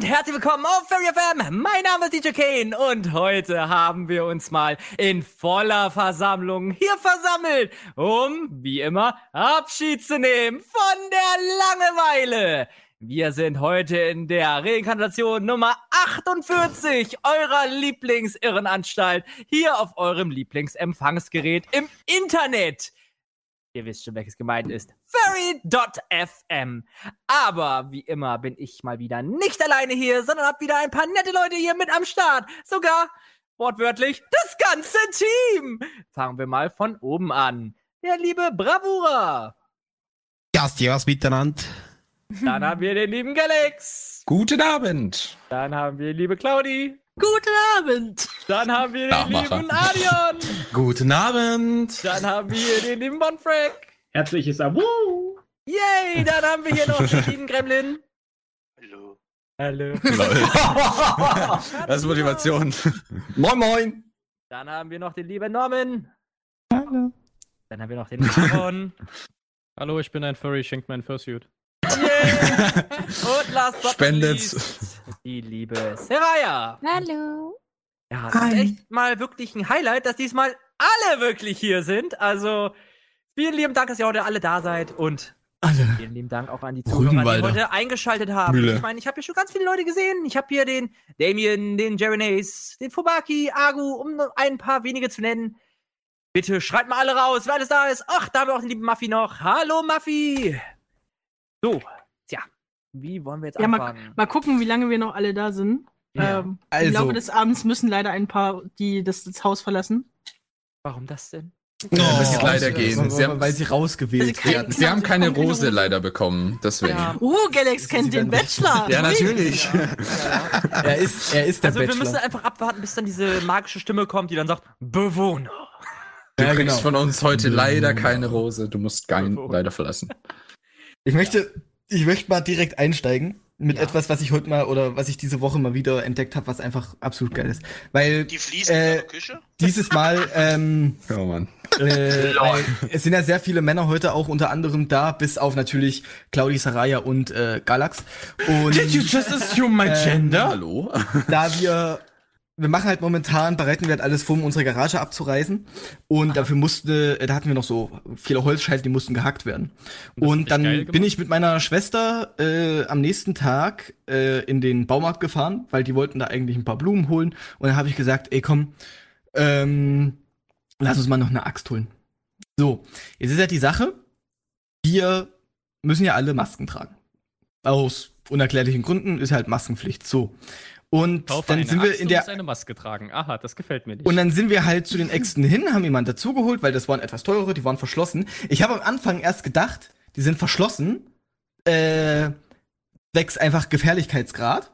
und herzlich willkommen auf Fairy FM. Mein Name ist DJ Kane und heute haben wir uns mal in voller Versammlung hier versammelt, um, wie immer, Abschied zu nehmen von der Langeweile. Wir sind heute in der Reinkarnation Nummer 48 eurer Lieblingsirrenanstalt hier auf eurem Lieblingsempfangsgerät im Internet. Ihr wisst schon, welches gemeint ist. Fairy.fm. Aber wie immer bin ich mal wieder nicht alleine hier, sondern hab wieder ein paar nette Leute hier mit am Start. Sogar wortwörtlich das ganze Team. Fangen wir mal von oben an. Der liebe Bravura. Gastjahrs miteinander. Dann haben wir den lieben Galax. Guten Abend. Dann haben wir die liebe Claudi. Guten Abend. Dann haben wir den Nachmacher. lieben Adion. Guten Abend. Dann haben wir den lieben Bonfrack. Herzliches Abo. Yay, dann haben wir hier noch den lieben Gremlin. Hallo. Hallo. Das ist Motivation. Moin moin. Dann haben wir noch den lieben Norman. Hallo. Dann haben wir noch den Aaron. Hallo, ich bin ein Furry, schenkt mein Fursuit. Und last but Spendet. least, die liebe Seraya. Hallo. Ja, das ist echt mal wirklich ein Highlight, dass diesmal alle wirklich hier sind. Also, vielen lieben Dank, dass ihr heute alle da seid und Alle. vielen lieben Dank auch an die Zuhörer, die heute eingeschaltet haben. Mühle. Ich meine, ich habe hier schon ganz viele Leute gesehen. Ich habe hier den Damien, den Jerenace, den Fubaki, Agu, um nur ein paar wenige zu nennen. Bitte schreibt mal alle raus, wer alles da ist. Ach, da haben wir auch den lieben Muffy noch. Hallo Muffy. So, wie wollen wir jetzt Ja, mal, anfangen? mal gucken, wie lange wir noch alle da sind. Ja. Ähm, Also- Im Laufe des Abends müssen leider ein paar, die das, das Haus verlassen. Warum das denn? Oh, müssen leider gehen. Sie haben, weil sie rausgewählt Also werden. sie haben keine Rose leider bekommen, deswegen. Ja. Uh, Galax kennt den Bachelor. Ja, natürlich. Er ist, er ist der Also wir Bachelor. müssen einfach abwarten, bis dann diese magische Stimme kommt, die dann sagt, Bewohner. Du Ja, kriegst genau. von uns heute leider keine Rose. Du musst Wo? leider verlassen. Ich möchte, ich möchte mal direkt einsteigen mit Ja. etwas, was ich heute mal oder was ich diese Woche mal wieder entdeckt habe, was einfach absolut geil ist. Weil Die Fliesen Äh, in der Küche? dieses Mal, ähm, Oh Mann. äh, weil es sind ja sehr viele Männer heute auch unter anderem da, bis auf natürlich Claudi Saraya und äh, Galax. Und just assume my gender? Hallo? da wir wir machen halt momentan, bereiten wir halt alles vor, um unsere Garage abzureißen. Und dafür musste, äh, da hatten wir noch so viele Holzscheite, die mussten gehackt werden. Und Und, dann bin ich mit meiner Schwester äh, am nächsten Tag äh, in den Baumarkt gefahren, weil die wollten da eigentlich ein paar Blumen holen. Und dann habe ich gesagt, ey komm, ähm, lass uns mal noch eine Axt holen. So, jetzt ist halt die Sache, wir müssen ja alle Masken tragen. Aus unerklärlichen Gründen ist halt Maskenpflicht. So. Und Kaufe dann sind wir Axt in und der eine Maske tragen. Aha, das gefällt mir nicht. und dann sind wir halt zu den Äxten hin, haben jemanden dazugeholt, weil das waren etwas teurere, die waren verschlossen. Ich habe am Anfang erst gedacht, die sind verschlossen, äh, wächst einfach Gefährlichkeitsgrad.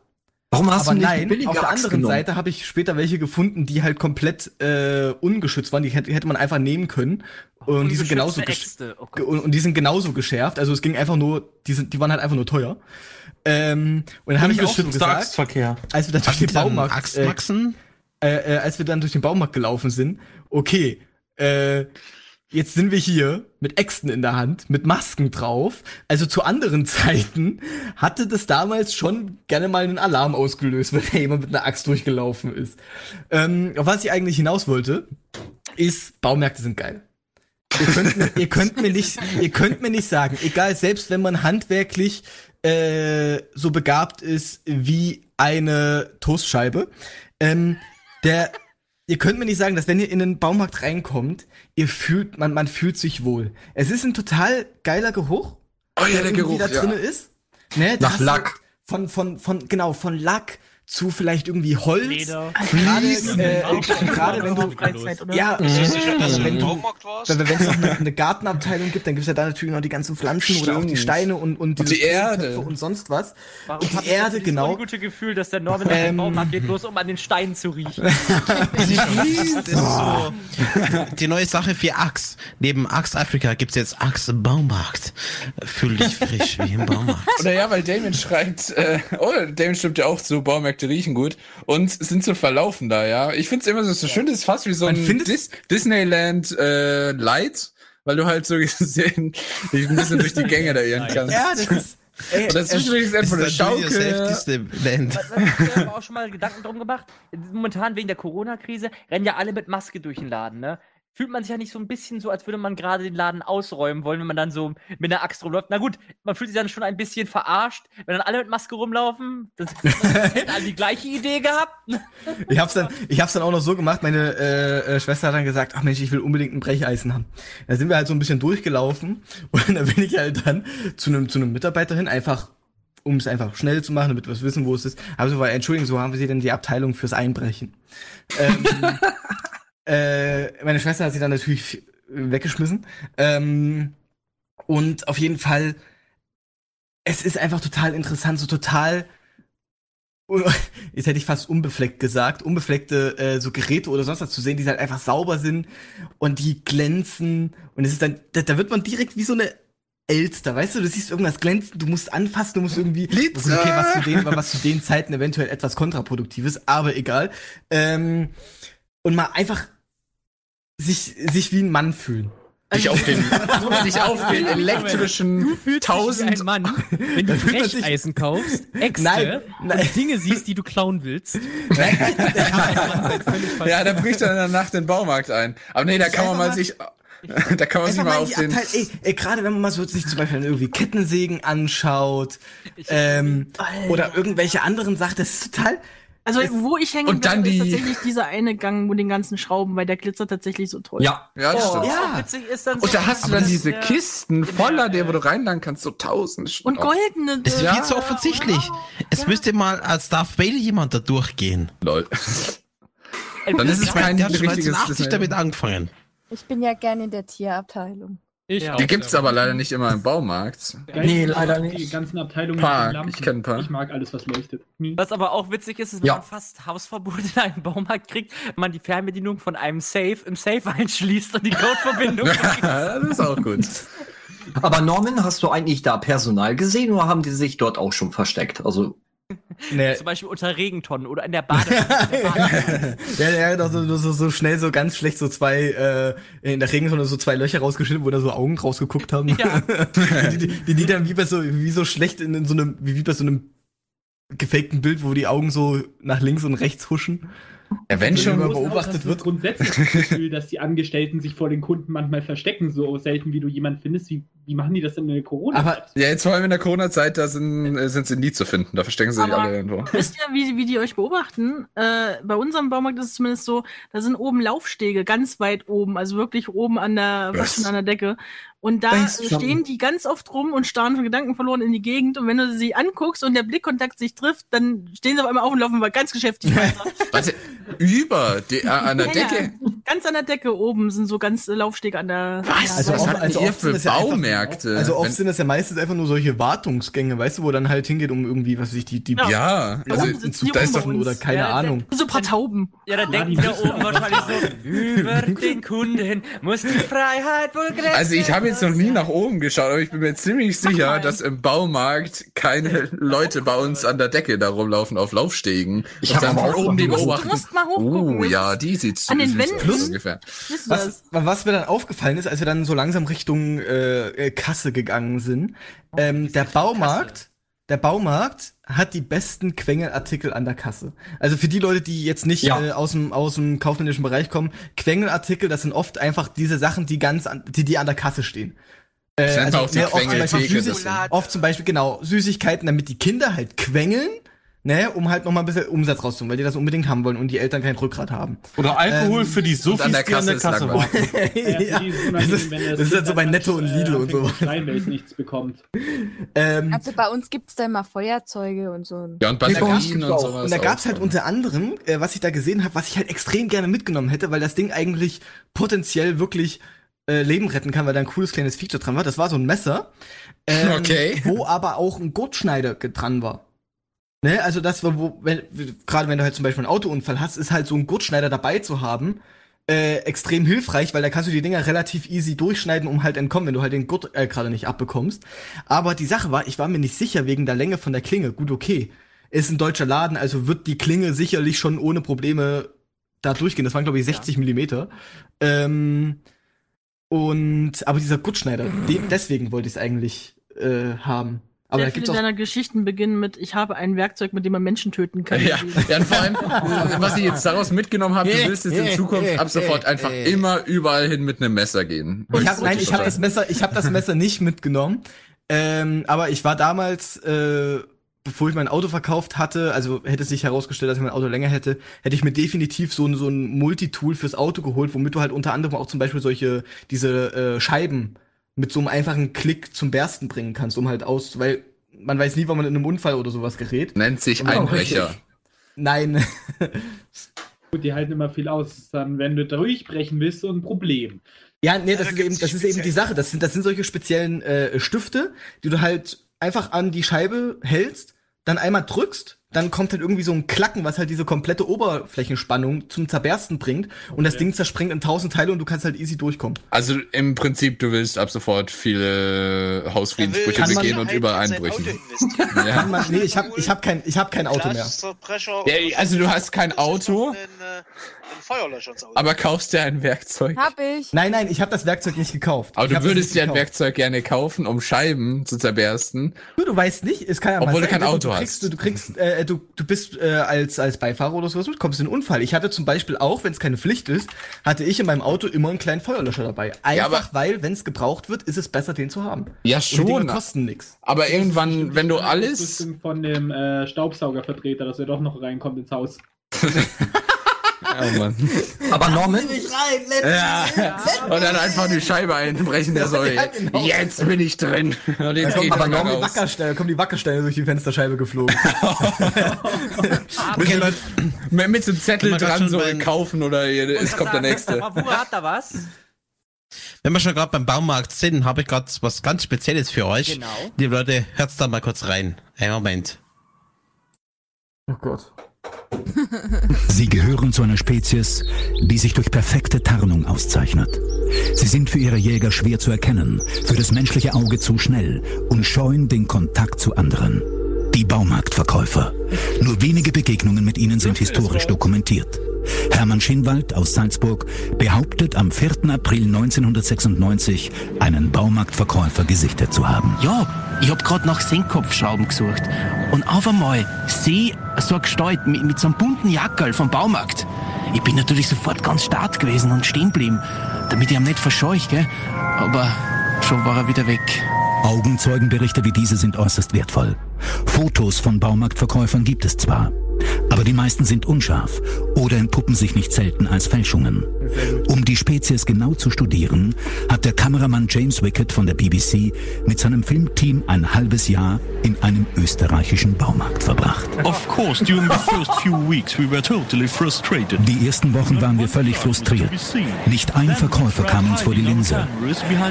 Warum hast Aber du nicht nein, auf der Axt anderen genommen? Seite habe ich später welche gefunden, die halt komplett äh, ungeschützt waren. Die hätte, hätte man einfach nehmen können. Und die sind genauso. Oh und, und die sind genauso geschärft. Also es ging einfach nur, die, sind, die waren halt einfach nur teuer. Ähm, und dann habe ich auch so gesagt, als wir dann durch den Baumarkt, äh, äh, äh, als wir dann durch den Baumarkt gelaufen sind, okay, äh, jetzt sind wir hier mit Äxten in der Hand, mit Masken drauf. Also zu anderen Zeiten hatte das damals schon gerne mal einen Alarm ausgelöst, wenn da jemand mit einer Axt durchgelaufen ist. Ähm, auf was ich eigentlich hinaus wollte, ist, Baumärkte sind geil. Ihr könnt, mir, ihr könnt mir nicht, ihr könnt mir nicht sagen, egal, selbst wenn man handwerklich äh, so begabt ist wie eine Toastscheibe, ähm, der, ihr könnt mir nicht sagen, dass wenn ihr in den Baumarkt reinkommt, ihr fühlt, man, man fühlt sich wohl. Es ist ein total geiler Geruch, Oh ja, der Geruch. da Ja. ist. Ne, Nach Lack. Von, von, von, genau, von Lack zu vielleicht irgendwie Holz. Leder. Äh, gerade wenn du, Freizeit, oder? ja, du wenn du, Baumarkt es noch eine, eine Gartenabteilung gibt, dann gibt's ja da natürlich noch die ganzen Pflanzen oder auch die Stimmt. Steine und, und, Und die Erde. Und sonst was. Warum Und die ich Erde, dieses genau. ungute Gefühl, dass der Norman nach dem Ähm. Baumarkt geht, bloß um an den Steinen zu riechen. Das ist so die neue Sache für Axe. Neben Axe Afrika gibt's jetzt Axe Baumarkt. Fühl dich frisch wie im Baumarkt. Oder ja, weil Damien schreibt, äh, oh, Damien stimmt ja auch zu, Baumärkte riechen gut und sind so verlaufen da, ja. Ich find's immer so, so schön, das ist fast wie so ein Dis Disneyland äh, Light, weil du halt so gesehen dich ein bisschen durch die Gänge da irren kannst. Ja, das ist, Ey, Und dazwischen ist Das einfach eine ist natürlich das Schaukel. Ich habe auch schon mal Gedanken drum gemacht. Momentan wegen der Corona-Krise rennen ja alle mit Maske durch den Laden, ne? Fühlt man sich ja nicht so ein bisschen so, als würde man gerade den Laden ausräumen wollen, wenn man dann so mit einer Axt rumläuft. Na gut, man fühlt sich dann schon ein bisschen verarscht, wenn dann alle mit Maske rumlaufen. Das, hätten alle die gleiche Idee gehabt. Ich hab's dann, ich hab's dann auch noch so gemacht. Meine äh, äh, Schwester hat dann gesagt, ach Mensch, ich will unbedingt ein Brecheisen haben. Da sind wir halt so ein bisschen durchgelaufen und dann bin ich halt dann zu einem zu einem Mitarbeiter hin, einfach um es einfach schnell zu machen, damit wir wissen, wo es ist. Aber so war, entschuldigen, so haben wir sie denn die Abteilung fürs Einbrechen. ähm, äh, meine Schwester hat sie dann natürlich weggeschmissen. Ähm, und auf jeden Fall, es ist einfach total interessant, so total jetzt hätte ich fast unbefleckt gesagt, unbefleckte äh, so Geräte oder sonst was zu sehen, die halt einfach sauber sind und die glänzen und es ist dann, da, da wird man direkt wie so eine Elster, weißt du, du siehst irgendwas glänzen, du musst anfassen, du musst irgendwie, Glitzer! okay, was zu den, was zu den Zeiten eventuell etwas kontraproduktives, aber egal, ähm, und mal einfach sich, sich wie ein Mann fühlen. Dich auf den, dich auf den elektrischen 1000 Mann, wenn du sich- Brecheisen kaufst, Äxte Nein, nein. und Dinge siehst, die du klauen willst. Ja, da bricht er in der Nacht den Baumarkt ein. Aber nee, da kann man mal sich, da kann man sich mal auf den, Abteil, ey, ey gerade wenn man mal so sich zum Beispiel irgendwie Kettensägen anschaut, ähm, oder irgendwelche anderen Sachen, das ist total, Also, wo ich hängen Und dann bleibe, ist die- tatsächlich dieser eine Gang mit den ganzen Schrauben, weil der glitzert tatsächlich so toll. Ja, ja, das stimmt. ja. Witzig ist dann Und da hast du dann diese ja. Kisten voller, der, wo du reinladen kannst, so tausend Stück. Und goldene. Es ist Ja. viel zu offensichtlich. Es müsste mal als Darth Vader jemand da durchgehen. Lol. Ey, Dann ist es kein der hat schon richtiges 1980 damit angefangen. Ich bin ja gerne in der Tierabteilung. Ich Ja. Die gibt's ja. aber leider nicht immer im Baumarkt. Nee, leider Die nicht. ganzen Abteilungen Park, Lampen. ich kenn ein paar. Ich mag alles, was leuchtet. Hm. Was aber auch witzig ist, ist, wenn Ja. man fast Hausverbot in einem Baumarkt kriegt, wenn man die Fernbedienung von einem Safe im Safe einschließt und die Codeverbindung das ist auch gut. Aber Norman, hast du eigentlich da Personal gesehen oder haben die sich dort auch schon versteckt? Also, ne, Zum Beispiel unter Regentonnen oder in der Badewanne. ja, ja, doch so, so, so schnell, so ganz schlecht so zwei, äh, in der Regentonne so zwei Löcher rausgeschnitten, wo da so Augen rausgeguckt haben. Ja. die, die, die, die dann wie bei so, wie so schlecht in, in so einem, wie, wie bei so einem gefakten Bild, wo die Augen so nach links und rechts huschen. Ja, wenn Wenn schon, Großen beobachtet wird. Grundsätzlich das Gefühl, dass die Angestellten sich vor den Kunden manchmal verstecken, so selten wie du jemanden findest. Wie, wie machen die das denn in der corona Aber- ja, jetzt vor allem in der Corona-Zeit, da sind, äh, sind sie nie zu finden. Da verstecken sie sich alle irgendwo. Wisst ihr, wie, wie die euch beobachten? Äh, bei unserem Baumarkt ist es zumindest so, da sind oben Laufstege, ganz weit oben, also wirklich oben an der, Was? fast schon an der Decke. Und da schon- stehen die ganz oft rum und starren von Gedanken verloren in die Gegend. Und wenn du sie anguckst und der Blickkontakt sich trifft, dann stehen sie auf einmal auf und laufen mal ganz geschäftig weiter. Warte, über die, äh, an der Ja, Decke? ja. Ganz an der Decke oben sind so ganz äh, Laufstege an der. Was? Also Was oft- habt also ihr für das ja einfach- Baumärkte? Also oft Wenn- sind das ja meistens einfach nur solche Wartungsgänge, weißt du, wo dann halt hingeht, um irgendwie, was weiß ich, die, die Ja. also, da ist doch oder keine Ja, Ahnung. Ein paar Tauben. Ja, da denken wir oben wahrscheinlich so, über den Kunden muss die Freiheit wohl grenzen. Also ich habe jetzt noch nie nach oben geschaut, aber ich bin mir ziemlich sicher, dass im Baumarkt keine Leute bei uns an der Decke da rumlaufen auf Laufstegen. Ich Und hab dann aber auch oben die beobachten. Du musst mal hochgucken. Oh ja, die sieht An den Wänden? aus ungefähr. Was, was mir dann aufgefallen ist, als wir dann so langsam Richtung äh, äh, Kasse gegangen sind, ähm, der Baumarkt, der Baumarkt hat die besten Quengelartikel an der Kasse. Also für die Leute, die jetzt nicht Ja. äh, aus dem aus dem kaufmännischen Bereich kommen, Quengelartikel, das sind oft einfach diese Sachen, die ganz an, die die an der Kasse stehen. Äh, man auch die ne, oft, zum Beispiel Süßig, oft zum Beispiel genau Süßigkeiten, damit die Kinder halt quengeln. Ne, um halt noch mal ein bisschen Umsatz rauszuholen, weil die das unbedingt haben wollen und die Eltern kein Rückgrat haben. Oder Alkohol Ähm, für die Suffis, an der die an der Kasse Kasse warten. Ja, ja, die das ist, wenn das ist halt so bei Netto und Lidl und so. Schreien, weil es nichts bekommt. Ähm, Also bei uns gibt's da immer Feuerzeuge und so. Ja, und bei gibt's und sowas. Und da gab's halt unter anderem, äh, was ich da gesehen habe, was ich halt extrem gerne mitgenommen hätte, weil das Ding eigentlich potenziell wirklich äh, Leben retten kann, weil da ein cooles kleines Feature dran war. Das war so ein Messer, ähm, Okay. wo aber auch ein Gurtschneider dran war. Ne, also das war, wo, wenn, gerade wenn du halt zum Beispiel einen Autounfall hast, ist halt so ein Gurtschneider dabei zu haben, äh, extrem hilfreich, weil da kannst du die Dinger relativ easy durchschneiden, um halt entkommen, wenn du halt den Gurt äh, gerade nicht abbekommst. Aber die Sache war, ich war mir nicht sicher wegen der Länge von der Klinge. Gut, okay. Ist ein deutscher Laden, also wird die Klinge sicherlich schon ohne Probleme da durchgehen. Das waren, glaube ich, 60 Millimeter. Ähm, und, aber dieser Gutschneider, deswegen wollte ich es eigentlich äh, haben. Aber Sehr viele deiner Geschichten beginnen mit, ich habe ein Werkzeug, mit dem man Menschen töten kann. Ja, ja, und vor allem, was ich jetzt daraus mitgenommen habe, du willst jetzt in Zukunft ab sofort einfach immer überall hin mit einem Messer gehen. Ich hab, nein, ich habe hab das Messer, ich habe das Messer nicht mitgenommen. Ähm, aber ich war damals, äh, bevor ich mein Auto verkauft hatte, also hätte sich herausgestellt, dass ich mein Auto länger hätte, hätte ich mir definitiv so ein so ein Multitool fürs Auto geholt, womit du halt unter anderem auch zum Beispiel solche diese äh, Scheiben mit so einem einfachen Klick zum Bersten bringen kannst, um halt aus, weil man weiß nie, wann man in einem Unfall oder sowas gerät. Nennt sich Genau, Einbrecher. Nein. Gut, die halten immer viel aus. Dann, wenn du durchbrechen willst, so ein Problem. Ja, nee, Ja, das da ist eben, das die ist eben die Sache. Das sind, das sind solche speziellen äh, Stifte, die du halt einfach an die Scheibe hältst, dann einmal drückst, dann kommt halt irgendwie so ein Klacken, was halt diese komplette Oberflächenspannung zum Zerbersten bringt und das Okay. Ding zerspringt in tausend Teile und du kannst halt easy durchkommen. Also im Prinzip, du willst ab sofort viele Hausfriedensbrüche begehen und überall einbrechen. sein. Ja. Kann man, nee, ich hab, ich hab kein, ich hab kein Auto mehr. Ja, also so. du hast kein Das Auto? äh. Aber kaufst dir ein Werkzeug. Hab ich. Nein, nein, ich habe das Werkzeug nicht gekauft. Aber ich du das würdest dir ein gekauft. Werkzeug gerne kaufen, um Scheiben zu zerbersten. Du, du weißt nicht, es kann ja Obwohl mal du kein sein, Auto du hast. kriegst, Du kriegst, äh, du, du bist äh, als als Beifahrer oder sowas, du kommst in einen Unfall. Ich hatte zum Beispiel auch, wenn es keine Pflicht ist, hatte ich in meinem Auto immer einen kleinen Feuerlöscher dabei. Einfach aber- weil, wenn es gebraucht wird, ist es besser, den zu haben. Ja, Und die schon. kosten nix. Aber irgendwann, wenn du Das ist alles. von dem äh, Staubsaugervertreter, dass er doch noch reinkommt ins Haus. Oh Mann. Aber Norman, Ja. Und dann einfach die Scheibe einbrechen, der soll. Ja, genau. Jetzt bin ich drin. Und jetzt geht aber er raus. Wackersteine, kommen die Wackersteine durch die Fensterscheibe geflogen. Okay, Leute, mit, mit so einem Zettel Wenn wir grad dran schon so kaufen oder hier, es kommt der nächste. Bravura hat da was? Wenn wir schon gerade beim Baumarkt sind, habe ich gerade was ganz Spezielles für euch. Genau. Die Leute, hört's da mal kurz rein. Einen Moment. oh Gott. Sie gehören zu einer Spezies, die sich durch perfekte Tarnung auszeichnet. Sie sind für ihre Jäger schwer zu erkennen, für das menschliche Auge zu schnell und scheuen den Kontakt zu anderen. Die Baumarktverkäufer. Nur wenige Begegnungen mit ihnen sind historisch dokumentiert. Hermann Schinwald aus Salzburg behauptet am 4. April 1996 einen Baumarktverkäufer gesichtet zu haben. Ja, ich hab grad nach Senkkopfschrauben gesucht. Und auf einmal seh so eine Gestalt mit, mit so einem bunten Jackerl vom Baumarkt. Ich bin natürlich sofort ganz stark gewesen und stehen geblieben, damit ich ihm nicht verscheuch, gell? Aber schon war er wieder weg. Augenzeugenberichte wie diese sind äußerst wertvoll. Fotos von Baumarktverkäufern gibt es zwar, aber die meisten sind unscharf oder entpuppen sich nicht selten als Fälschungen. Um die Spezies genau zu studieren, hat der Kameramann James Wickett von der BBC mit seinem Filmteam ein halbes Jahr in einem österreichischen Baumarkt verbracht. Of course, during the first few weeks we were totally frustrated. Die ersten Wochen waren wir völlig frustriert. Nicht ein Verkäufer kam uns vor die Linse.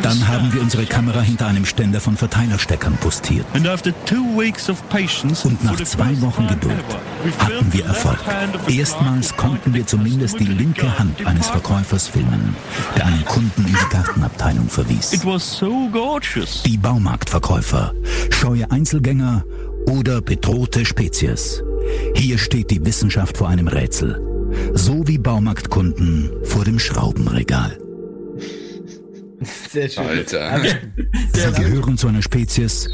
Dann haben wir unsere Kamera hinter einem Ständer von Verteilersteckern postiert. Und nach zwei Wochen Geduld hatten wir Erfolg. Erstmals konnten wir zumindest die linke Hand eines Verkäufers filmen, der einen Kunden in die Gartenabteilung verwies. It was so gorgeous. Die Baumarktverkäufer, scheue Einzelgänger oder bedrohte Spezies. Hier steht die Wissenschaft vor einem Rätsel. So wie Baumarktkunden vor dem Schraubenregal. Sehr schön. Alter. Sie gehören zu einer Spezies,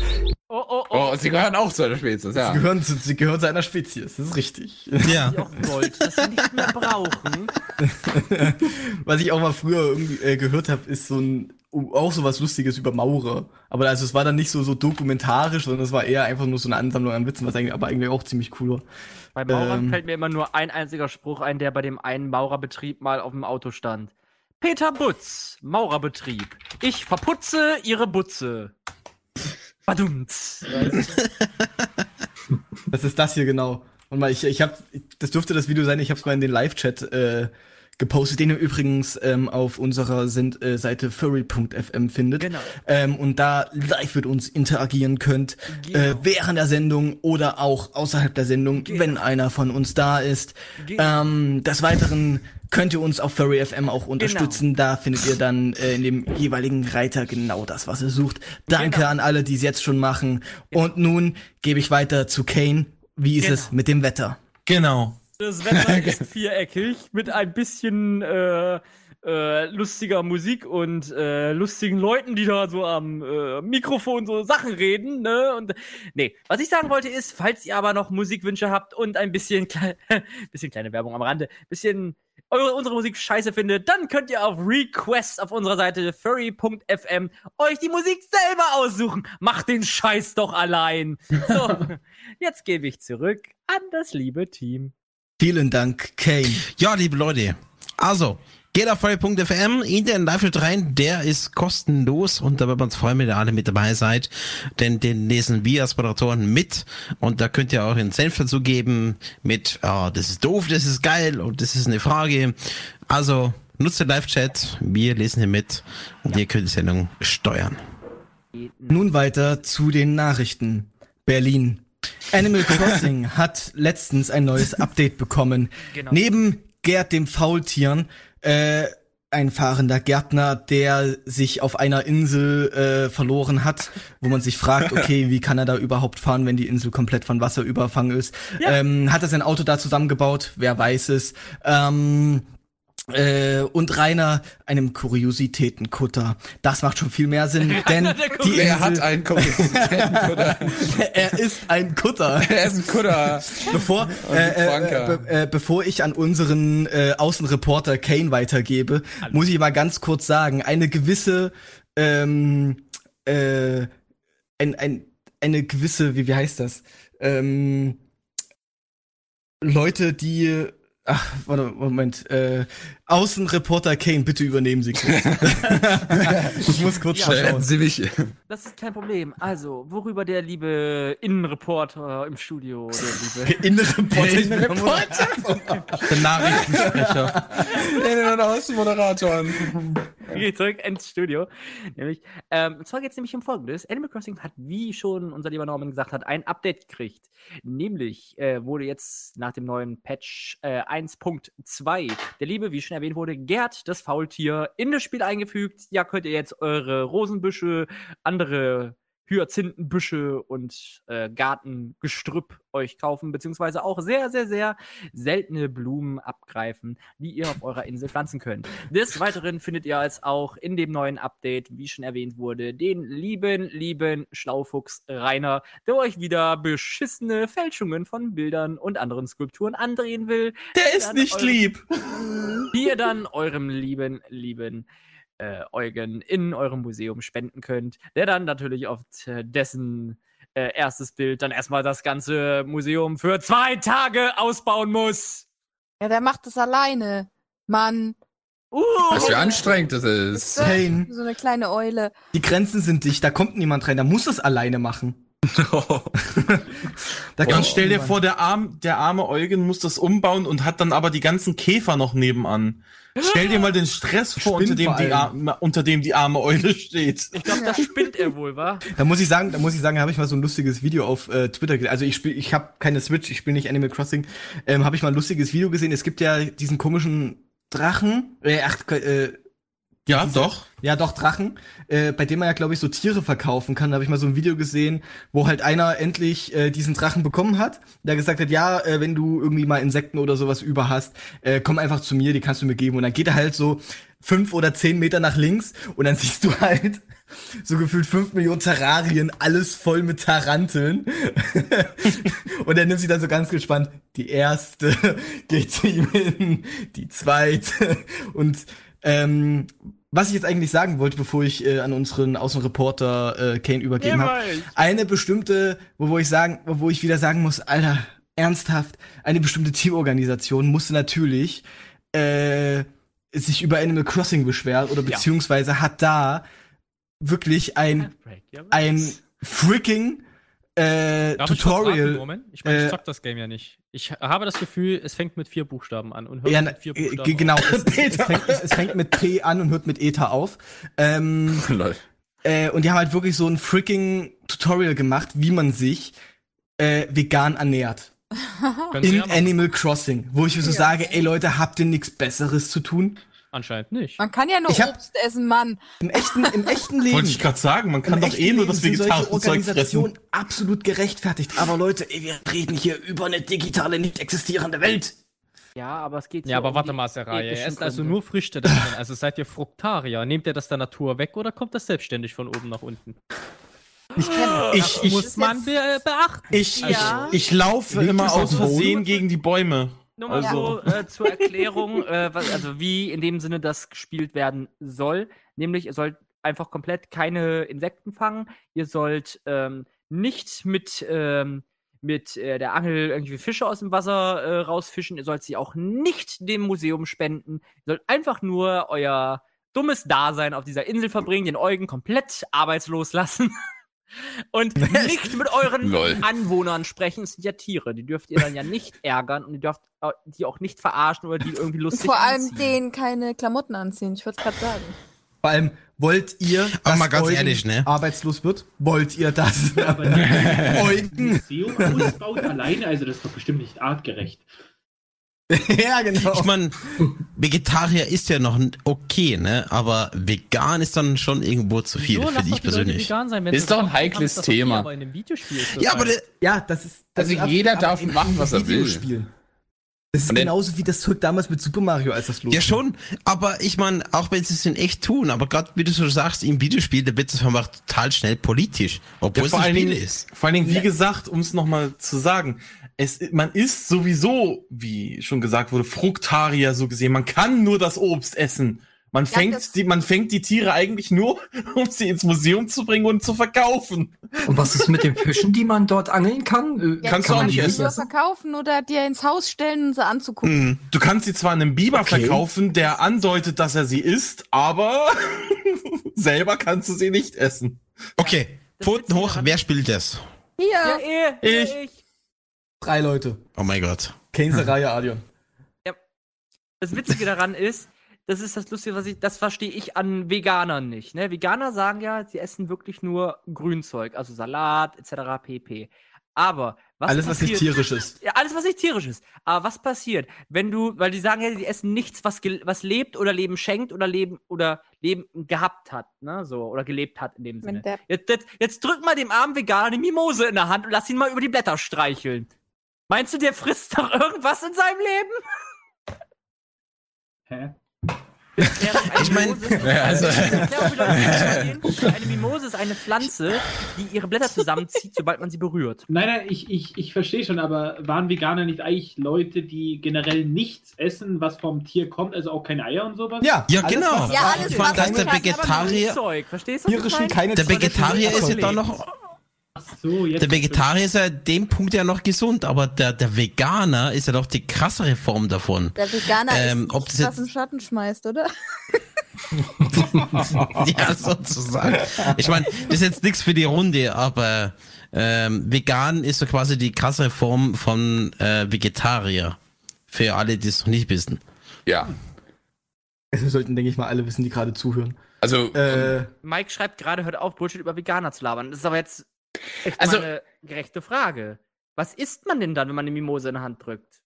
Oh, sie gehören auch zu einer Spezies, Sie ja. gehören, zu, sie gehören zu einer Spezies, das ist richtig. Ja. Auch Gold, das wir nicht mehr brauchen. Was ich auch mal früher irgendwie äh, gehört habe, ist so ein auch so was Lustiges über Maurer. Aber also es war dann nicht so so dokumentarisch, sondern es war eher einfach nur so eine Ansammlung an Witzen, was eigentlich aber eigentlich auch ziemlich cool war. Bei Maurern Ähm. fällt mir immer nur ein einziger Spruch ein, der bei dem einen Maurerbetrieb mal auf dem Auto stand. Peter Butz, Maurerbetrieb. Ich verputze ihre Butze. Badumts. Das ist das hier genau. Und mal, ich, ich habe, das dürfte das Video sein, ich habe es mal in den Live-Chat äh, gepostet, den ihr übrigens ähm, auf unserer Send äh, Seite furry.fm findet. Genau. Ähm, und da live mit uns interagieren könnt, äh, Genau. während der Sendung oder auch außerhalb der Sendung, wenn einer von uns da ist. Genau. Ähm, des Weiteren könnt ihr uns auf Furry FM auch unterstützen. Da findet ihr dann äh, in dem jeweiligen Reiter genau das, was ihr sucht. Danke Genau. an alle, die es jetzt schon machen. Und nun gebe ich weiter zu Kane. Wie ist Genau. es mit dem Wetter? Genau. Das Wetter ist viereckig mit ein bisschen äh, äh, lustiger Musik und äh, lustigen Leuten, die da so am äh, Mikrofon so Sachen reden, ne? Und nee, was ich sagen wollte ist, falls ihr aber noch Musikwünsche habt und ein bisschen, klei bisschen kleine Werbung am Rande, bisschen eure, unsere Musik scheiße findet, dann könnt ihr auf Request auf unserer Seite furry.fm euch die Musik selber aussuchen. Macht den Scheiß doch allein. So, jetzt gebe ich zurück an das liebe Team. Vielen Dank, Kane. Ja, liebe Leute. Also, geht auf feuer.fm in den live rein, der ist kostenlos und da wird man uns freuen, wenn ihr alle mit dabei seid, denn den lesen wir als Moderatoren mit und da könnt ihr auch einen Senf dazu geben mit, ah, das ist doof, das ist geil und das ist eine Frage. Also, nutzt den Live-Chat, wir lesen hier mit und ihr könnt die Sendung steuern. Nun weiter zu den Nachrichten. Berlin. Animal Crossing hat letztens ein neues Update bekommen. Genau. Neben Gerd dem Faultieren, äh, ein fahrender Gärtner, der sich auf einer Insel äh, verloren hat, wo man sich fragt, okay, wie kann er da überhaupt fahren, wenn die Insel komplett von Wasser überfangen ist? Ja. Ähm, hat er sein Auto da zusammengebaut? Wer weiß es? Ähm, äh, und Rainer einem Kuriositätenkutter. Das macht schon viel mehr Sinn, denn die Insel, hat einen Kuriositätenkutter? er ist ein Kutter. Er ist ein Kutter. Bevor, äh, äh, be äh, bevor ich an unseren äh, Außenreporter Kane weitergebe, muss ich mal ganz kurz sagen, eine gewisse, ähm, äh, ein, ein, eine gewisse, wie, wie heißt das? Ähm, Leute, die Ach, warte, Moment. Äh, Außenreporter Kane, bitte übernehmen Sie kurz. ich muss kurz Ja, schauen. Sie mich. Das ist kein Problem. Also, worüber der liebe Innenreporter im Studio, der liebe Innenreporter, bin Der Nachrichtensprecher. Innen- und Außenmoderatoren. Geht zurück ins Studio. Nämlich, ähm, und zwar geht es nämlich um Folgendes. Animal Crossing hat, wie schon unser lieber Norman gesagt hat, ein Update gekriegt. Nämlich äh, wurde jetzt nach dem neuen Patch äh, 1.2 der liebe, wie schon erwähnt wurde, Gerd, das Faultier, in das Spiel eingefügt. Ja, könnt ihr jetzt eure Rosenbüsche, andere Hyazinthenbüsche und äh, Gartengestrüpp euch kaufen, beziehungsweise auch sehr, sehr, sehr seltene Blumen abgreifen, die ihr auf eurer Insel pflanzen könnt. Des Weiteren findet ihr als auch in dem neuen Update, wie schon erwähnt wurde, den lieben, lieben Schlaufuchs Rainer, der euch wieder beschissene Fälschungen von Bildern und anderen Skulpturen andrehen will. Der ist nicht lieb. Die ihr dann eurem lieben, lieben äh, Eugen in eurem Museum spenden könnt, der dann natürlich auf dessen äh, erstes Bild dann erstmal das ganze Museum für zwei Tage ausbauen muss. Ja, der macht das alleine. Mann. Uh, Was für anstrengend das ist. Kane, So eine kleine Eule. die Grenzen sind dicht, da kommt niemand rein, da muss es alleine machen. Da Und stell dir vor, der, arm, der arme Eugen muss das umbauen und hat dann aber die ganzen Käfer noch nebenan. Stell dir mal den Stress vor, unter dem, vor die arme, unter dem die arme Eule steht. ich glaube, das spinnt er wohl, wa? Da muss ich sagen, da muss ich sagen, habe ich mal so ein lustiges Video auf äh, Twitter gesehen. Also ich spiele, ich habe keine Switch, ich spiele nicht Animal Crossing. Ähm, habe ich mal ein lustiges Video gesehen. Es gibt ja diesen komischen Drachen. Äh, ach, äh, Ja, doch. Ja, doch, Drachen, äh, bei dem man ja, glaube ich, so Tiere verkaufen kann. Da habe ich mal so ein Video gesehen, wo halt einer endlich äh, diesen Drachen bekommen hat, der gesagt hat, ja, äh, wenn du irgendwie mal Insekten oder sowas über hast, äh, komm einfach zu mir, die kannst du mir geben. Und dann geht er halt so fünf oder zehn Meter nach links und dann siehst du halt so gefühlt fünf Millionen Terrarien, alles voll mit Taranteln. und er nimmt sich dann so ganz gespannt, die erste geht zu ihm hin, die zweite und ähm, was ich jetzt eigentlich sagen wollte, bevor ich äh, an unseren Außenreporter äh, Kane übergeben habe, eine bestimmte, wo, wo ich sagen, wo ich wieder sagen muss, Alter, ernsthaft, eine bestimmte Teamorganisation musste natürlich äh, sich über Animal Crossing beschweren oder beziehungsweise hat da wirklich ein ein freaking äh, Darf ich Tutorial. Moment? Ich meine, ich äh, zock das Game ja nicht. Ich habe das Gefühl, es fängt mit vier Buchstaben an und hört Ja, mit vier äh, Buchstaben genau. auf. Es, es, es, fängt, es, es fängt mit P an und hört mit ETA auf. Ähm, Lol. äh, und die haben halt wirklich so ein freaking Tutorial gemacht, wie man sich äh, vegan ernährt. In ja. Animal Crossing, wo ich mir so sage, ey Leute, habt ihr nichts Besseres zu tun? Anscheinend nicht. Man kann ja nur Ich hab- Obst essen, Mann. Im echten, im echten Leben. Wollte ich gerade sagen, man kann doch eh nur das vegetarische Zeug Organisationen fressen. absolut gerechtfertigt. Aber Leute, ey, wir reden hier über eine digitale, nicht existierende Welt. Ja, aber es geht Ja, aber um warte mal, Seraya. Ihr esst also nur Früchte da drin. Also seid ihr Fruktarier. Nehmt ihr das der Natur weg oder kommt das selbstständig von oben nach unten? Ich, Das ich, muss man be beachten. Ich, Ja. ich, ich laufe Liegt immer aus? Versehen gegen die Bäume. Nur mal Also, so äh, zur Erklärung, äh, was, also wie in dem Sinne das gespielt werden soll. Nämlich, ihr sollt einfach komplett keine Insekten fangen. Ihr sollt ähm, nicht mit, ähm, mit äh, der Angel irgendwie Fische aus dem Wasser äh, rausfischen. Ihr sollt sie auch nicht dem Museum spenden. Ihr sollt einfach nur euer dummes Dasein auf dieser Insel verbringen, den Eugen komplett arbeitslos lassen. Und nicht mit euren Lol. Anwohnern sprechen. Es sind ja Tiere. Die dürft ihr dann ja nicht ärgern und ihr dürft die auch nicht verarschen oder die irgendwie lustig Vor allem anziehen. denen keine Klamotten anziehen. Ich würde es gerade sagen. vor allem, wollt ihr, dass mal ganz Eugen ehrlich, ne? arbeitslos wird? Wollt ihr das? Aber ein Eugen. Museum ausbaut alleine, also das ist doch bestimmt nicht artgerecht. ja, genau. Ich meine, Vegetarier ist ja noch okay, ne? Aber vegan ist dann schon irgendwo zu viel, finde ich persönlich. vegan sein, wenn Ist doch ein haben, heikles okay, Thema. aber in einem Videospiel ist das Ja, aber Ja, das ist. Das Also ist jeder ab- darf machen, was er will. Videospiel. Das ist genauso wie das Zeug damals mit Super Mario, als das los ja schon, aber ich meine, auch wenn sie es in echt tun, aber gerade wie du so sagst, im Videospiel, da wird es einfach total schnell politisch, obwohl ja, es vor, ein allen Spiel Dingen, ist. vor allen Dingen, wie gesagt, um es nochmal zu sagen, es, man ist sowieso, wie schon gesagt wurde, Fruktarier so gesehen. Man kann nur das Obst essen. Man Ja, fängt die, man fängt die Tiere eigentlich nur, um sie ins Museum zu bringen und zu verkaufen. Und was ist mit den Fischen, die man dort angeln kann? Äh, Ja, Kannst kann du auch nicht die essen. verkaufen oder dir ins Haus stellen und sie anzugucken. Hm. Du kannst sie zwar einem Biber Okay. verkaufen, der andeutet, dass er sie isst, aber selber kannst du sie nicht essen. Okay, Pfoten hoch, wer spielt das? Hier. Ja, Ich. ich. Drei Leute. Oh mein Gott. Reihe Adion. Das Witzige daran ist, das ist das Lustige, was ich, das verstehe ich an Veganern nicht. Ne? Veganer sagen ja, sie essen wirklich nur Grünzeug, also Salat etc. pp. Aber was Alles, was nicht passiert- tierisch ist. Ja, alles, was nicht tierisch ist. Aber was passiert, wenn du, weil die sagen ja, die essen nichts, was, gel- was lebt oder Leben schenkt oder Leben oder Leben gehabt hat, ne, so, oder gelebt hat in dem Sinne. Jetzt, jetzt, jetzt drück mal dem armen Veganer eine Mimose in der Hand und lass ihn mal über die Blätter streicheln. Meinst du, der frisst doch irgendwas in seinem Leben? Hä? Ich mein- Ja, also- eine Mimose ist eine Pflanze, die ihre Blätter zusammenzieht, sobald man sie berührt. Nein, nein, ich, ich, ich verstehe schon, aber waren Veganer nicht eigentlich Leute, die generell nichts essen, was vom Tier kommt, also auch keine Eier und sowas? Ja, Ja, alles, genau. Ja, alles, ich meine, dass der Vegetarier, verstehst du? Tierischen meine? keine der Vegetarier ist ja da noch, Ach so, jetzt. der Vegetarier ist ja in dem Punkt ja noch gesund, aber der, der Veganer ist ja doch die krassere Form davon. Der Veganer Ähm, ist ob das was jetzt- im Schatten schmeißt, oder? ja, sozusagen. Ich meine, das ist jetzt nichts für die Runde, aber ähm, vegan ist so quasi die krassere Form von äh, Vegetarier. Für alle, die es noch nicht wissen. Ja. Das sollten, denke ich mal, alle wissen, die gerade zuhören. Also, Äh, Mike schreibt gerade, hört auf, Bullshit über Veganer zu labern. Das ist aber jetzt echt Also- mal eine gerechte Frage. Was isst man denn dann, wenn man eine Mimose in der Hand drückt?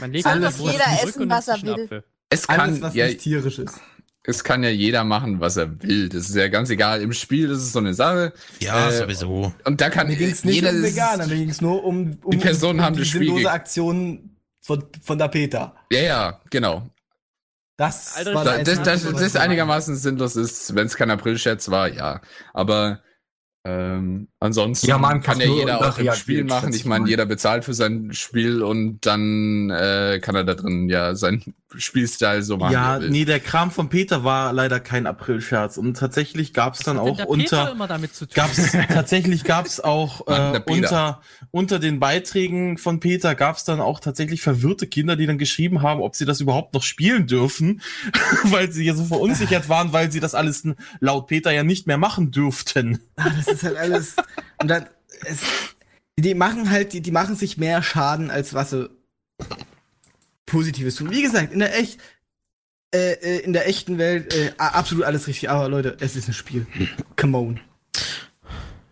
Man legt alles jeder essen, was er will. Apfel. es kann, alles, was ja, nicht tierisch ist. es kann ja jeder machen, was er will. Das ist ja ganz egal. Im Spiel das ist so eine Sache. Ja, Äh, sowieso. Und da kann Mir ging es nicht jeder um ist- Veganer, mir ging es nur um, um Die Personen um haben die das Spiel sinnlose Aktion von, von der Peter. Ja, ja, genau. Das Alter, war Da, das das, das, das einigermaßen sinnlos ist, wenn es kein April-Scherz war, ja. Aber ähm, ansonsten Ja, man kann ja jeder auch im nachreagieren, Spiel machen. Ich meine, jeder bezahlt für sein Spiel und dann äh, kann er da drin ja seinen Spielstyle so machen. ja, will. nee, der Kram von Peter war leider kein Aprilscherz. Und tatsächlich gab's dann Was hat denn auch der unter. Peter immer damit zu tun? gab's tatsächlich gab's auch Mann, äh, unter unter den Beiträgen von Peter gab's dann auch tatsächlich verwirrte Kinder, die dann geschrieben haben, ob sie das überhaupt noch spielen dürfen, weil sie ja so verunsichert waren, weil sie das alles laut Peter ja nicht mehr machen dürften. Ah, das ist halt alles. Und dann, es, die machen halt, die, die machen sich mehr Schaden, als was sie Positives tun. Wie gesagt, in der echt, äh, äh, in der echten Welt äh, absolut alles richtig. Aber Leute, es ist ein Spiel. Come on.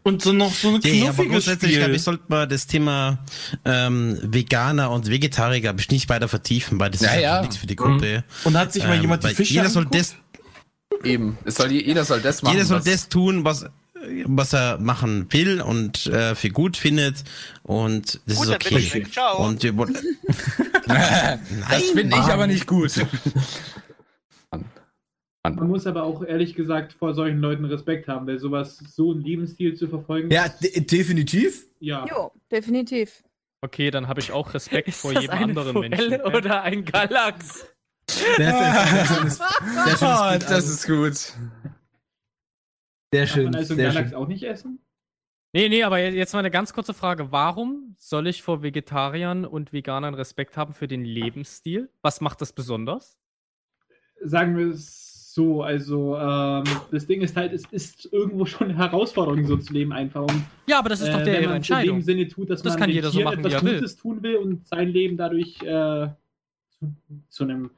Und so noch so ein Ja, aber knuffiges grundsätzlich, glaube Spiel. ich, sollte man das Thema ähm, Veganer und Vegetarier, glaube ich, nicht weiter vertiefen, weil das Ja, ist ja. nichts für die Gruppe. Und hat sich mal Ähm, jemand die Fische Jeder soll das, Eben. Es soll, jeder soll das machen. jeder soll das tun, was was er machen will und äh, für gut findet und das Gut, ist dann bin ich okay. Ciao. Und wir das finde ich aber nicht gut. Man muss aber auch ehrlich gesagt vor solchen Leuten Respekt haben, weil sowas, so einen Lebensstil zu verfolgen. Ja, de definitiv. Ja. Jo, definitiv. Okay, dann habe ich auch Respekt vor das jedem eine anderen Forelle Menschen. oder ein Galax? Oh, das Also, ist gut. Sehr schön. man also sehr Galax schön. auch nicht essen? Nee, nee, aber jetzt mal eine ganz kurze Frage. Warum soll ich vor Vegetariern und Veganern Respekt haben für den Lebensstil? Was macht das besonders? Sagen wir es so, also ähm, das Ding ist halt, es ist irgendwo schon eine Herausforderung, so zu leben einfach. Und, Ja, aber das ist doch der wenn ihre man es In Entscheidung. dem Sinne tut, dass Das man kann jeder so machen, wie etwas er will. Gutes tun will und sein Leben dadurch äh, zu, zu einem,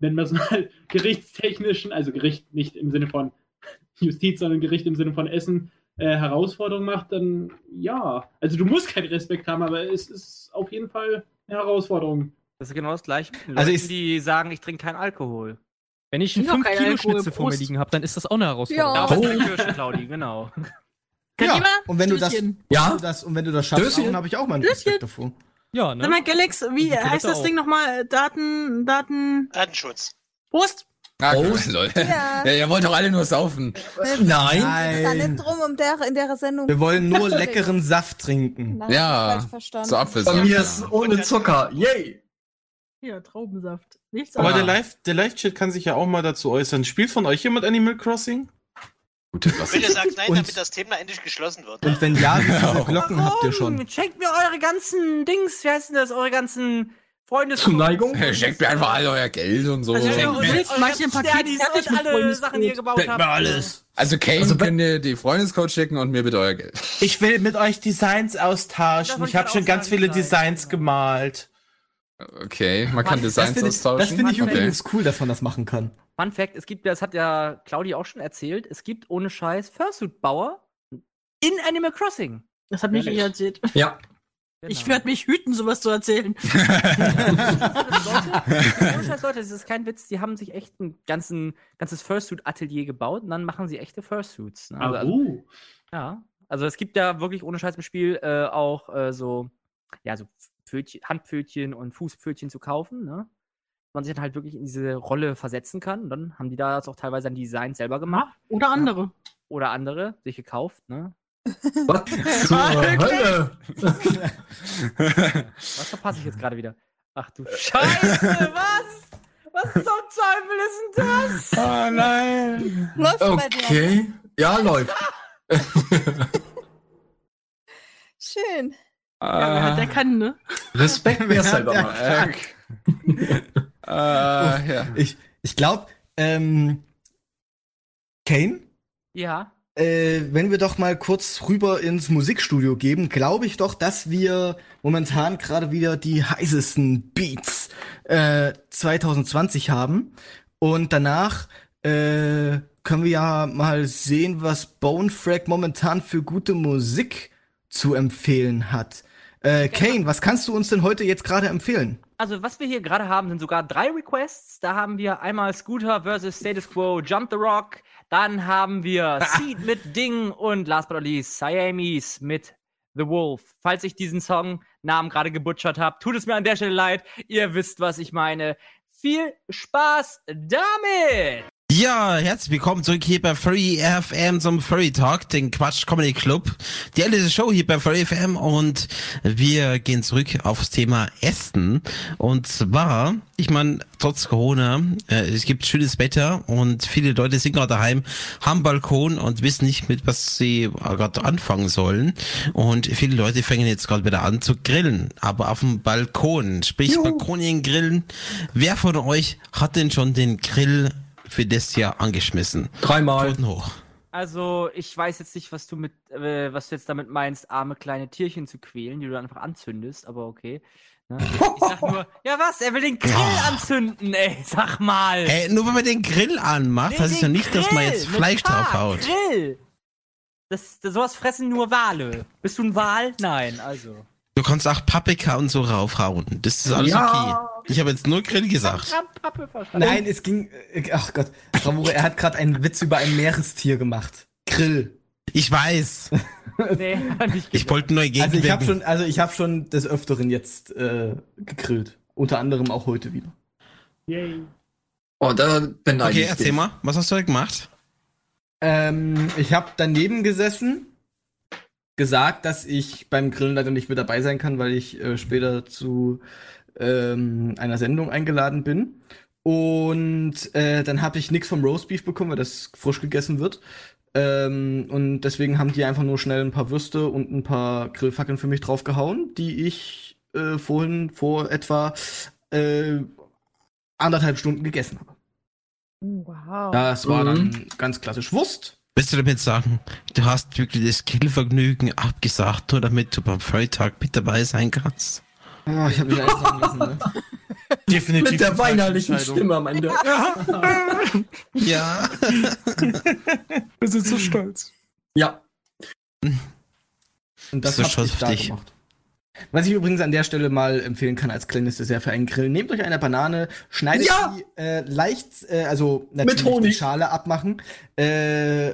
nennen wir es mal, gerichtstechnischen, also Gericht nicht im Sinne von Justiz, sondern Gericht im Sinne von Essen, äh, Herausforderung macht, dann ja. Also du musst keinen Respekt haben, aber es ist auf jeden Fall eine Herausforderung. Das ist genau das gleiche. den Also Leuten, ich- die sagen, ich trinke keinen Alkohol. Wenn ich einen Ja, kein 5-Kilo-Schnitzel Alkohol, vor mir liegen habe, dann ist das auch eine Herausforderung. Ja. Oh. Claudi, genau. Kann Ja, und wenn du das. Ja. du das, und wenn du das schaffst, dann habe ich auch mal einen Stößchen. Respekt davor. Ja, ne? Sag mal, Galax, wie heißt das auch. Ding nochmal? Daten, Daten. Datenschutz. Prost! Ah, Oh. gut, Leute. Ja. Ja, ihr wollt doch alle nur saufen. Nein. Ist da nicht drum um der, in der Sendung. Wir wollen nur leckeren Saft trinken. Nein, Ja, verstanden. So Bei Apfelsaft. mir ist ohne Zucker. Yay. Ja, Traubensaft. Nichts Aber der. Live, der Live-Chat kann sich ja auch mal dazu äußern. Spielt von euch jemand Animal Crossing? Bitte sagt nein, Und- damit das Thema endlich geschlossen wird. Und wenn ja, wie viele Glocken habt ihr schon? Schenkt mir eure ganzen Dings, wie heißt denn das, eure ganzen Freundes... Zuneigung? Schenkt mir einfach all euer Geld und so. Also, jetzt mach ich ein Paket fertig und mit alle. Sachen, die ihr gebaut Schenkt habt. mir alles. Also Kane Also, könnt ihr die Freundescode schicken und mir bitte euer Geld. Ich will mit euch Designs austauschen. Davon Ich habe schon ganz viele Designs, Designs genau. gemalt. Okay, man kann Designs Das finde ich, austauschen. das find ich okay. übrigens cool, dass man das machen kann. Fun Fact, es gibt, das hat ja Claudi auch schon erzählt, es gibt ohne Scheiß Fursuit-Bauer in Animal Crossing. Das hat mich nicht erzählt. Ja. Ich Genau. werde mich hüten, sowas zu erzählen. Leute, ohne Scheiß, Leute, das ist kein Witz, die haben sich echt ein ganzen, ganzes Fursuit-Atelier gebaut und dann machen sie echte Fursuits. Ne? Also, Ah, also, uh. ja, also es gibt ja wirklich ohne Scheiß im Spiel äh, auch äh, so, ja, so Pfötchen, Handpfötchen und Fußpfötchen zu kaufen, ne? Man sich dann halt wirklich in diese Rolle versetzen kann. Und dann haben die da auch teilweise ein Design selber gemacht. Oder andere. Oder andere sich gekauft, ne? Was zur Hölle? Was verpasse ich jetzt gerade wieder? Ach du Scheiße, was? Was zum Teufel ist denn das? Oh nein. Läuft bei dir. Okay. Ja, läuft. Schön. Ja, der kann, ne? Respekt, wer es macht. Äh, äh, ja. Ich, ich glaube, ähm, Kane, Ja. Äh, wenn wir doch mal kurz rüber ins Musikstudio geben, glaube ich doch, dass wir momentan gerade wieder die heißesten Beats äh, 2020 haben. Und danach äh, können wir ja mal sehen, was Bonefrag momentan für gute Musik zu empfehlen hat. Äh, Kane, was kannst du uns denn heute jetzt gerade empfehlen? Also, was wir hier gerade haben, sind sogar drei Requests. Da haben wir einmal Scooter versus Status Quo, Jump the Rock. Dann haben wir Seed mit Ding und last but not least Siamese mit The Wolf. Falls ich diesen Song Namen gerade gebutschert habe, tut es mir an der Stelle leid. Ihr wisst, was ich meine. Viel Spaß damit! Ja, herzlich willkommen zurück hier bei Furry FM zum Furry Talk, den Quatsch Comedy Club. Die älteste Show hier bei Furry FM und wir gehen zurück aufs Thema Essen. Und zwar, ich meine, trotz Corona, äh, es gibt schönes Wetter und viele Leute sind gerade daheim, haben Balkon und wissen nicht, mit was sie gerade anfangen sollen. Und viele Leute fangen jetzt gerade wieder an zu grillen, aber auf dem Balkon, sprich Balkonien grillen. Wer von euch hat denn schon den Grill für das Jahr angeschmissen. Dreimal. Pfoten hoch. Also, ich weiß jetzt nicht, was du mit, äh, was du jetzt damit meinst, arme kleine Tierchen zu quälen, die du dann einfach anzündest, aber okay. Ne? Ich sag nur, ja was, er will den Grill anzünden, ey, sag mal. Hey, nur wenn man den Grill anmacht, Nee, heißt es ja nicht, dass man Grill, jetzt mit Fleisch draufhaut. Grill. Das, das, sowas fressen nur Wale. Bist du ein Wal? Nein, also. Du kannst auch Paprika und so raufhauen. Das ist alles Ja. okay. Ich habe jetzt nur Grill gesagt. Nein, es ging. äh, Ach Gott, Bravura, er hat gerade einen Witz über ein Meerestier gemacht. Grill. Ich weiß. Nee, nicht Ich wollte nur Also ich habe schon, also ich habe schon des Öfteren jetzt äh, gegrillt. Unter anderem auch heute wieder. Yay. Oh, da Okay, ich erzähl dich. mal, was hast du da gemacht? Ähm, ich habe daneben gesessen, gesagt, dass ich beim Grillen leider nicht mit dabei sein kann, weil ich äh, später zu ähm, einer Sendung eingeladen bin. Und äh, dann habe ich nichts vom Roastbeef bekommen, weil das frisch gegessen wird. Ähm, und deswegen haben die einfach nur schnell ein paar Würste und ein paar Grillfackeln für mich draufgehauen, die ich äh, vorhin vor etwa äh, anderthalb Stunden gegessen habe. Wow. Das war Mhm. dann ganz klassisch Wurst. Willst du damit sagen, du hast wirklich das Grillvergnügen abgesagt, nur damit du beim Freitag mit dabei sein kannst? Oh, ich habe mich einfach sagen lassen, ne? Definitiv. Mit der weinerlichen. Stimme am Ende. Ja. Wir sind so stolz. Ja. Und das So hab ich da schuftig. gemacht. Was ich übrigens an der Stelle mal empfehlen kann als kleines Dessert für einen Grill. Nehmt euch eine Banane, schneidet Ja! die äh, leicht, äh, also natürlich Honig. die Schale abmachen, äh,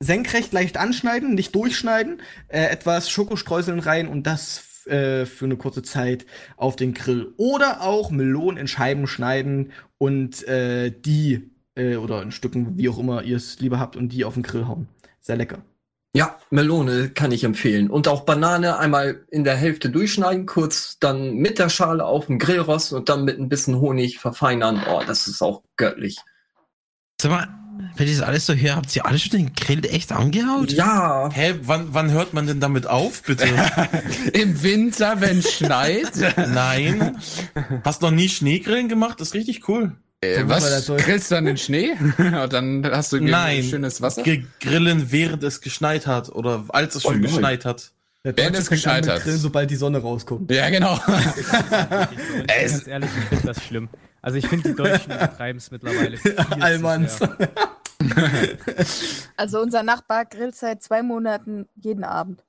senkrecht leicht anschneiden, nicht durchschneiden, äh, etwas Schokostreuseln rein und das äh, für eine kurze Zeit auf den Grill. Oder auch Melonen in Scheiben schneiden und äh, die, äh, oder in Stücken, wie auch immer ihr es lieber habt, und die auf den Grill hauen. Sehr lecker. Ja, Melone kann ich empfehlen. Und auch Banane einmal in der Hälfte durchschneiden, kurz dann mit der Schale auf den Grill rosten und dann mit ein bisschen Honig verfeinern. Oh, das ist auch göttlich. Sag mal, wenn ich das alles so höre, habt ihr alle schon den Grill echt angehaut? Ja. Hä, wann, wann hört man denn damit auf, bitte? Im Winter, wenn es schneit. Nein. Hast noch nie Schneegrillen gemacht? Das ist richtig cool. Äh, was? Grillst du dann den Schnee? Und dann hast du Nein. schönes Wasser? Ge- Grillen, während es geschneit hat oder als es schon Oh, nein. geschneit hat. Der Deutsche es geschneit hat. Grillen, sobald die Sonne rauskommt. Ja, genau. Ganz ehrlich, ich finde das schlimm. Also ich finde, die Deutschen übertreiben es mittlerweile. Allmanns. sehr. Also unser Nachbar grillt seit zwei Monaten jeden Abend.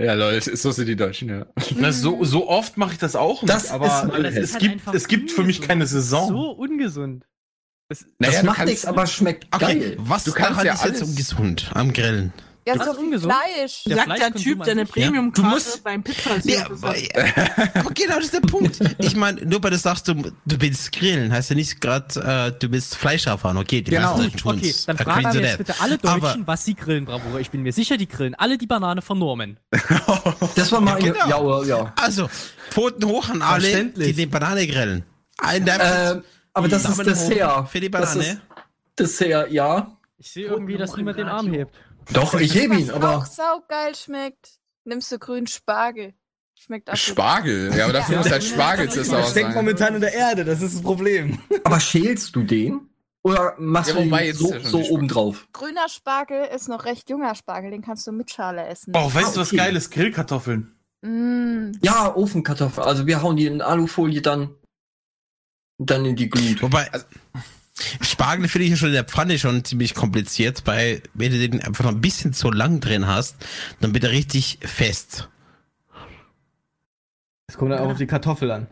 Ja, Leute, so sind die Deutschen, ja. Na, so, so oft mache ich das auch nicht, Das aber ist es, das es halt gibt, es gibt für mich keine Saison. So ungesund. Das, Das du macht nichts, aber schmeckt Okay, geil. was Du kannst daran ja ist jetzt alles- ungesund am Grillen? Ja, Das so ist ungesund. Fleisch. Der Sagt der Typ, der eine ja. Premium-Karte Du musst- beim Ja, hat. aber genau das ist der Punkt. Ich meine, nur weil du sagst, du, du willst grillen, heißt ja nicht gerade, äh, du bist Fleisch erfahren. Okay, die Genau. meisten tun's. Okay, dann fragen wir jetzt bitte alle Deutschen, Aber- was sie grillen, Bravura. Ich bin mir sicher, die grillen alle die Banane von Norman. Das war mal Ja, eine, genau. ja, ja. Also, Pfoten hoch an alle, die die Banane grillen. Ein Ähm, aber das ist Dessert. Für die Das Banane. ist Dessert, ja. Ich sehe irgendwie, dass niemand den Arm hebt. Doch, ich hebe ihn, aber auch saugeil schmeckt. Nimmst du grünen Spargel. Schmeckt auch gut. Spargel. Ja, aber dafür muss halt Spargel zu Das sauer steckt sein. momentan in der Erde, das ist das Problem. aber schälst du den? Oder machst Ja, du ihn so, ja so die oben drauf? Grüner Spargel ist noch recht junger Spargel, den kannst du mit Schale essen. Oh, weißt du, was okay. geil ist? Grillkartoffeln. Mm. Ja, Ofenkartoffeln. Also wir hauen die in Alufolie dann, dann in die Glut. Wobei, Spargel finde ich ja schon in der Pfanne schon ziemlich kompliziert, weil wenn du den einfach noch ein bisschen zu lang drin hast, dann wird er richtig fest. Es kommt dann auch auf die Kartoffel an.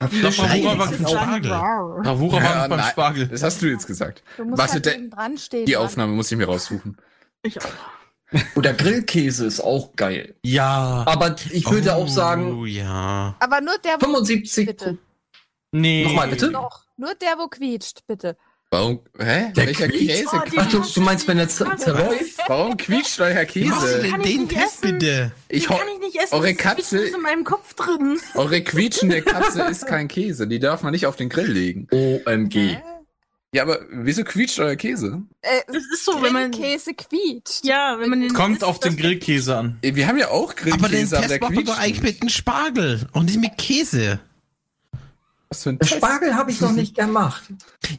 Doch, beim Spargel. Wow. Bravura war Ja, beim. Spargel. Das hast du jetzt gesagt. Du musst Was halt der- dran stehen. Die. Aufnahme muss ich mir raussuchen. Ich auch. Oder Grillkäse ist auch geil. Ja. Aber ich würde oh, auch sagen, ja. Aber nur der, wo 75 bitte. Nee. Nochmal bitte? Noch. Nur der, wo quietscht, bitte. Warum? Hä? Der Welcher quietscht? Käse? Oh, Ach, du, du meinst, wenn er zer- zerläuft? Warum quietscht euer Käse? denn den nicht Test essen. bitte? Ich Ich ho kann ich nicht essen. Eure Katze- ist in meinem Kopf drin. Eure quietschende Katze ist kein Käse. Die darf man nicht auf den Grill legen. OMG. Ja, aber wieso quietscht euer Käse? Äh, Das ist so, wenn man. Käse quietscht. Ja, wenn man den. Kommt isst, auf den Grillkäse an. Wir haben ja auch Aber den Grillkäse, aber, Test der macht man doch eigentlich mit einem Spargel und nicht mit Käse. Was für ein Test? Spargel habe ich noch nicht gemacht.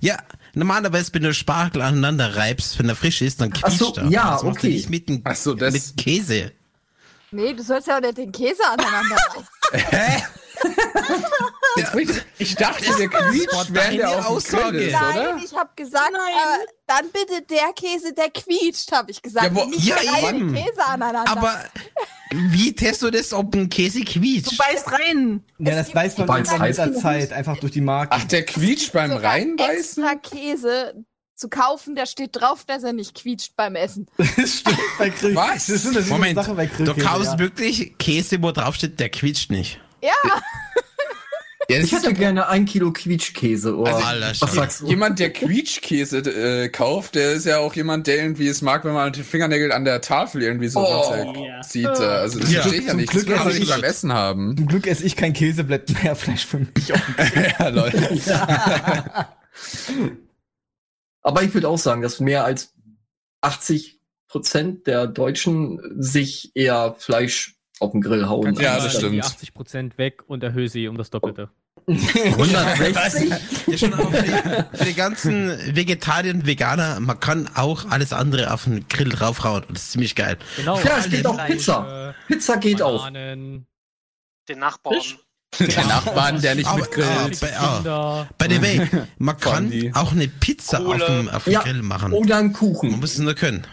Ja, normalerweise, wenn du Spargel aneinander reibst, wenn er frisch ist, dann Ach so, quietscht er. ja, das okay. nicht mit, dem- Ach so, das- mit Käse. Nee, du sollst ja auch nicht den Käse aneinander. Jetzt bringt- Ich dachte, der quietscht, während der auf. Grill ist, Nein, oder? ich habe gesagt, äh, dann bitte der Käse, der quietscht, habe ich gesagt. Ja, wo- nicht Ja, eben. Käse aneinander. Aber wie testest du das, ob ein Käse Du quietscht? beißt rein. Ja, das weiß man der genug Zeit, einfach durch die Marke. Ach, der quietscht beim sogar Reinbeißen? extra Käse zu kaufen, da steht drauf, dass er nicht quietscht beim Essen. Das stimmt bei. Was? Das ist eine Moment, Sache bei du kaufst ja. wirklich Käse, wo draufsteht, der quietscht nicht. Ja, Ja, das Ich hätte gerne ein Kilo Quietschkäse. Oh, Also, Alter, was sagst du? Jemand, der Quietschkäse äh, kauft, der ist ja auch jemand, der irgendwie es mag, wenn man die Fingernägel an der Tafel irgendwie so Oh. Ja. sieht. äh, Also das Ja. verstehe ich ja Zum nicht. Glück das will ich- beim Essen haben. Zum Glück esse ich kein Käse, bleibt mehr Fleisch für mich auf ja, Leute. Aber ich würde auch sagen, dass mehr als 80 Prozent der Deutschen sich eher Fleisch auf den Grill hauen. Ja, Mal das die stimmt. 80 Prozent weg und erhöhe sie um das Doppelte. 160? Ja, schon auch für, die, für die ganzen Vegetarier und Veganer, man kann auch alles andere auf den Grill draufhauen und das ist ziemlich geil. Genau. Ja, es geht auch Pizza. äh, Pizza geht auch. Den Nachbarn. Der Nachbarn, der nicht Aber, mitgrillt. ah, bei, Kinder. by the way, man kann auch eine Pizza auf dem, auf dem Ja. Grill machen. Oder einen Man Kuchen. muss es nur können.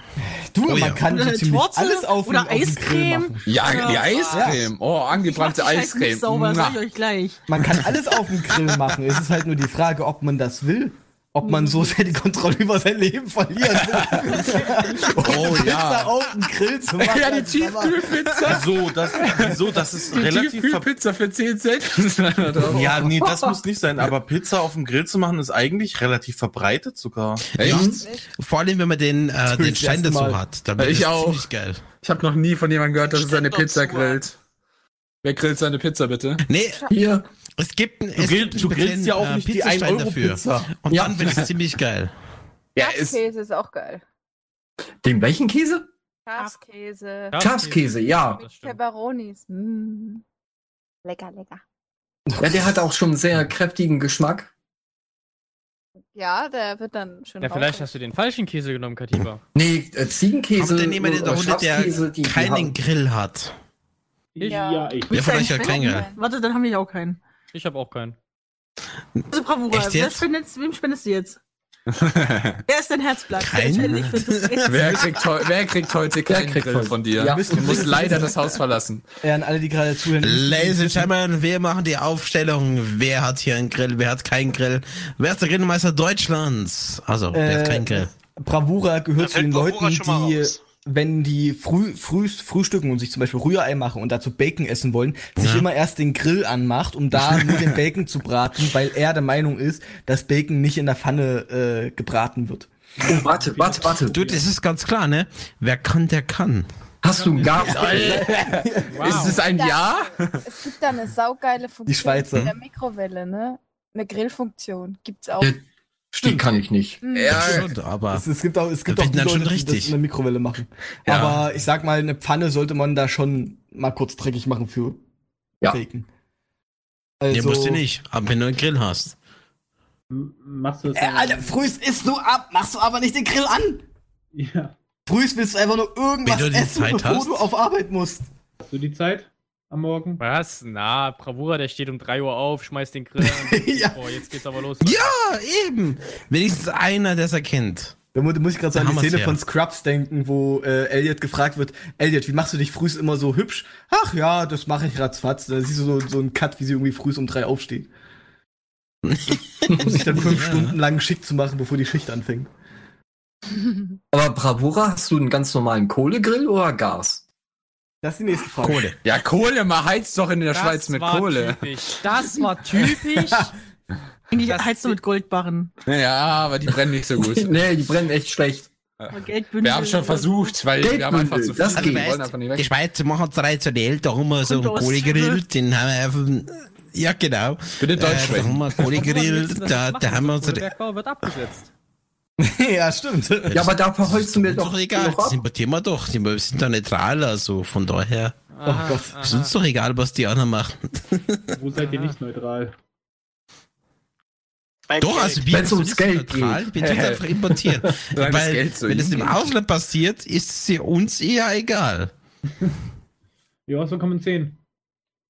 Du, Oh man ja. kann Oder so eine ziemlich Torte alles auf, oder auf den Grill Eiscreme. machen. Ja, Ja. die Eiscreme. Oh, angebrannte Eiscreme. nicht sauber, sag ich euch gleich. Man kann alles auf dem Grill machen. Es ist halt nur die Frage, ob man das will. Ob man so sehr die Kontrolle über sein Leben verlieren will. Oh Pizza ja. auf dem Grill zu machen. Ja, die ist Tiefkühlpizza. So, das, so, das ist Die relativ Tiefkühlpizza für 10 Cent. Ja, nee, das muss nicht sein, aber Pizza auf dem Grill zu machen ist eigentlich relativ verbreitet sogar. Echt? Vor allem, wenn man den, äh, den Stein dazu Mal. hat. Dann Ich das auch. ziemlich geil. Ich habe noch nie von jemandem gehört, dass er seine Pizza grillt. Wer grillt seine Pizza bitte? Nee, Hier. Es gibt, Du, es grill, gibt einen du grillst ja auch äh, nicht die Pizzastein dafür. 1-Euro-Pizza. Und Ja. dann wird es ziemlich geil. Ja, ist, Schafskäse ist auch geil. Den welchen Käse? Schafskäse. Schafskäse, ja. Stimmt. Pepperonis. Mm. Lecker, lecker. Ja, der hat auch schon einen sehr kräftigen Geschmack. Ja, der wird dann schön Ja, vielleicht hast du den falschen Käse genommen, Katiba. Nee, äh, Ziegenkäse Kommt denn jemand in der Runde, der die, die keinen haben- Grill hat? Ich? Ja, ich. Euch Willst du hat einen keinen Grill? Warte, dann haben wir auch keinen. Ich habe auch keinen. Also Bravura, Echt wer jetzt? spendest, wem spendest du jetzt? Wer ist dein Herzblatt? Kein? Wer, kriegt wer kriegt heute keinen kriegt Grill heute- von dir? Ja. Du musst leider das Haus verlassen. Ja, an alle, die gerade zuhören. Ladies and Gentlemen, wir machen die Aufstellung. Wer hat hier einen Grill, wer hat keinen Grill? Wer ist der Grillmeister Deutschlands? Also, wer hat Äh, keinen Grill? Bravura gehört zu den Bravura Leuten, die, raus. Wenn die früh, früh frühstücken und sich zum Beispiel Rührei machen und dazu Bacon essen wollen, sich Ja. immer erst den Grill anmacht, um da nur den Bacon zu braten, weil er der Meinung ist, dass Bacon nicht in der Pfanne äh, gebraten wird. Oh, warte, warte, warte. Du, das ist ganz klar, ne? Wer kann, der kann. Hast du einen Gas? Ist es ein Ja? Es gibt da eine saugeile Funktion Die Schweizer. in der Mikrowelle, ne? Eine Grillfunktion gibt's auch. Ja, Die kann ich nicht. Mhm. Ja, Schon, aber Es, es gibt auch, es gibt auch die Leute, die das in der Mikrowelle machen. Ja. Aber ich sag mal, eine Pfanne sollte man da schon mal kurz dreckig machen für Ja. Nee, Also, musst du nicht. Aber wenn du einen Grill hast. Machst du das? Äh, Alter, frühst isst du ab, machst du aber nicht den Grill an. Ja. Frühst willst du einfach nur irgendwas essen, Zeit bevor hast. du auf Arbeit musst. Hast du die Zeit am Morgen? Was? Na, Bravura, der steht um 3 Uhr auf, schmeißt den Grill an. Ja. Oh, jetzt geht's aber los. Ja, eben. Wenigstens einer, der es erkennt. Da mu- da muss ich gerade so an die Szene her. von Scrubs denken, wo äh, Elliot gefragt wird, Elliot, wie machst du dich frühs immer so hübsch? Ach ja, das mache ich ratzfatz. Da siehst du so, so einen Cut, wie sie irgendwie frühs um drei aufsteht. um sich dann fünf Ja. Stunden lang schick zu machen, bevor die Schicht anfängt. Aber Bravura, hast du einen ganz normalen Kohlegrill oder Gas? Das ist die nächste Frage. Kohle. Ja, Kohle, man heizt doch in der Das Schweiz mit war Kohle. Typisch. Das war typisch. Eigentlich heizt du mit Goldbarren. Ja, aber die brennen nicht so gut. nee, die brennen echt schlecht. Wir haben schon versucht, weil wir haben einfach zu viel. das Also, weißt, die. Schweizer machen traditionell, da haben wir so einen Und aus- Kohlegrill, den haben wir einfach, ja genau. Bitte Deutsch Äh, da haben wir einen Kohlegrill, da, da haben wir unsere, Bergbau wird abgesetzt. ja, stimmt. Ja, aber da verholzen wir ist doch doch egal, noch das ab. importieren wir doch, die wir sind da neutral, also von daher, Oh Gott. ist uns doch egal, was die anderen machen. Wo seid ihr nicht neutral? Beim Doch, Geld. also wir sind ums Geld neutral, geht. wir tun einfach importieren. Weil, so wenn es im. Ausland passiert, ist es ja uns eher egal. Ja, so kommen zehn.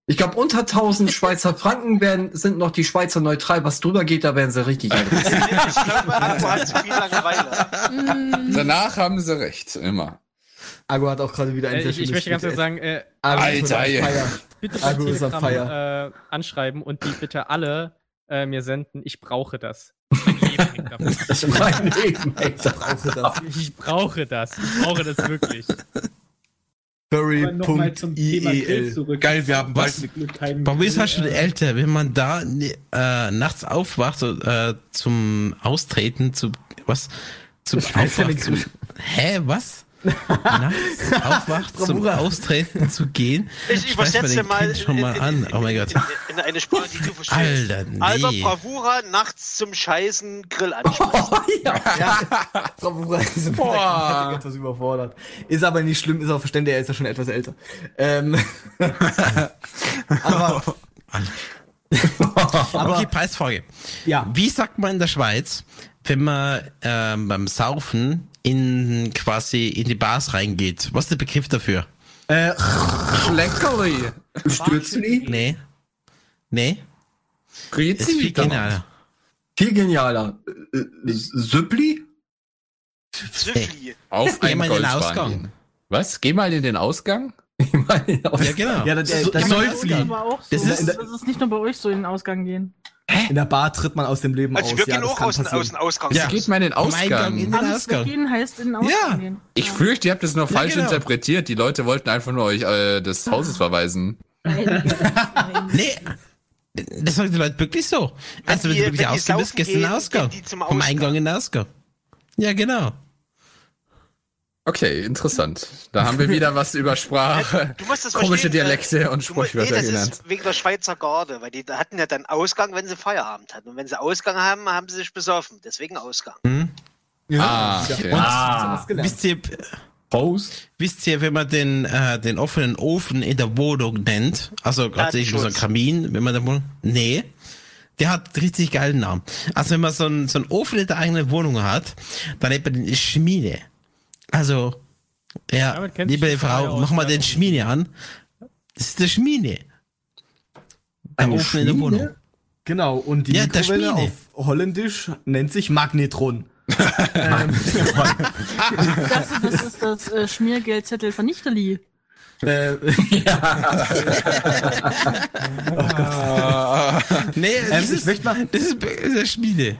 Ich glaube, unter 1000 Schweizer Franken werden, sind noch die Schweizer neutral. Was drüber geht, da werden sie richtig aggressiv. Ich glaube, Akku hat zu viel Langeweile. Mm. Danach haben sie recht, immer. Ago hat auch gerade wieder ein Äh, ich, ich möchte ganz kurz sagen, äh, Alter, bitte bei Telegram äh, anschreiben und die bitte alle äh, mir senden. Ich brauche das. Ich mein Leben hängt brauche das. Ich brauche das. Ich brauche das wirklich. Thema Grill zurück. Geil, wir haben bald Was? Warum ist man schon älter, wenn man da äh, nachts aufwacht so, äh, zum Austreten, zu was? Zum Aufwachen, zum, Hä, was? Nachts aufwacht, zum. Austreten zu gehen. Ich übersetze den mal Kind schon in- mal in- an. Oh mein Gott. In eine Sprache, die du verstehst. Alter, nee. Alter Bravura nachts zum Scheißen Grill ansprechen. Bravura ist Boah. etwas überfordert. Ist aber nicht schlimm, ist auch verständlich, er ist ja schon etwas älter. Ähm, aber, Aber okay, Preisfrage. Ja. Wie sagt man in der Schweiz, wenn man ähm, beim Saufen in quasi in die Bars reingeht? Was ist der Begriff dafür? äh, Leckerli. Stürzli? Nee. Nee? Das ist Grüezi. viel genialer. Viel genialer. Äh, äh, Süppli? Süffli. Auf Geh einen mal in den. Ausgang. Was? Geh mal in den Ausgang? Ja, genau. ja, das, das, das das ist, das ist nicht nur bei euch so in den Ausgang gehen. In der Bar tritt man aus dem Leben Also aus. wir ja, gehen das auch kann aus, aus dem Ausgang. Ja. Geht mal in den Eingang in Ausgang. den Ausgang. weggehen heißt in den Ausgang Ja. gehen. Ich fürchte, ihr habt das noch Ja, falsch genau. interpretiert. Die Leute wollten einfach nur euch äh, des Hauses verweisen. Nee. Das sagen die Leute wirklich so. Also wenn du wirklich saufen gehst du in den gehen, Ausgang. gehen Vom Ausgang. Eingang in den Ausgang. Ja, genau. Okay, interessant. Da haben wir wieder was über Sprache, Du musst das komische Dialekte und du musst- Sprichwörter nee, das genannt. ist wegen der Schweizer Garde, weil die hatten ja dann Ausgang, wenn sie Feierabend hatten. Und wenn sie Ausgang haben, haben sie sich besoffen. Deswegen Ausgang. Ah, okay. Ah, Wisst ihr, Post? wisst ihr, wenn man den, äh, den offenen Ofen in der Wohnung nennt, also gerade so ein Datenschutz. Kamin, wenn man da wohnt, nee, der hat einen richtig geilen Namen. Also wenn man so einen, so einen Ofen in der eigenen Wohnung hat, dann nennt man den Schmiede. Also, ja, liebe Frau mach mal ja. den Schmiede an. Das ist der Schmiede. Der Eine Ofen in der Schmiede? Wohnung. Genau, und die Ja, der Mikrowelle Schmiede. auf Holländisch nennt sich Magnetron. ähm, Das, das ist das äh, Schmiergeldzettel von Nichterli. äh, Nee, Ähm, das, ich ist, mal- das ist der Schmiede.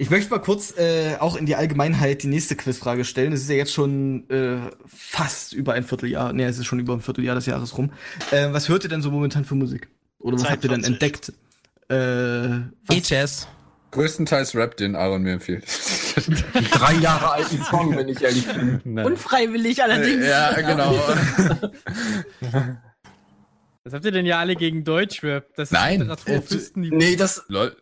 Ich möchte mal kurz äh, auch in die Allgemeinheit die nächste Quizfrage stellen. Es ist ja jetzt schon äh, fast über ein Vierteljahr. Nee, es ist schon über ein Vierteljahr des Jahres rum. Äh, was hört ihr denn so momentan für Musik? Oder was habt ihr denn 42. entdeckt? Äh, E-Jazz. Größtenteils Rap, den Aaron mir empfiehlt. Drei Jahre alten Song, wenn ich ehrlich bin. Unfreiwillig allerdings. ja, genau. Was habt ihr denn ja alle gegen Deutschrap? Das ist Nein. Literatur, Äh, Fistenniveau. Nee, das. Lol.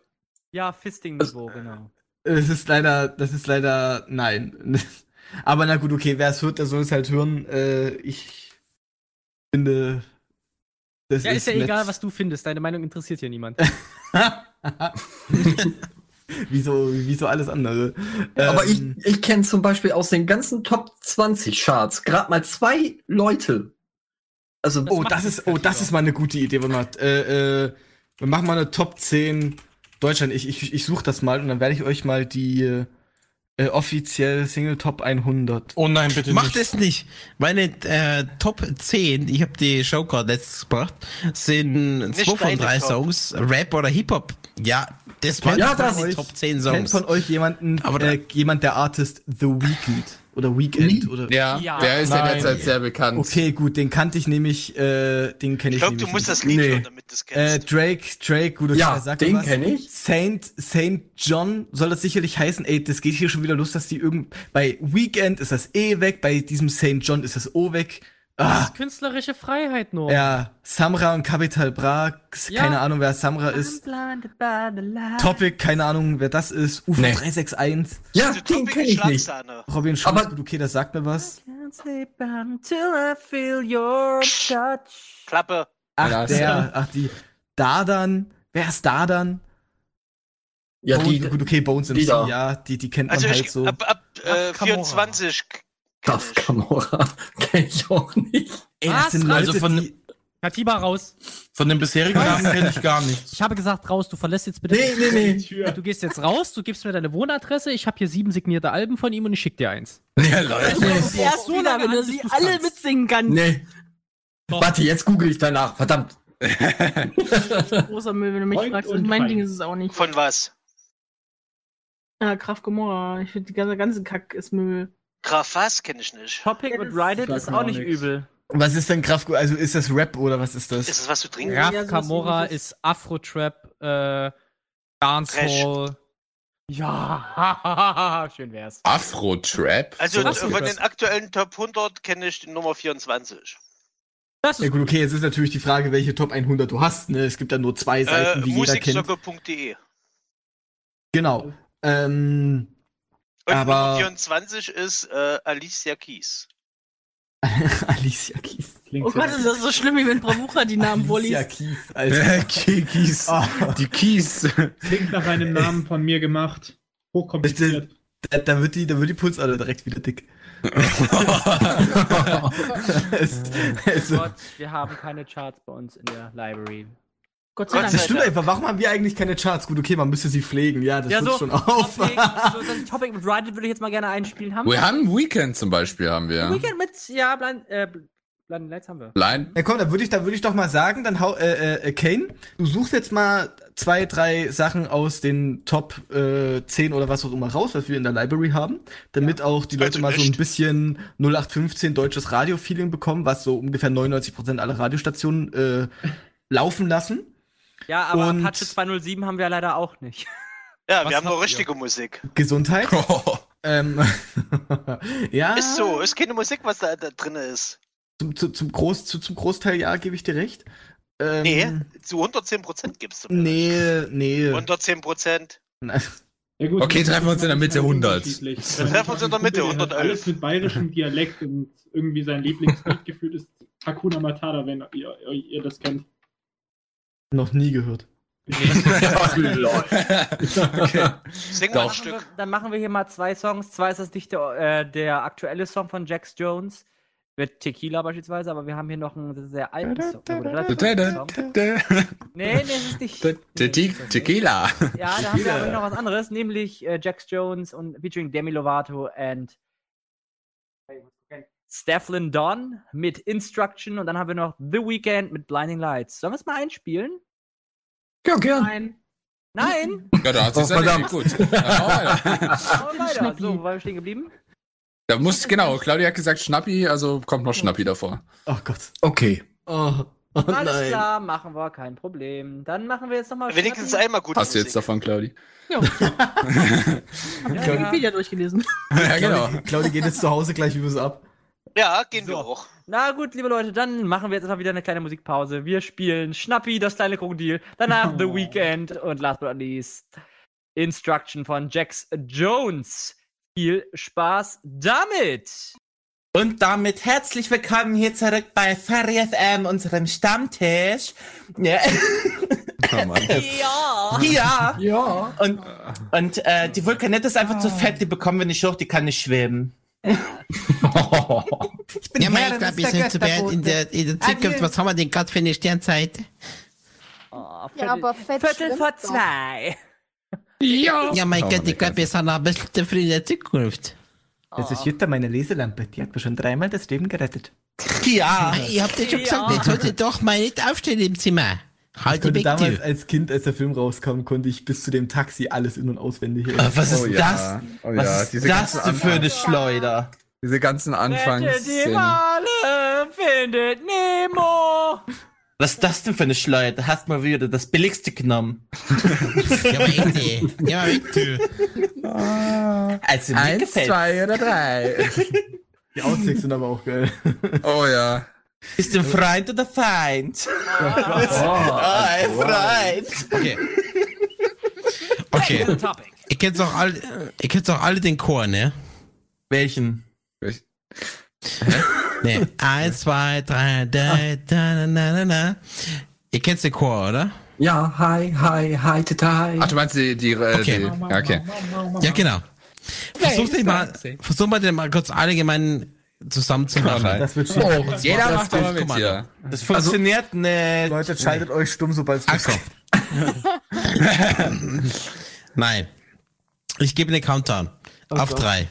Ja, Fisting-Niveau, genau. Es ist leider, das ist leider, nein. Aber na gut, okay, wer es hört, der soll es halt hören. Äh, ich finde, das Ja, ist ja nett. egal, was du findest. Deine Meinung interessiert hier niemand. Wieso, wieso alles andere? Aber ich, Ähm, ich kenne zum Beispiel aus den ganzen Top 20 Charts gerade mal zwei Leute. Also, Oh, das ist, oh, das ist mal eine gute Idee. Warte mal, äh, äh, wir machen mal eine Top 10 Deutschland. Ich, ich, ich suche das mal und dann werde ich euch mal die äh, äh, offiziell Single Top 100. Oh nein, bitte Macht nicht. es nicht. Meine äh, Top 10, ich habe die Show gerade letztes gebracht, sind Nicht zwei von drei. Songs, Rap oder Hip-Hop. Ja, das waren Ja, die das- Top 10 Kennt Songs. von euch jemanden, Aber äh, jemand der Artist The Weeknd oder Weekend oder? Ja, Ja. der ist ja derzeit sehr bekannt. Okay, gut, den kannte ich nämlich, äh, den kenne Ich ich glaube, du musst nicht. das Lied Nee. hören, damit du es Äh, kennst. Drake, Drake, gut, okay, Ja, sagt den was. kenn ich. Saint, Saint John soll das sicherlich heißen. Ey, das geht hier schon wieder los, dass die irgend, bei Weekend ist das E weg, bei diesem Saint John ist das O weg. Das Ah, ist künstlerische Freiheit nur. ja, Samra und Capital Bra, Ja. keine Ahnung, wer Samra ist. Topic, keine Ahnung, wer das ist. UFO Nee. 361. ja, Du den kenne ich nicht. Robin Schulz, Aber- gut, okay, das sagt mir was. Klappe. Ach, Ja, der, ach, die. Dardan, wer ist Dardan? Ja, die, Bones, gut, okay, Bones die MC, da. ja, die, die kennt man Also halt ich, so. ab, ab äh, Kamora. 24 k- kenn das ich. Kamera kenne ich auch nicht. Ey, Was? das sind Leute, Also von- die, Katiba raus. Von den bisherigen Namen kenne ich gar nichts. Ich habe gesagt, raus, du verlässt jetzt bitte. Nee, nee, nee. Tür. Du gehst jetzt raus, du gibst mir deine Wohnadresse, ich habe hier sieben signierte Alben von ihm und ich schick dir eins. Ja, Leute. Erst So lange wenn du sie alle kannst. mitsingen kannst. Nee. Warte, jetzt google ich danach. Verdammt. Großer Müll, wenn du mich Freund fragst. und Mein. Ding ist es auch nicht. Von was? Ja, Graf Gomorra. Ich finde, die ganze, ganze Kack ist Müll. Graf was kenne ich nicht. Topic und Ride It Sagt ist auch nicht nix. übel. Was ist denn Kraft? Also ist das Rap oder was ist das? Ist das was zu trinken? Raf Ja, ähnliches. ist Afro-Trap, äh, Dancehall. Ja, schön wär's. Afro-Trap? Also Sowas von den aktuellen Top 100 kenne ich die Nummer 24. Das Ja ist gut, okay, jetzt ist natürlich die Frage, welche Top 100 du hast. Ne? Es gibt ja nur zwei Seiten, Äh, wie jeder kennt. Musiksocke.de. Genau. Ähm, Und Aber- Nummer 24 ist äh, Alicia Keys. Alicia Keys. Klingt Oh Gott, ist das so schlimm, wie wenn Bravucha die Namen Alicia vorliest. Keys, Alter. Kies. Oh, Die Kies. Klingt nach einem Namen von mir gemacht. Hochkompliziert. da, da, wird die, da wird die Pulsader direkt wieder dick. es, es, Gott, wir haben keine Charts bei uns in der Library. Gott sei Dank. das stimmt einfach. Warum haben wir eigentlich keine Charts? Gut, okay, man müsste sie pflegen. Ja, das ja, so, schon auf. Topic, so das Topic mit Ride It würde ich jetzt mal gerne einspielen. Haben Wir haben Weekend zum Beispiel, haben wir. Weekend mit, ja, Blind, äh, Blind Lights haben wir. Line. Ja, komm, dann würde ich, da würde ich doch mal sagen, dann hau, äh, äh, Kane, du suchst jetzt mal zwei, drei Sachen aus den Top äh, 10 oder was auch immer raus, was wir in der Library haben, damit auch die Leute Also mal so ein bisschen 0815 deutsches Radio-Feeling bekommen, was so ungefähr 99% aller Radiostationen äh, laufen lassen. Ja, aber Und- Apache 207 haben wir ja leider auch nicht. Ja, Was wir haben nur ihr? richtige Musik. Gesundheit. Oh. ähm, ja. Ist so, ist keine Musik, was da, da drin ist. Zum, zu, zum, Groß, zu, zum Großteil ja, gebe ich dir recht. Ähm, Nee, zu 110% gibt's zum Nee, nee. 110%. Ja, gut, Okay, treffen wir uns in der Mitte, halt 100. unterschiedlich. Wir treffen uns in der Mitte, Kumpel, der hat 111. Alles mit bayerischem Dialekt und irgendwie sein Lieblingslied gefühlt ist Hakuna Matata, wenn ihr, ihr das kennt. Noch nie gehört. okay. Sing mal ein. Stück. Dann machen wir hier mal zwei Songs. Zwar ist das nicht der, äh, der aktuelle Song von Jax Jones, mit Tequila beispielsweise, aber wir haben hier noch einen sehr alten Song. Nee, nee, das ist nicht. Nee, Tequila. nicht. Ja, da haben wir aber noch was anderes, nämlich äh, Jax Jones und featuring Demi Lovato and Stefan Don mit Instruction und dann haben wir noch The Weeknd mit Blinding Lights. Sollen wir es mal einspielen? Ja, gern. Nein. Nein! Ja, da hat sich's Oh. Gut. Dann machen wir weiter. So, wo waren wir stehen geblieben? Da muss, genau, Claudia hat gesagt Schnappi, also kommt noch Schnappi davor. Oh Gott. Okay. Oh, oh Alles nein. klar, machen wir, kein Problem. Dann machen wir jetzt nochmal Wenigstens einmal gut. Hast du jetzt davon, Claudi? Ja. Hab ich Wikipedia durchgelesen. Ja, genau. Claudi, Claudi geht jetzt zu Hause gleich über so ab. Ja, gehen wir So. auch. Na gut, liebe Leute, dann machen wir jetzt einfach wieder eine kleine Musikpause. Wir spielen Schnappi, das kleine Krokodil, danach The Weeknd und last but not least Instruction von Jax Jones. Viel Spaß damit! Und damit herzlich willkommen hier zurück bei Ferry FM, unserem Stammtisch. Ja. Oh. Ja! ja. Ja. Und, und äh, die Vulkanette ist einfach zu fett, die bekommen wir nicht hoch, die kann nicht schweben. Ich bin Ja, mein, Herr ich glaube, wir sind zu weit in der, in der Zukunft. Adieu. Was haben wir denn gerade für eine Sternzeit? Oh, Viertel, Ja, aber fett Viertel schwimmt vor zwei. Ja. Ja, mein Oh, Gott, ich glaube, wir sind noch ein bisschen zu früh in der Zukunft. Das ist Jutta, meine Leselampe. Die hat mir schon dreimal das Leben gerettet. Ja. Ich hab dir schon Ja. gesagt, jetzt sollte doch mal nicht aufstehen im Zimmer. Halt die konnte weg, damals du. als Kind, als der Film rauskam, konnte ich bis zu dem Taxi alles in- und auswendig. Äh, Was ist Oh ja. das? Oh Was ja, ist diese das ganzen für eine Anfangs- Schleuder? Diese ganzen Rette die. Wale, findet Nemo! Was ist das denn für eine Schleuder? Hast mal wieder das billigste genommen. Ja, aber echt, ey. Ja, aber echt, du. Also mir Eins, gefällt's. zwei oder drei. Die Outtakes sind aber auch geil. Oh ja. Bist du ein Freund oder Feind? Oh, Ah, ein Freund. Okay. Okay. Ihr kennt auch alle, ihr kennt auch alle den Chor, ne? Welchen? Ne. Eins, zwei, drei, drei, da, na, na, na, na. Ihr kennt den Chor, oder? Ja, hi, hi, hi, hi. Ach, du meinst die, die, äh, Okay. die ja, okay. Ja, genau. Versucht den mal, versucht mal den mal kurz allgemein zusammenzumachen. Das wird Oh, schön. jeder das macht kommt, mit hier. Das funktioniert nicht. Leute, schaltet euch stumm, sobald es Also. Nein. Ich gebe den Countdown. Auf Gott. drei.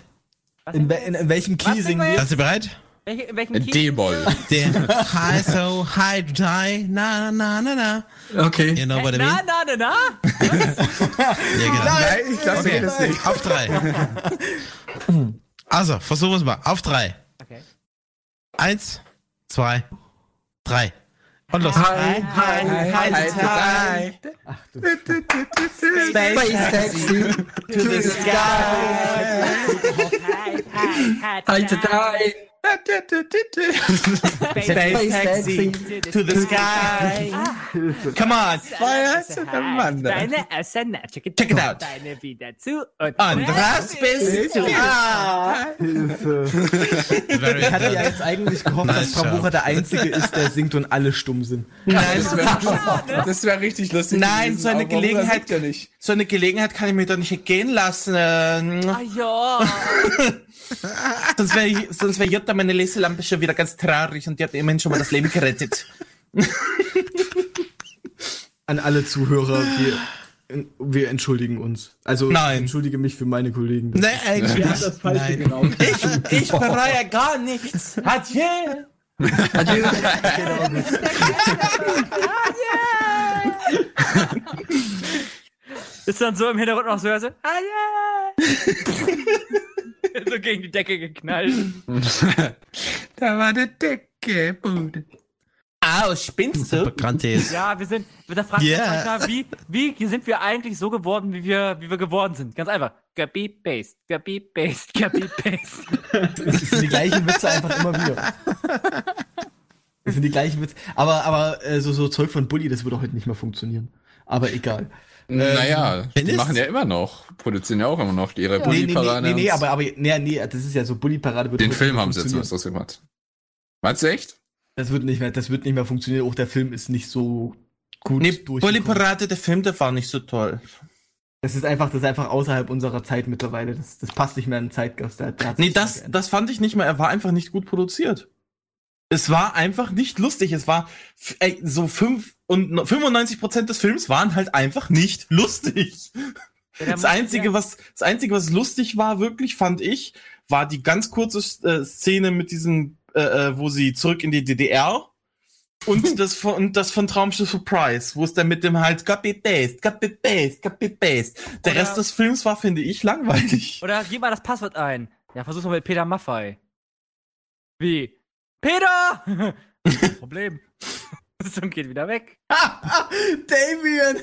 in, we- in, in welchem Key Was singen wir? Seid ihr bereit? Welche, in welchem Key? D-Moll. High So High to Die, na na na na. Okay. You know what I Na, mean? na, na, na. Ja, genau. Nein, ich glaube, Okay. okay. das nicht. Auf drei. Also, versuchen wir es mal. Auf drei. Okay. Eins, zwei, drei. Und los. Hi, hi, hi, hi, Space Taxi to the sky. Hi to die. Space Taxi to the sky. Come on. Deine Asana, check it, Check it out. Deine wieder zu und Andras bist du. Ich hatte ja jetzt eigentlich gehofft, dass Frau. Bucher der Einzige ist, der singt und alle stumm sind. Nein, Das wäre das wär richtig lustig. Nein, so eine Gelegenheit- so eine Gelegenheit kann ich mir doch nicht entgehen lassen. Ah ja. Sonst wäre sonst wär Jutta, meine Leselampe, schon wieder ganz traurig und die hat immerhin schon mal das Leben gerettet. An alle Zuhörer, wir, wir entschuldigen uns. Also Nein. ich entschuldige mich für meine Kollegen. Eigentlich Wir haben nicht. das Falsche Nein. genau. Ich, ich bereue gar nichts. Adieu. Adieu. Ist dann so im Hintergrund noch so, so ah ja. so gegen die Decke geknallt. da war der dicke Bude. Au, spinnst du? Ja, wir sind, da fragt Yeah. yeah. manchmal, wie, wie sind wir eigentlich so geworden, wie wir, wie wir geworden sind? Ganz einfach. Copy, paste, copy, paste, copy, paste. Das sind die gleichen Witze einfach immer wieder. Das sind die gleichen Witze. Aber, aber äh, so, so Zeug von Bully, das würde heute nicht mehr funktionieren. Aber egal. Naja, die Dennis? machen ja immer noch, produzieren ja auch immer noch ihre Nee, nee, nee, Bulli-Parade. nee, nee, und aber, aber nee, nee, das ist ja so Bully-Parade. würde den Film haben sie jetzt was draus gemacht. Meinst du echt? Das wird nicht mehr, das wird nicht mehr funktionieren. Auch der Film ist nicht so gut Nee, durchgekommen. Bully Parade, der Film, der war nicht so toll. Das ist einfach, das ist einfach außerhalb unserer Zeit mittlerweile. Das, das passt nicht mehr in den Zeitgeist. Der, der hat Nee, das, das fand ich nicht mehr. Er war einfach nicht gut produziert. Es war einfach nicht lustig. Es war ey, so fünf und no- 95% des Films waren halt einfach nicht lustig. Das einzige, was, das einzige, was lustig war, wirklich, fand ich, war die ganz kurze äh, Szene mit diesem, äh, äh, wo sie zurück in die DDR und das von, und das von Traumschiff Surprise, wo es dann mit dem halt Copy Paste, Copy Paste, Copy Paste. Der Oder- Rest des Films war, finde ich, langweilig. Oder gib mal das Passwort ein. Ja, versuch's mal mit Peter Maffei. Wie? Peter! Problem. und geht wieder weg. Damien!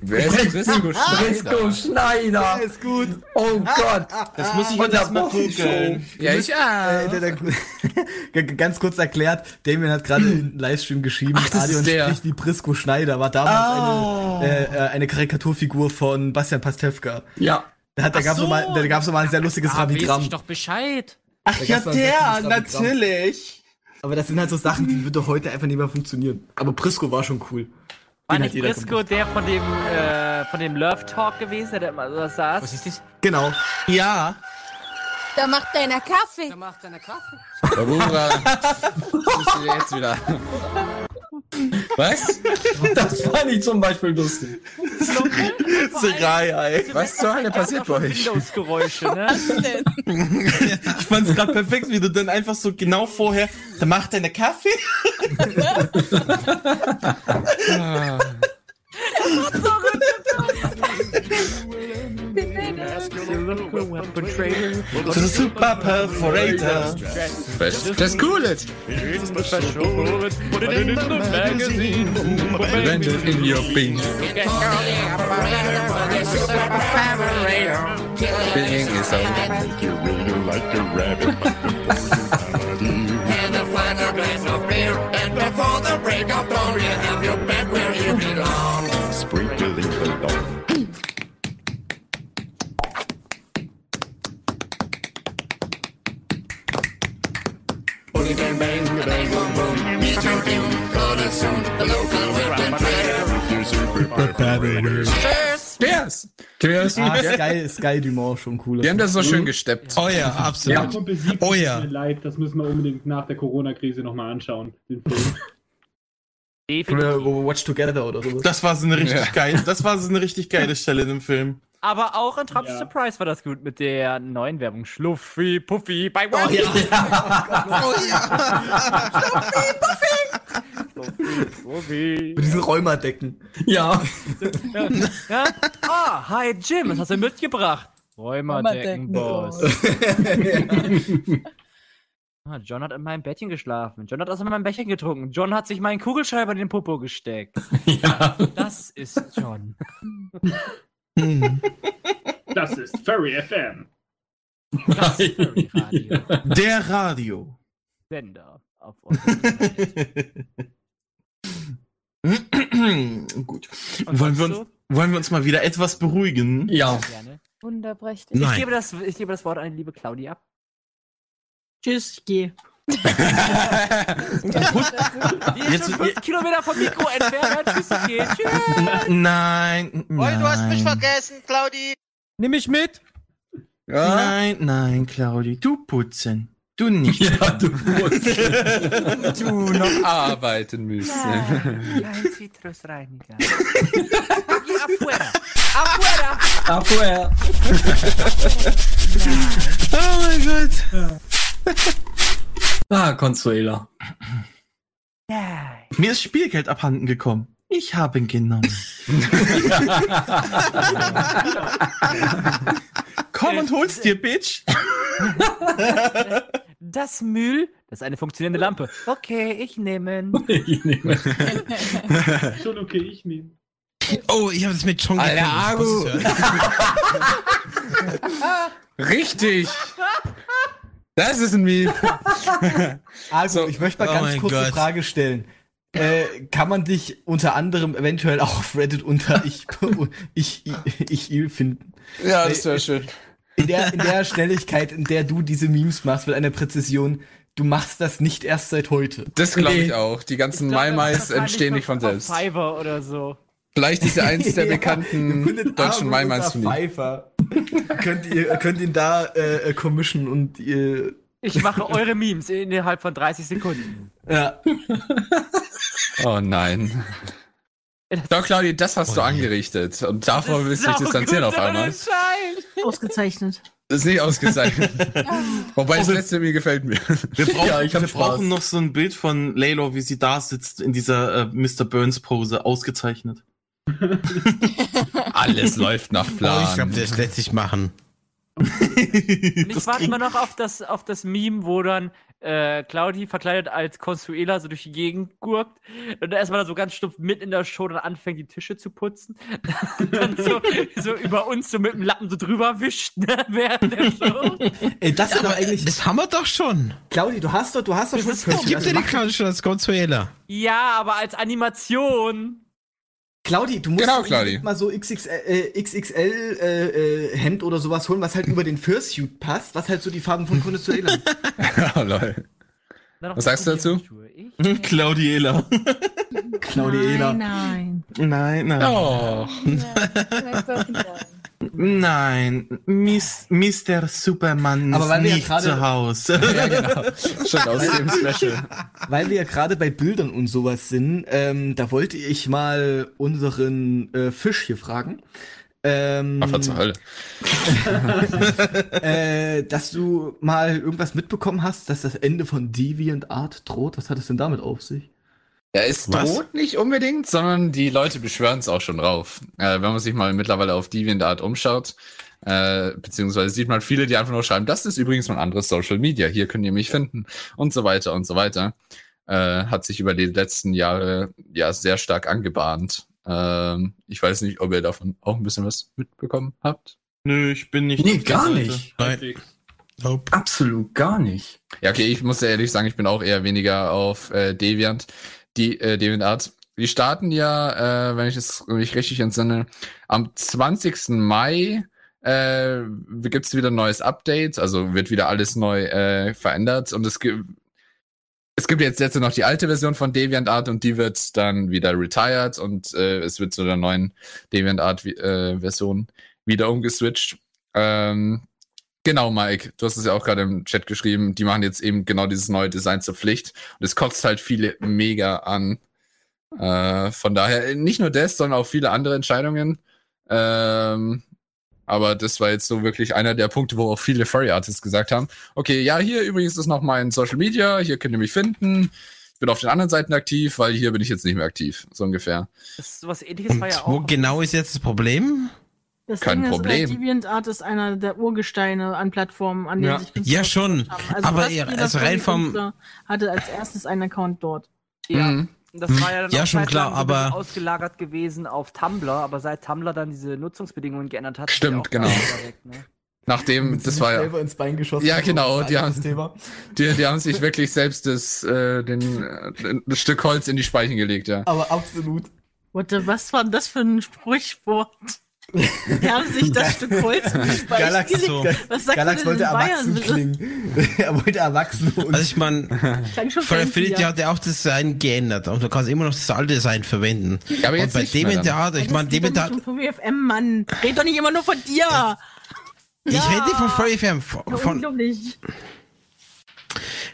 Wer ist Prisco Brisco Schneider. ist gut. Oh Gott. Das muss ich Von jetzt der erstmal googeln. Ja, ich Äh, der, der, g- ganz kurz erklärt, Damien hat gerade im Livestream geschrieben, Ach, das ist der. spricht wie Prisco Schneider, war damals Ah. eine, äh, äh, eine Karikaturfigur von Bastian Pastewka. Ja. Da, hat, da Ach gab's so. noch mal, da gab's noch mal ein sehr lustiges Ah, weiß Rabigramm. ich doch Bescheid. Ach Da ja, der, natürlich. Aber das sind halt so Sachen, die würde heute einfach nicht mehr funktionieren. Aber Prisco war schon cool. War Den nicht hat jeder Brisco der von dem, äh, von dem Love Talk gewesen, der da immer so saß? Was ist das? Genau. Ja. Da macht deiner Kaffee. Der macht seine Kaffee. Barbara, was ist denn jetzt wieder? Was? Das fand ich zum Beispiel lustig. Ey. Was zur Hölle passiert bei euch? Windows-Geräusche, ne? Ich fand's gerade perfekt, wie du dann einfach so genau vorher, da macht deine Kaffee. To the super perforator. Just, just cool it. Put it in the magazine. Bend it in your bean. Being is so. You really like a rabbit. And a final glass of beer. And before the break of dawn, you have your best. Cheers! Cheers! Ah, Sky, Sky Dumont schon cool. Die haben das so schön gesteppt. Oh ja, Ja, absolut. Kumpel 7, Oh tut ja. mir leid, das müssen wir unbedingt nach der Corona-Krise nochmal anschauen, den Film. Oder Watch Together oder sowas. Das war so eine richtig Ja. geile, das war so eine richtig geile Stelle in dem Film. Aber auch in Trumps Ja. Surprise war das gut mit der neuen Werbung. Schluffi, Puffy, bei Wow. Oh Puffy. Mit diesen Rheumadecken. Ja. Ja. ja? Ah, hi Jim, was hast du mitgebracht? Rheumadecken, Boss. Ah, John hat in meinem Bettchen geschlafen. John hat aus meinem Becher getrunken. John hat sich meinen Kugelschreiber in den Popo gesteckt. Ja. Das ist John. Das ist Furry FM. Das ist Furry Radio. Der Radio. Sender auf Gut. Und Wollen wir, uns, wollen wir uns mal wieder etwas beruhigen? Ja. Gerne. Wunderprächtig. Ich gebe, das, ich gebe das Wort an die liebe Claudia ab. Tschüss, ich geh. Schon fünf Kilometer vom Mikro entfernt. Tschüss. Tschüss. Nein, Oh, du hast mich nein. vergessen, Claudi. Nimm mich mit. Nein, nein, Claudi, du putzen. Du nicht. Ja, du musst. Du noch arbeiten müssen. Ein Zitrusreiniger. Afuera. Afuera. Afuera. Oh mein Gott. Ah, Consuela. Nein. Mir ist Spielgeld abhanden gekommen. Ich habe ihn genommen. Komm und hol's dir, Bitch. Das Mühl, das ist eine funktionierende Lampe. Okay, ich nehme ihn. Ich nehme. Schon okay, ich nehme. Oh, ich habe das mit John Alter. Richtig. Das ist ein Meme. Also, ich möchte mal Oh ganz kurz eine. Frage stellen. Äh, kann man dich unter anderem eventuell auch auf Reddit unter ich, ich, ich, ich il finden? Ja, das wäre schön. In der, in der Schnelligkeit, in der du diese Memes machst, mit einer Präzision, du machst das nicht erst seit heute. Das glaube ich Nee. auch. Die ganzen Ich Maimais entstehen nicht von selbst. Fiverr oder so. Vielleicht ist er eins der Ja, bekannten findet deutschen Maimais von. Pfeiffer. könnt ihr könnt ihn da äh, commissionen und ihr Ich mache eure Memes innerhalb von 30 Sekunden. ja. Oh nein. Doch, Claudia, das hast du angerichtet. Und davor willst du dich distanzieren auf einmal. Ausgezeichnet. Das ist nicht ausgezeichnet. Wobei das letzte mir gefällt mir. Wir brauchen, Ja, wir brauchen noch so ein Bild von Laylo, wie sie da sitzt in dieser äh, Mr. Burns Pose. Ausgezeichnet. Alles läuft nach Oh, ich Plan. glaube, das lässt sich machen. Ich warte immer noch auf das, auf das Meme, wo dann äh, Claudi verkleidet als Consuela so durch die Gegend gurkt und dann erstmal so ganz stumpf mit in der Show dann anfängt, die Tische zu putzen. dann so, so über uns so mit dem Lappen so drüber wischt, ne, während der Show. Ey, das ist doch Aber eigentlich das haben wir doch schon. Claudi, du hast doch du hast doch schon ist- Es gibt Also ja die Claudia schon als Consuela. Ja, aber als Animation. Claudi, du musst Genau, Claudi. mal so XXL, äh, XXL äh, äh, Hemd oder sowas holen, was halt über den Fursuit passt, was halt so die Farben von hat. oh, lol. Was sagst du dazu? Claudiela. Claudiela. Nein, Nein, nein. Oh. Nein, Miss, Mr. Superman Aber ist weil wir ja nicht gerade- zu Hause. Ja, genau. Schon aus dem Special. Weil wir ja gerade bei Bildern und sowas sind, ähm, da wollte ich mal unseren äh, Fisch hier fragen. Ähm, Ach, zur Hölle. äh, dass du mal irgendwas mitbekommen hast, dass das Ende von Deviant Art droht. Was hat es denn damit auf sich? Ja, es Was? droht nicht unbedingt, sondern die Leute beschwören es auch schon drauf. Äh, wenn man sich mal mittlerweile auf DeviantArt umschaut, äh, beziehungsweise sieht man viele, die einfach nur schreiben, das ist übrigens mein anderes Social Media, hier könnt ihr mich finden und so weiter und so weiter. Äh, hat sich über die letzten Jahre ja sehr stark angebahnt. Ähm, ich weiß nicht, ob ihr davon auch ein bisschen was mitbekommen habt. Nö, ich bin nicht. Nee, gar Seite. nicht. Nein. Nope. Absolut gar nicht. Ja, okay, ich muss ja ehrlich sagen, ich bin auch eher weniger auf äh, Deviant. Die äh, DeviantArt. Die starten ja, äh, wenn ich es mich richtig entsinne, am 20. Mai äh, gibt's wieder ein neues Update, also wird wieder alles neu äh, verändert und es gibt es gibt jetzt jetzt noch die alte Version von DeviantArt und die wird dann wieder retired und äh, es wird zu der neuen DeviantArt äh, wieder umgeswitcht. Ähm, Genau, Mike, du hast es ja auch gerade im Chat geschrieben, die machen jetzt eben genau dieses neue Design zur Pflicht und es kotzt halt viele mega an. Äh, von daher nicht nur das, sondern auch viele andere Entscheidungen. Ähm, Aber das war jetzt so wirklich einer der Punkte, wo auch viele Furry Artists gesagt haben, okay, ja, hier übrigens ist noch mein Social Media, hier könnt ihr mich finden. Ich bin auf den anderen Seiten aktiv, weil hier bin ich jetzt nicht mehr aktiv, so ungefähr. Das, sowas ähnliches war Und ja wo auch. genau ist jetzt das Problem? Das Kein Ding Problem. Ist, äh, DeviantArt ist einer der Urgesteine an Plattformen, an denen Ja. sich Künstler Ja, schon. haben. Aber jeder also rein vom- hatte als erstes einen Account dort. Ja. Mhm. Das war ja dann Ja, auch schon klar, aber- ausgelagert gewesen auf Tumblr, aber seit Tumblr dann diese Nutzungsbedingungen geändert hat, Stimmt, genau. weg, ne? Nachdem, das war ja, selber ins Bein geschossen. Ja, genau, die haben- die, die haben sich wirklich selbst das, äh, den, äh, das Stück Holz in die Speichen gelegt, ja. Aber absolut. What the, was war denn das für ein Sprichwort? Die haben sich das Stück Holz Speichen Galax, so. Was sagt Galax wollte erwachsen Bayern? klingen. er wollte erwachsen und Also ich meine, fancy, Affinity ja. hat ja auch das Design geändert und du kannst immer noch das alte Design verwenden. Ja, aber und jetzt bei nicht mehr dem dann. Theater, ich meine, Das geht dem doch Theater, nicht um VWFM, Mann. Red doch nicht immer nur von dir. ich rede nicht von Furry FM, von, Ja, von unglaublich.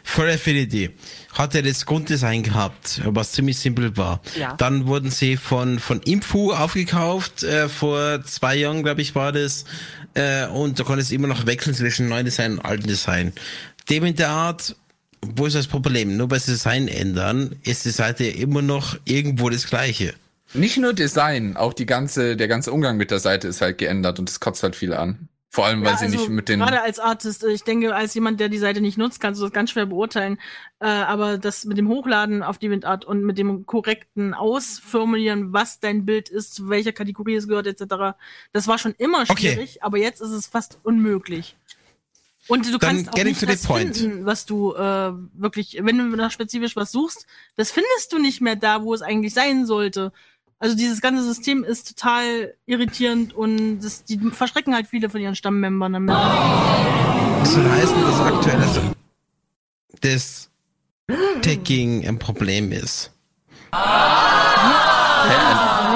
Furry Affinity. Hat er das Grunddesign gehabt, was ziemlich simpel war. Ja. Dann wurden sie von, von Infu aufgekauft, äh, vor zwei Jahren, glaube ich, war das. Äh, und da konntest du immer noch wechseln zwischen neuen Design und alten Design. Dem in der Art, wo ist das Problem? Nur sie Design ändern, ist die Seite immer noch irgendwo das gleiche. Nicht nur Design, auch die ganze, der ganze Umgang mit der Seite ist halt geändert und das kotzt halt viel an. Vor allem, weil Ja, sie also nicht mit den. Gerade als Artist, ich denke, als jemand, der die Seite nicht nutzt, kannst du das ganz schwer beurteilen. Äh, aber das mit dem Hochladen auf DeviantArt und mit dem korrekten Ausformulieren, was dein Bild ist, zu welcher Kategorie es gehört, etc., das war schon immer Okay. schwierig, aber jetzt ist es fast unmöglich. Und du Dann kannst auch nicht das finden, was du äh, wirklich, wenn du nach spezifisch was suchst, das findest du nicht mehr da, wo es eigentlich sein sollte. Also dieses ganze System ist total irritierend und das, die verschrecken halt viele von ihren Stammmembern damit. Das soll heißen, dass aktuell also das Tagging ein Problem ist. Hä?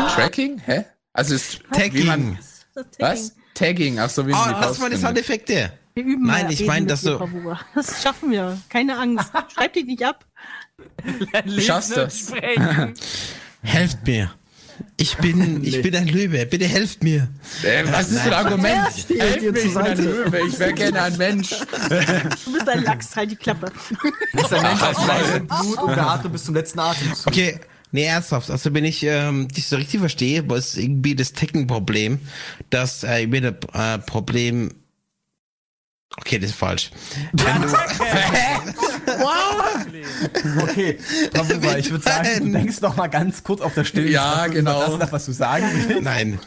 Ein Tracking? Hä? Also ist wie man, Tagging. was? Tagging, ach so wie man Ah, die das waren die. Soundeffekte. Wir üben Nein, mal ich meine, dass du- Bravura. Das schaffen wir. Keine Angst. Schreib dich nicht ab. Du schaffst das. Helft mir. Ich bin, ich bin ein Löwe. Bitte helft mir. Äh, was ist für ein Argument? Steht Helf dir mir, ich bin ein. Löwe, ich wäre gerne ein Mensch. Du bist ein Lachs, halt die Klappe. ist der Mensch aus Fleisch und Blut und beatmet bis zum letzten Atemzug. Okay, nee, ernsthaft. Also wenn ich ähm, dich so richtig verstehe, was irgendwie das Tagging-Problem, dass äh, wieder äh, Problem. Okay, das ist falsch. Wenn du, Okay, Bravura, ich würde sagen, du denkst noch mal ganz kurz auf der Stelle. Ja, genau. Das, nach, was du sagen willst. Nein.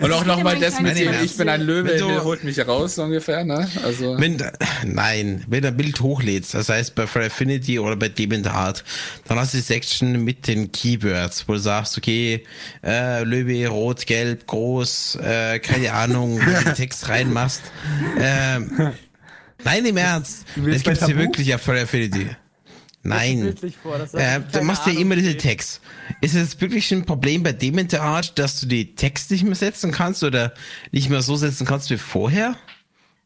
Und auch nochmal mein das mit dem, ich bin ein Löwe, der holt mich raus, so ungefähr, ne? Also. Wenn, nein, wenn du ein Bild hochlädst, das heißt bei Free Affinity oder bei DeviantArt, dann hast du die Section mit den Keywords, wo du sagst, okay, äh, Löwe, rot, gelb, groß, äh, keine Ahnung, wo du den Text reinmachst. Ähm, nein, im Ernst. Das bei ja Tabu? wirklich auf Free Affinity. Nein. vor, Äh, du machst ja immer diese. Tags. Ist es wirklich ein Problem bei dem in der Art, dass du die Text nicht mehr setzen kannst oder nicht mehr so setzen kannst wie vorher?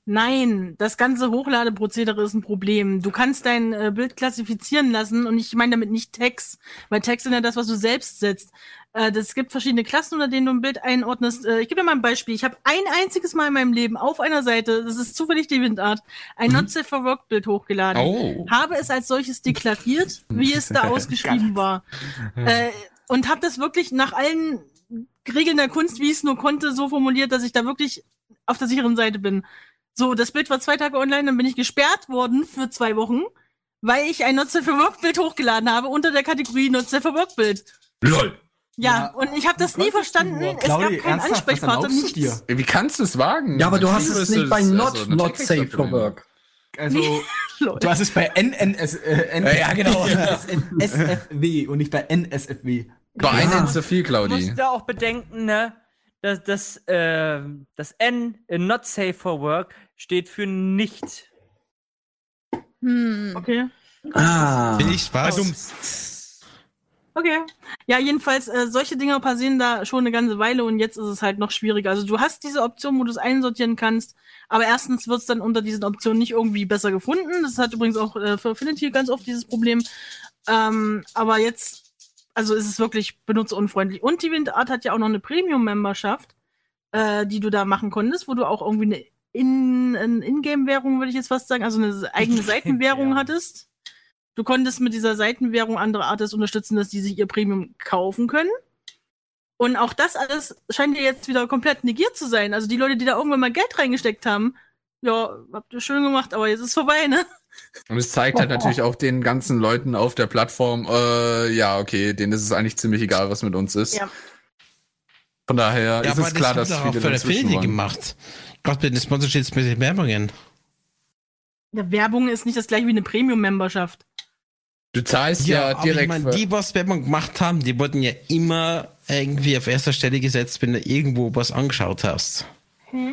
Nein, das ganze Hochladeprozedere ist ein Problem. Du kannst dein äh, Bild klassifizieren lassen und ich meine damit nicht Tags, weil Tags sind ja das, was du selbst setzt. Äh, das gibt verschiedene Klassen, unter denen du ein Bild einordnest. Äh, ich gebe dir mal ein Beispiel. Ich habe ein einziges Mal in meinem Leben auf einer Seite, das ist zufällig die Windart, ein Not Safe for Work Bild hochgeladen. Oh. Habe es als solches deklariert, wie es da ausgeschrieben war. Äh, und habe das wirklich nach allen Regeln der Kunst, wie ich es nur konnte, so formuliert, dass ich da wirklich auf der sicheren Seite bin. So, das Bild war zwei Tage online, dann bin ich gesperrt worden für zwei Wochen, weil ich ein Not Safe for Work Bild hochgeladen habe unter der Kategorie Not Safe for Work Bild. LOL. Ja, Ja. und ich habe das nie verstanden. Es Claudi, gab keinen Ansprechpartner, du nichts. Wie kannst du es wagen? Ja, aber du hast es du nicht bei das- Not, also, not safe for work. Also, du hast es bei NNS, äh, N Ja, ja, genau. SFW und nicht bei NSFW. War eine zu viel, Du Claudi. musst ja auch bedenken, ne, dass das, äh, das N in Not Safe for Work steht für nicht. Hm. Okay. Ah. Bin ich was? Okay. Ja, jedenfalls, äh, solche Dinge passieren da schon eine ganze Weile und jetzt ist es halt noch schwieriger. Also du hast diese Option, wo du es einsortieren kannst, aber erstens wird es dann unter diesen Optionen nicht irgendwie besser gefunden. Das hat übrigens auch äh, für Affinity ganz oft dieses Problem. Ähm, aber jetzt, also ist es wirklich benutzerunfreundlich. Und die Windart hat ja auch noch eine Premium-Memberschaft. äh, die du da machen konntest, wo du auch irgendwie eine in, in Ingame-Währung, würde ich jetzt fast sagen, also eine eigene Seitenwährung hattest. Du konntest mit dieser Seitenwährung andere Artists unterstützen, dass die sich ihr Premium kaufen können. Und auch das alles scheint ja jetzt wieder komplett negiert zu sein. Also die Leute, die da irgendwann mal Geld reingesteckt haben, ja, habt ihr schön gemacht, aber jetzt ist vorbei, ne? Und es zeigt halt natürlich auch den ganzen Leuten auf der Plattform, äh, ja, okay, denen ist es eigentlich ziemlich egal, was mit uns ist. Ja. Von daher ist es klar, dass das viele für dazwischen wollen. gemacht. Gerade bei den Sponsorships mit den Werbungen. Ja, Werbung ist nicht das gleiche wie eine Premium-Memberschaft. Du zahlst ja, aber direkt Ich meine, für- die, was Werbung gemacht haben, die wurden ja immer irgendwie auf erster Stelle gesetzt, wenn du irgendwo was angeschaut hast. Hä?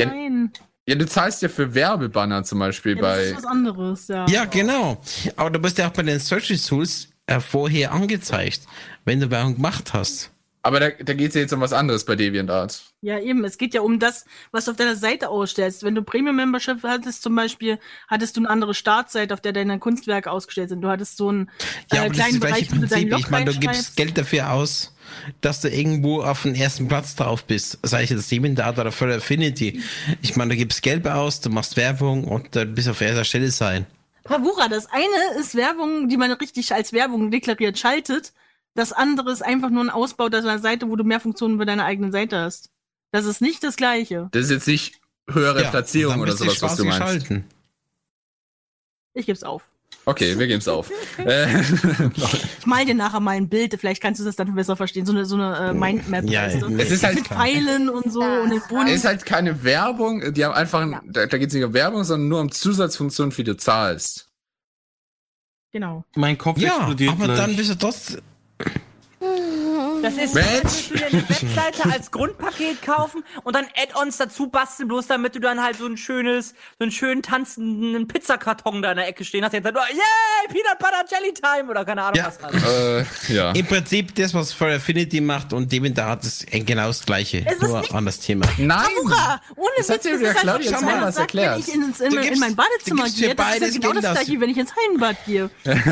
Ja, Nein. Ja, du zahlst ja für Werbebanner zum Beispiel Ja, das bei. ist was anderes, ja. Ja, genau. Aber du bist ja auch bei den Search Tools äh, vorher angezeigt, wenn du Werbung gemacht hast. Aber da, da geht es ja jetzt um was anderes bei DeviantArt. Ja, eben. Es geht ja um das, was du auf deiner Seite ausstellst. Wenn du Premium-Membership hattest zum Beispiel, hattest du eine andere Startseite, auf der deine Kunstwerke ausgestellt sind. Du hattest so einen Ja, äh, aber das ist kleinen das Bereich, gleiche wo du dein Prinzip. Log Ich meine, du gibst. Geld dafür aus, dass du irgendwo auf den ersten Platz drauf bist. Sei es jetzt DeviantArt oder für Affinity. Ich meine, du gibst Geld aus, du machst Werbung und dann bist du auf erster Stelle sein. Bravura, das eine ist Werbung, die man richtig als Werbung deklariert schaltet. Das andere ist einfach nur ein Ausbau deiner Seite, wo du mehr Funktionen bei deiner eigenen Seite hast. Das ist nicht das gleiche. Das ist jetzt nicht höhere Ja, Platzierung oder sowas, was du meinst. schalten. Ich geb's auf. Okay, wir geben's auf. äh, Ich mal dir nachher mal ein Bild, vielleicht kannst du das dann besser verstehen. So eine, so eine äh, Mindmap. Ja, weißt du? es ist halt- Mit Pfeilen und so und den Boden. es ist halt keine Werbung, die haben einfach, da, da geht es nicht um Werbung, sondern nur um Zusatzfunktionen, für die du zahlst. Genau. Mein Kopf Ja, explodiert aber gleich. dann bist du trotzdem. Das ist, Mensch. dir eine Webseite als Grundpaket kaufen und dann Add-ons dazu basteln, bloß damit du dann halt so ein schönes, so einen schönen tanzenden Pizzakarton da in der Ecke stehen hast. Jetzt dann, oh, yay, Peanut Butter Jelly Time oder keine Ahnung Ja. was. Äh, ja. Im Prinzip das, was für Affinity macht und DeviantArt ist genau das gleiche. Es Nur nicht- anderes Thema. Nein! Bravura! Ohne Das Witz, hat dir das ja ist halt Claudia wenn man mehrmals sagt, erklärt. Wenn ich ins, in, Du in gibst- mein Badezimmer gibst gehe, das ist ja beides genau das gleiche, wie wenn ich ins Hallenbad gehe.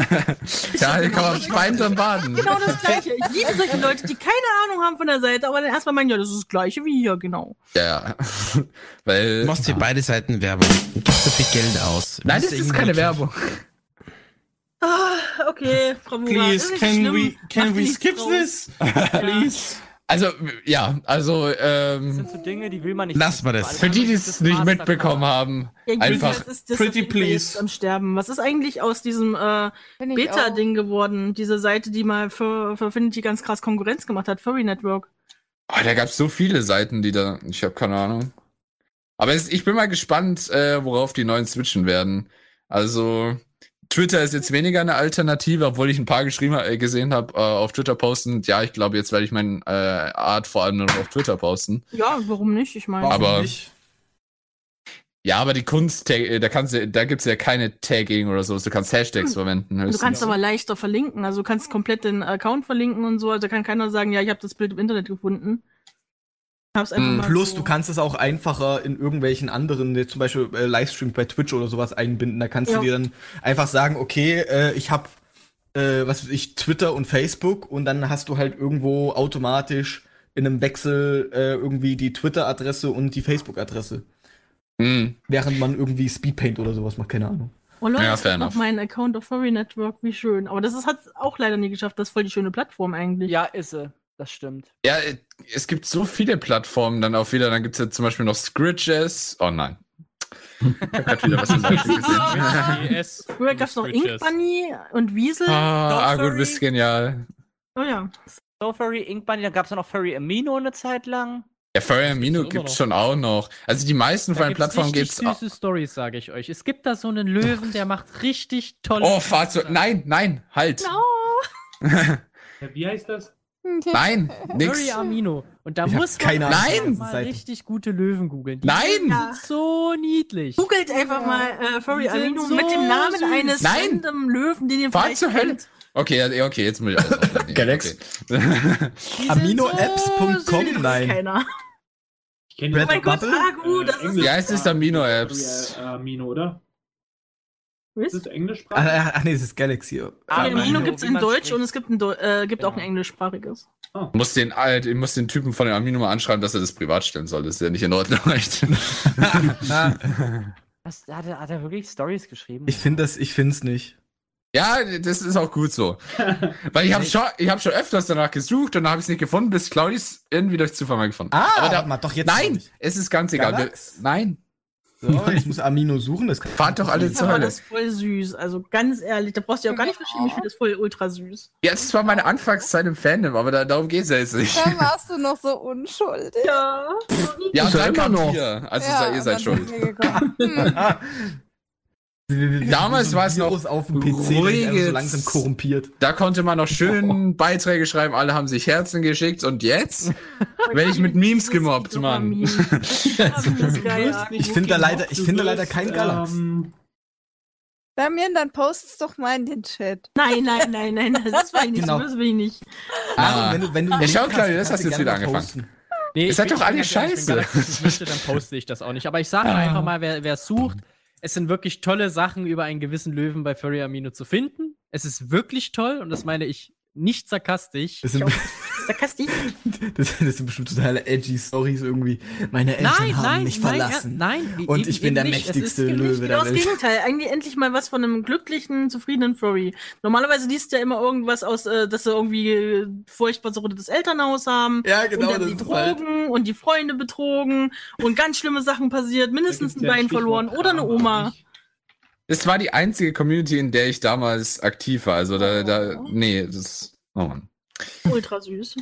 Ja, da kann man Bein zum Baden. Genau das gleiche. Ich liebe solche Leute, die keine Ahnung haben von der Seite, aber dann erstmal meinen, ja, das ist das gleiche wie hier, genau. Ja, ja. Weil. Du machst für beide Seiten Werbung. Du gibst dafür Geld aus. Nein, das ist keine Werbung. Ah, okay, Bravura. Please, ist nicht can schlimm. we, can Mach we skip draus. this? Please. Also, ja, also, ähm, sind so Dinge, die will man nicht. Lass mal das. für die, die es nicht mitbekommen haben, Ja, einfach. jedenfalls ist das Pretty please. am Sterben. Was ist eigentlich aus diesem äh, Beta-Ding geworden? Diese Seite, die mal für, für Affinity ganz krass Konkurrenz gemacht hat, Furry Network. Oh, da gab's so viele Seiten, die da. Ich habe keine Ahnung. Aber es, ich bin mal gespannt, äh, worauf die neuen switchen werden. Also Twitter ist jetzt weniger eine Alternative, obwohl ich ein paar geschrieben äh, gesehen habe äh, auf Twitter posten. Ja, ich glaube, jetzt werde ich meine äh, Art vor allem nur noch auf Twitter posten. Ja, warum nicht? Ich meine, Aber- nicht? Ja, aber die Kunst, äh, da kannst du, da gibt's ja keine Tagging oder so. Du kannst Hashtags verwenden. du kannst aber leichter verlinken. Also du kannst komplett den Account verlinken und so. Also kann keiner sagen, ja, ich habe das Bild im Internet gefunden. Hab's einfach Mm, mal Plus, so. du kannst es auch einfacher in irgendwelchen anderen, zum Beispiel äh, Livestream bei Twitch oder sowas einbinden. Da kannst Ja. du dir dann einfach sagen, okay, äh, ich habe, äh, was weiß ich, Twitter und Facebook und dann hast du halt irgendwo automatisch in einem Wechsel äh, irgendwie die Twitter-Adresse und die Facebook-Adresse. Mm. Während man irgendwie Speedpaint oder sowas macht, keine Ahnung. Oh Leute, Ja, ich fair hab noch meinen Account auf Furry Network, wie schön. Aber das ist, hat auch leider nie geschafft. Das ist voll die schöne Plattform eigentlich. Ja, ist sie. Das stimmt. Ja, äh, es gibt so viele Plattformen dann auch wieder. Dann gibt's ja zum Beispiel noch Scritches. Oh nein. Ich hab grad wieder was gesagt gesehen. ES. Früher gab's noch Scritches. Ink Bunny und Wiesel. ah, ah, gut, bist genial. Oh ja. So Furry, Ink Bunny, dann gab's ja noch Furry Amino eine Zeit lang. Ja, Furry Amino gibt's noch. schon auch noch. Also die meisten Da von den gibt's Plattformen richtig gibt's auch. süße Stories, sage ich euch. Es gibt da so einen Löwen, der macht richtig tolle. Oh, Fahrzeug. Nein, nein, halt. Ja, wie heißt das? Nein, nix. Furry Amino. Und da Ich muss man das mal Seite. richtig gute Löwen googeln. Die Nein! sind so niedlich. Googelt einfach mal äh, Furry Amino so mit dem Namen süß. eines Nein! random Löwen, den ihr Fahr vielleicht zur Hölle. kennt. Okay, okay, jetzt muss ich alles aufnehmen. Galax. Aminoapps.com, so nein. Keiner. Ich kenne Oh mein Gott, Bubble? Agu, das ist Wie heißt es Amino-Apps? Äh, Amino, oder? Das ist Ach, englischsprachig. ach, ach nee, das ist Galaxy. Ah, Ah, Amino nein. gibt's wie in Deutsch spricht. und es gibt, ein äh, gibt auch ein Genau. englischsprachiges. Ich muss den, alt, ich muss den Typen von der Amino mal anschreiben, dass er das privat stellen soll. Das ist ja nicht in Ordnung. echt. Was, hat, er, hat er wirklich Stories geschrieben? Ich finde das, ich finde es nicht. ja, das ist auch gut so. Weil ich habe schon, ich habe schon öfters danach gesucht und dann habe ich es nicht gefunden, bis Claudis irgendwie durch Zufall mal gefunden. Ah, aber da, mal, doch jetzt nein, es ist ganz egal. Wir, Galax? nein, So, ich muss Amino suchen. Das kann fahrt doch alle zur Hölle. das voll süß. Also ganz ehrlich, da brauchst du ja auch gar nicht verstehen. Ich finde das voll ultra süß. Jetzt war meine Anfangszeit im Fandom, aber da, darum geht's ja jetzt nicht. Da warst du noch so unschuldig. Ja. Ja, und ja dann kam noch. ihr. Also Ja, ihr seid schuld. Damals war es noch auf dem PC, der sich ruhige- einfach so langsam korrumpiert. Da konnte man noch schön Beiträge schreiben, alle haben sich Herzen geschickt und jetzt werde ich mit Memes gemobbt, Mann. Ich finde da leider- ich finde leider kein Galax. Ähm, Damian, dann post's doch mal in den Chat. Nein, nein, nein, nein, das will ich nicht. Genau. Das will ich nicht. Ah. wenn du, wenn du Ja, schau, Claudia, hast, das hast du jetzt wieder angefangen. posten. Nee, ich seid bin- doch alle ich bin ganz ehrlich, scheiße. Wenn das möchte, dann poste ich das auch nicht. Aber ich sage einfach mal, wer wer es sucht, es sind wirklich tolle Sachen über einen gewissen Löwen bei Furry Amino zu finden. Es ist wirklich toll und das meine ich nicht sarkastisch. Das sind, Sarkastisch? das, das sind bestimmt totale edgy Stories irgendwie. Meine Eltern Nein, haben nein, mich nein, verlassen. ja, nein, Und eben- ich bin der nicht. Mächtigste ist- Löwe Genau der das Welt. Gegenteil. Eigentlich endlich mal was von einem glücklichen, zufriedenen Furry. Normalerweise liest du ja immer irgendwas aus, äh, dass sie irgendwie äh, furchtbar zerrüttetes Elternhaus haben. Ja, genau, Und dann das die halt- Drogen und die Freunde betrogen und ganz schlimme Sachen passiert. Mindestens ein Bein verloren oder eine Oma. nicht? Das war die einzige Community, in der ich damals aktiv war. Also da, da, nee, das, oh Mann. Ultra süß.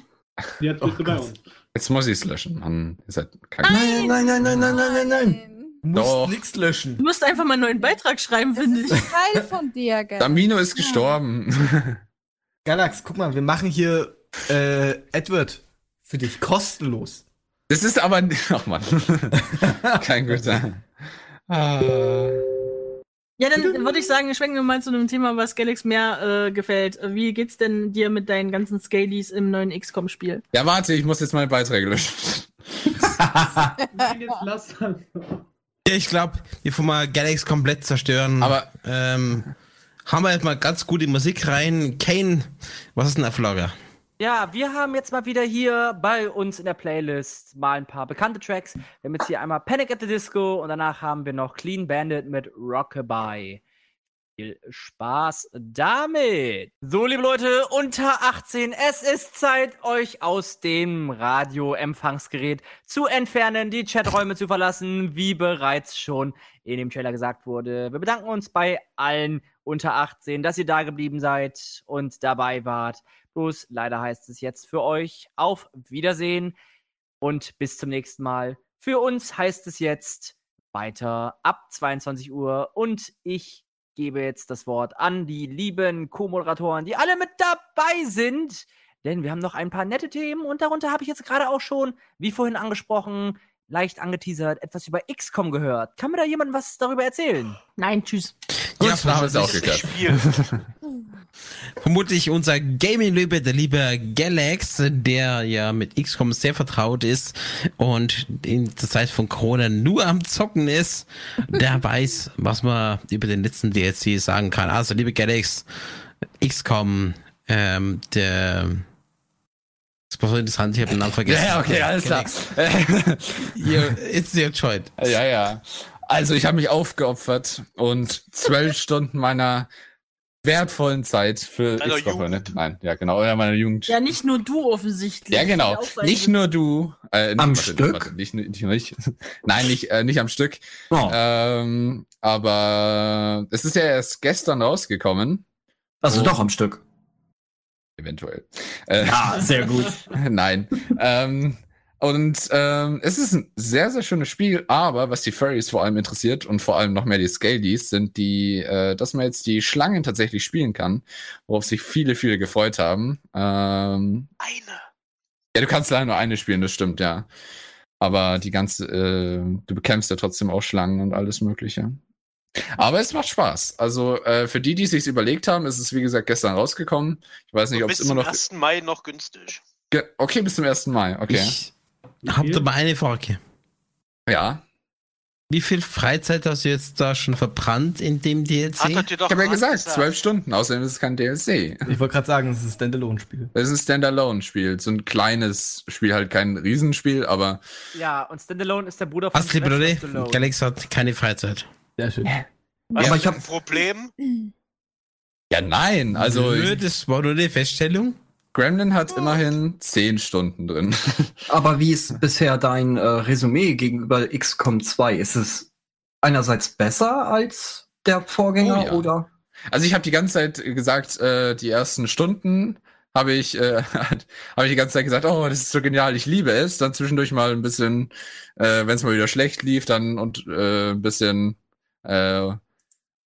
Jetzt bist du bei uns. Jetzt muss ich es löschen, Mann. Ihr seid kein Nein, nein, nein, nein, nein, nein, nein, nein. Du musst Doch. nichts löschen. Du musst einfach mal einen neuen Beitrag schreiben, finde ist ich. Teil von dir, gell? Damino ist gestorben. Galax, guck mal, wir machen hier äh, Edward für dich kostenlos. Das ist aber, ach Mann. kein guter. Ah. Ja, dann würde ich sagen, schwenken wir mal zu einem Thema, was Galax mehr äh, gefällt. Wie geht's denn dir mit deinen ganzen Scalies im neuen XCOM-Spiel? Ja, warte, ich muss jetzt meine Beiträge löschen. Ja, ich glaube, bevor wir Galax komplett zerstören, Aber- ähm, haben wir jetzt mal ganz gut die Musik rein. Kane, was ist denn auf Lager? Ja, wir haben jetzt mal wieder hier bei uns in der Playlist mal ein paar bekannte Tracks. Wir haben jetzt hier einmal Panic at the Disco und danach haben wir noch Clean Bandit mit Rockabye. Viel Spaß damit. So, liebe Leute, unter 18, es ist Zeit, euch aus dem Radioempfangsgerät zu entfernen, die Chaträume zu verlassen, wie bereits schon in dem Trailer gesagt wurde. Wir bedanken uns bei allen unter 18, dass ihr da geblieben seid und dabei wart. Bloß leider heißt es jetzt für euch auf Wiedersehen und bis zum nächsten Mal. Für uns heißt es jetzt weiter ab 22 Uhr und ich gebe jetzt das Wort an die lieben Co-Moderatoren, die alle mit dabei sind. Denn wir haben noch ein paar nette Themen und darunter habe ich jetzt gerade auch schon, wie vorhin angesprochen, leicht angeteasert, etwas über XCOM gehört. Kann mir da jemand was darüber erzählen? Nein, tschüss. Gut, Ja, haben wir es auch geklärt. Vermutlich unser Gaming-Löwe, der liebe Galax, der ja mit XCOM sehr vertraut ist und in der Zeit von Corona nur am Zocken ist, der weiß, was man über den letzten DLC sagen kann. Also, liebe Galax, XCOM, ähm, der das war so interessant, ich habe den Namen vergessen. Ja, okay, alles klar. It's your choice. Ja, ja. Also ich habe mich aufgeopfert und zwölf Stunden meiner wertvollen Zeit für Deiner Xbox verwendet. Nein, ja genau, oder meiner Jugend. Ja, nicht nur du offensichtlich. Ja, genau. Nicht nur du. Äh, nicht, Am warte, Stück? Warte, nicht, nicht, nicht, nein, nicht, äh, nicht am Stück. Oh. Ähm, aber es ist ja erst gestern rausgekommen. Also Oh. doch am Stück. Eventuell. Äh, Ja, sehr gut. Nein. ähm, und ähm, es ist ein sehr, sehr schönes Spiel, aber was die Furries vor allem interessiert und vor allem noch mehr die Scalies, sind die, äh, dass man jetzt die Schlangen tatsächlich spielen kann, worauf sich viele, viele gefreut haben. Ähm, Eine. ja, du kannst leider nur eine spielen, das stimmt, ja. Aber die ganze, äh, du bekämpfst ja trotzdem auch Schlangen und alles Mögliche. Aber es macht Spaß. Also äh, für die, die sich überlegt haben, ist es wie gesagt gestern rausgekommen. Ich weiß nicht, ob es bis immer zum noch. 1. Mai noch günstig. Ge okay, bis zum 1. Mai. Okay. Ich habe da mal eine Frage. Ja. Wie viel Freizeit hast du jetzt da schon verbrannt in dem DLC? Doch Ich habe ja gesagt, zwölf Stunden. Außerdem ist es kein DLC. Ich wollte gerade sagen, es ist ein Standalone-Spiel. Es ist ein Standalone-Spiel. So ein kleines Spiel, halt kein Riesenspiel, aber Ja, und Standalone ist der Bruder von Astrid Sylvester Brode, Stallone. Galax hat keine Freizeit. Sehr schön. Was Aber ich hab- ein Problem? ja, nein. Also Nö, das war nur eine Feststellung. Gremlin hat immerhin zehn Stunden drin. Aber wie ist bisher dein äh, Resümee gegenüber XCOM 2? Ist es einerseits besser als der Vorgänger Oh ja. oder? Also ich habe die ganze Zeit gesagt, äh, die ersten Stunden habe ich, äh, habe ich die ganze Zeit gesagt, oh, das ist so genial, ich liebe es. Dann zwischendurch mal ein bisschen, äh, wenn es mal wieder schlecht lief, dann und äh, ein bisschen äh, ähm,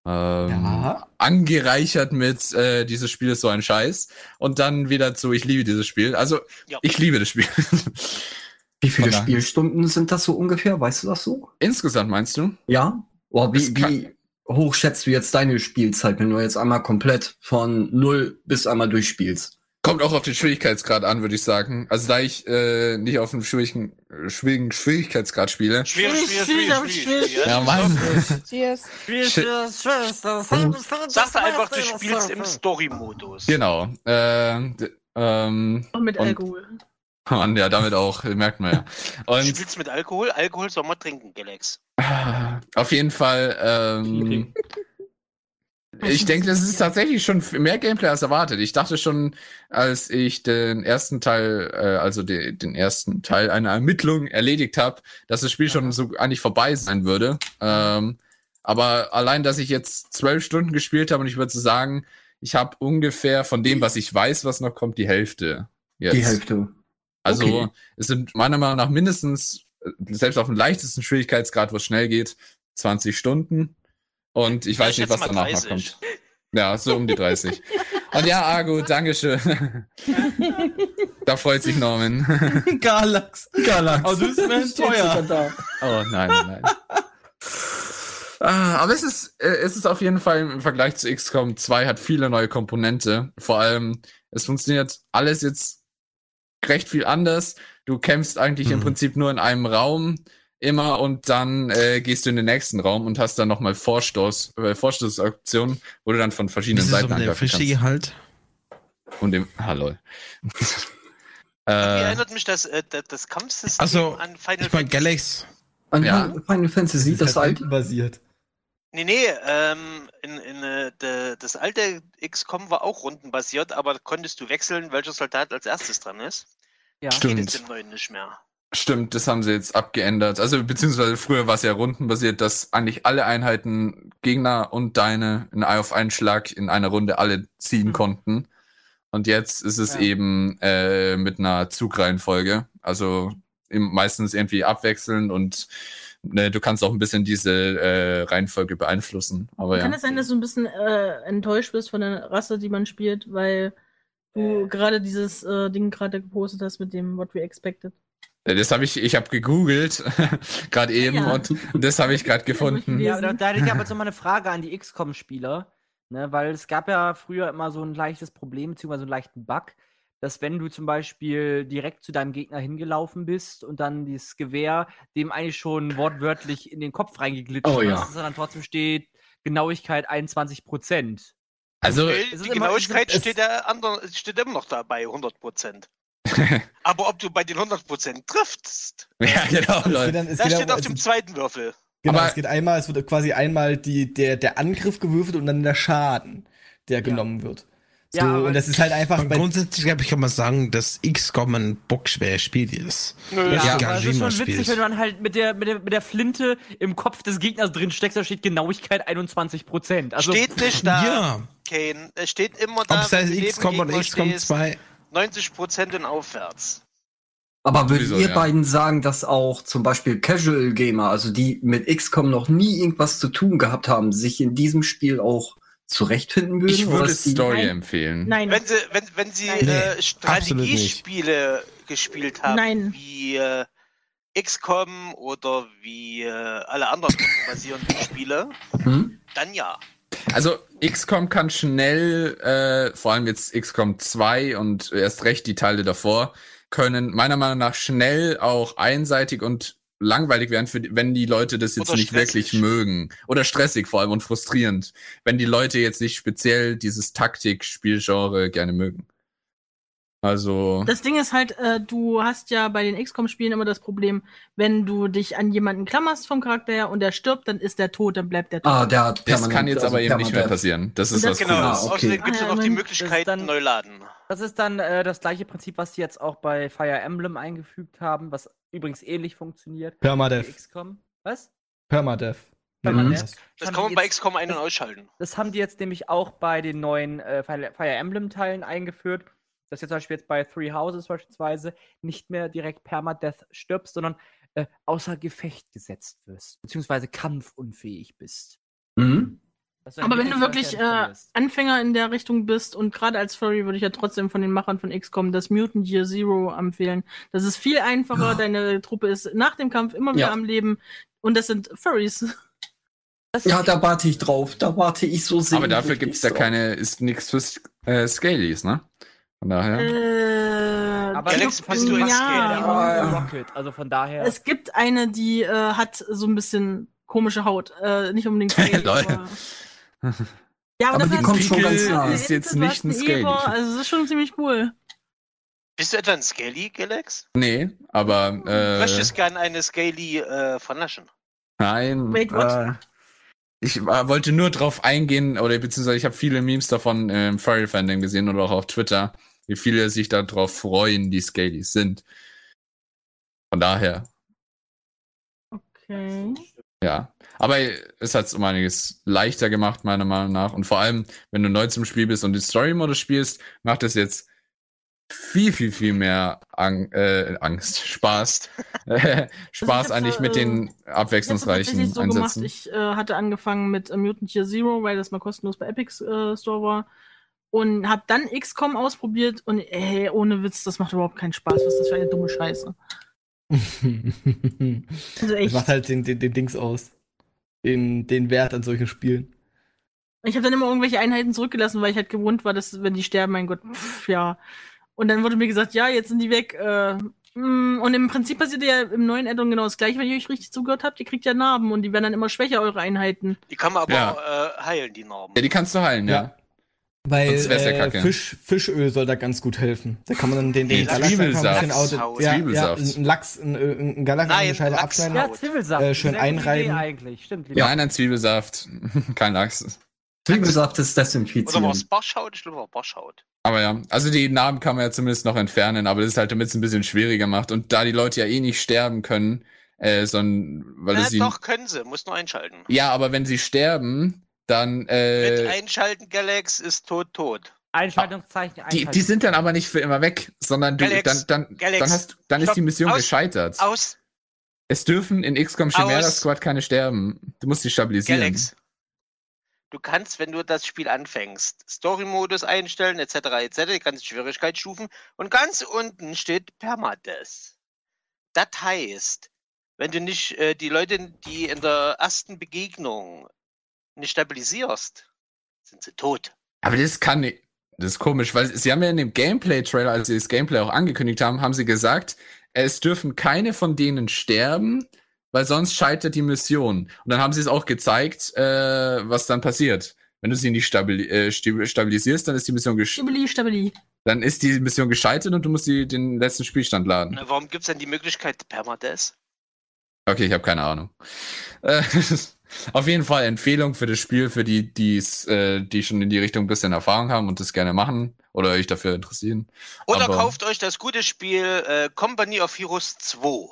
Ja. angereichert mit äh, dieses Spiel ist so ein Scheiß und dann wieder zu ich liebe dieses Spiel. Also Ja. ich liebe das Spiel. Wie viele. Spielstunden sind das so ungefähr? Weißt du das so? Insgesamt meinst du? Ja? Es wie, wie hoch schätzt du jetzt deine Spielzeit, wenn du jetzt einmal komplett von null bis einmal durchspielst? Kommt auch auf den Schwierigkeitsgrad an, würde ich sagen. Also da ich äh, nicht auf einem schwierigen, schwierigen Schwierigkeitsgrad spiele. Schwierig, schwierig, schwierig, schwierig. schwierig. Ja, Mann. Cheers. Sag doch einfach, du spielst im Story-Modus. Genau. Äh, ähm, Und mit und- Alkohol. Mann, ja, damit auch, merkt man ja. Du Und spielst mit Alkohol? Alkohol soll man trinken, Galax. auf jeden Fall, ähm, ich denke, das ist tatsächlich schon mehr Gameplay als erwartet. Ich dachte schon, als ich den ersten Teil, äh, also de, den ersten Teil einer Ermittlung erledigt habe, dass das Spiel schon so eigentlich vorbei sein würde. Ähm, aber allein, dass ich jetzt zwölf Stunden gespielt habe und ich würde so sagen, ich habe ungefähr von dem, was ich weiß, was noch kommt, die Hälfte. Jetzt. Die Hälfte. Also Okay. es sind meiner Meinung nach mindestens, äh, selbst auf dem leichtesten Schwierigkeitsgrad, wo es schnell geht, 20 Stunden. Und ich weiß ich nicht, was danach noch 30. kommt. Ja, so um die 30. Und ja, Argo, Dankeschön. da freut sich Norman. Galax. Galax. Aber du bist immerhin teuer. Oh nein, nein. Ah, aber es ist, äh, es ist auf jeden Fall im Vergleich zu XCOM 2 hat viele neue Komponente. Vor allem, es funktioniert alles jetzt recht viel anders. Du kämpfst eigentlich im Mhm. Prinzip nur in einem Raum immer und dann äh, gehst du in den nächsten Raum und hast dann nochmal Vorstoß, äh, Vorstoßaktionen, wo du dann von verschiedenen Das ist Seiten angreifen kannst. halt. Und dem, hallo. Äh, erinnert mich das, äh, das, das Kampfsystem Also, an Final Ich meine, Fantasy? Galax. An Ja. Final Fantasy, das, halt alte? basiert. Nee, nee, ähm, in, in, äh, de, das alte XCOM war auch rundenbasiert, aber konntest du wechseln, welcher Soldat als erstes dran ist. Ja. Geht Stimmt. jetzt im neuen nicht mehr. Stimmt, das haben sie jetzt abgeändert. Also beziehungsweise früher war es ja rundenbasiert, dass eigentlich alle Einheiten, Gegner und deine in auf einen Schlag in einer Runde alle ziehen Mhm. konnten. Und jetzt ist es Ja. eben äh, mit einer Zugreihenfolge. Also im, meistens irgendwie abwechselnd und ne, du kannst auch ein bisschen diese äh, Reihenfolge beeinflussen. Aber Kann ja. es sein, dass du ein bisschen äh, enttäuscht bist von der Rasse, die man spielt, weil du gerade dieses äh, Ding gerade gepostet hast mit dem What We Expected? Äh, Das habe ich, ich habe gegoogelt, gerade eben, Ja. und das habe ich gerade gefunden. Ja, da, da hätte ich aber jetzt noch mal eine Frage an die XCOM-Spieler, ne, weil es gab ja früher immer so ein leichtes Problem, beziehungsweise so einen leichten Bug, dass wenn du zum Beispiel direkt zu deinem Gegner hingelaufen bist und dann dieses Gewehr dem eigentlich schon wortwörtlich in den Kopf reingeglitscht Oh ist, ja. dass dann trotzdem steht Genauigkeit 21 Prozent. Also, es ist die immer- Genauigkeit es- steht, der andere, steht immer noch da bei 100%. Aber ob du bei den 100% triffst, ja, genau, Leute. dann, das steht ja, auf dem zweiten Würfel. genau, Aber- es geht einmal, es wird quasi einmal die, der, der Angriff gewürfelt und dann der Schaden, der genommen wird. So, Ja, und das ist halt einfach grundsätzlich, glaube ich, kann man sagen, dass XCOM ein bockschweres Spiel ist. Nö, Ja, Ja, aber egal, es wie ist man schon witzig, spielt. wenn du dann halt mit der, mit, der, mit der Flinte im Kopf des Gegners drin steckst, da steht Genauigkeit 21 Prozent. Also, steht nicht da, Ja, Kane. Es steht immer da, ob es heißt XCOM oder XCOM stehst, 2. 90% und aufwärts. Aber würdet ihr ja. beiden sagen, dass auch zum Beispiel Casual Gamer, also die mit XCOM noch nie irgendwas zu tun gehabt haben, sich in diesem Spiel auch zurechtfinden würden? Ich würde Story Nein. empfehlen. Nein. Wenn sie, wenn, wenn sie Nein. äh, Strategiespiele gespielt haben, Nein. wie äh, XCOM oder wie äh, alle anderen basierenden Spiele, Hm? dann ja. Also XCOM kann schnell, äh, vor allem jetzt XCOM 2 und erst recht die Teile davor, können meiner Meinung nach schnell auch einseitig und langweilig werden, für, wenn die Leute das jetzt Oder nicht wirklich mögen. Oder stressig vor allem und frustrierend. Wenn die Leute jetzt nicht speziell dieses Taktik-Spielgenre gerne mögen. Also. Das Ding ist halt, äh, du hast ja bei den XCOM-Spielen immer das Problem, wenn du dich an jemanden klammerst vom Charakter her und der stirbt, dann ist der tot, dann bleibt der tot. Ah, der hat Das kann jetzt also aber eben nicht mehr passieren. Das ist das- was Genau, Ah, okay. außerdem gibt es Ah, ja noch die Möglichkeit, dann- neu laden. Das ist dann äh, das gleiche Prinzip, was sie jetzt auch bei Fire Emblem eingefügt haben, was übrigens ähnlich funktioniert. Permadeath. XCOM. Was? Permadeath. Permadeath. Das kann man bei jetzt- XCOM ein- und das- ausschalten. Das haben die jetzt nämlich auch bei den neuen äh, Fire Fire Emblem-Teilen eingeführt. Dass jetzt zum Beispiel jetzt bei Three Houses beispielsweise nicht mehr direkt Permadeath stirbst, sondern äh, außer Gefecht gesetzt wirst, beziehungsweise kampfunfähig bist. Mhm. Aber wenn du wirklich äh. Anfänger in der Richtung bist und gerade als Furry würde ich ja trotzdem von den Machern von XCOM das Mutant Year Zero empfehlen. Das ist viel einfacher, deine Truppe ist nach dem Kampf immer wieder Ja. am Leben und das sind Furries. Ja, da warte ich drauf. Da warte ich so sehr. Aber dafür gibt's da keine, ist nichts für äh, Scalies, ne? Von daher. Äh, Aber Galaxy, bist du ja. ja. Rocket, also von daher. Es gibt eine, die äh, hat so ein bisschen komische Haut. Äh, nicht unbedingt Scaly, Lol. aber- Ja, Aber das die kommt schon du ganz nah. Ist jetzt du nicht ein Scaly. Also, das ist schon ziemlich cool. Bist du etwa ein Scaly, Galax? Nee, aber Du äh, möchtest gern eine Scaly äh, vernaschen. nein. Wait, what? Ich wollte nur drauf eingehen, oder beziehungsweise ich habe viele Memes davon im Furry Fandom gesehen oder auch auf Twitter, wie viele sich darauf freuen, die Scalies sind. Von daher, Okay. ja. Aber es hat es um einiges leichter gemacht, meiner Meinung nach. Und vor allem, wenn du neu zum Spiel bist und den Story-Modus spielst, macht es jetzt viel, viel, viel mehr Ang äh, Angst, Spaß. Äh, Spaß eigentlich mit äh, den Ich habe abwechslungsreichen tatsächlich so Einsätzen. gemacht, ich äh, hatte angefangen mit äh, Mutant Year Zero, weil das mal kostenlos bei Epic äh, Store war. Und habe dann XCOM ausprobiert und ey, ohne Witz, das macht überhaupt keinen Spaß. Was ist das für eine dumme Scheiße? Also Das echt. macht halt den, den, den Dings aus. Den, den Wert an solchen Spielen. Ich habe dann immer irgendwelche Einheiten zurückgelassen, weil ich halt gewohnt war, dass wenn die sterben, mein Gott, pff, ja. Und dann wurde mir gesagt, ja, jetzt sind die weg. Äh, mm, und im Prinzip passiert ja im neuen Addon genau das gleiche, wenn ihr euch richtig zugehört habt. Ihr kriegt ja Narben und die werden dann immer schwächer, eure Einheiten. Die kann man aber Ja. äh, heilen, die Narben. Ja, die kannst du heilen, ja. Weil ja äh, kacke. Fisch, Fischöl soll da ganz gut helfen. Da kann man dann den, den Nee, Galax einfach ein Zwiebelsaft. bisschen out, ja, ja, Zwiebelsaft. ein Lachs, ein, ein, ein Galax Nein, eine Scheibe Lachshaut. abschneiden. ja, Zwiebelsaft. Äh, schön Idee einreiben. eigentlich, stimmt. Ja, nein, Zwiebelsaft. Kein Lachs. Zwiebelsaft ist Oder war desinfizieren. es Barschhaut? Ich glaube, war Barschhaut. Aber ja, also die Narben kann man ja zumindest noch entfernen, aber das ist halt, damit es ein bisschen schwieriger macht. Und da die Leute ja eh nicht sterben können, äh, sondern weil sie. doch, können sie. Muss nur einschalten. Ja, aber wenn sie sterben, dann Mit äh, einschalten, Galax ist tot, tot. Einschaltungszeichen, die, Einschaltungszeichen. die sind dann aber nicht für immer weg, sondern du, Galax, dann, dann, Galax, dann, hast, dann ist die Mission aus, gescheitert. Aus, Es dürfen in XCOM Chimera Aus. Squad keine sterben. Du musst die stabilisieren. Galax. Du kannst, wenn du das Spiel anfängst, Story-Modus einstellen, etc., etc., die ganzen Schwierigkeitsstufen. Und ganz unten steht Permadeath. Das heißt, wenn du nicht äh, die Leute, die in der ersten Begegnung nicht stabilisierst, sind sie tot. Aber das kann nicht. Das ist komisch, weil sie haben ja in dem Gameplay-Trailer, als sie das Gameplay auch angekündigt haben, haben sie gesagt, es dürfen keine von denen sterben, weil sonst scheitert die Mission. Und dann haben sie es auch gezeigt, äh, was dann passiert. Wenn du sie nicht stabil äh, stabi- stabilisierst, dann ist die Mission gesch Stabili, stabili. dann ist die Mission gescheitert und du musst die, den letzten Spielstand laden. Na, Warum gibt es denn die Möglichkeit Permadeath? Okay, ich habe keine Ahnung. Äh, auf jeden Fall Empfehlung für das Spiel, für die, die's, äh, die schon in die Richtung ein bisschen Erfahrung haben und das gerne machen oder euch dafür interessieren. Oder Aber- kauft euch das gute Spiel äh, Company of Heroes 2.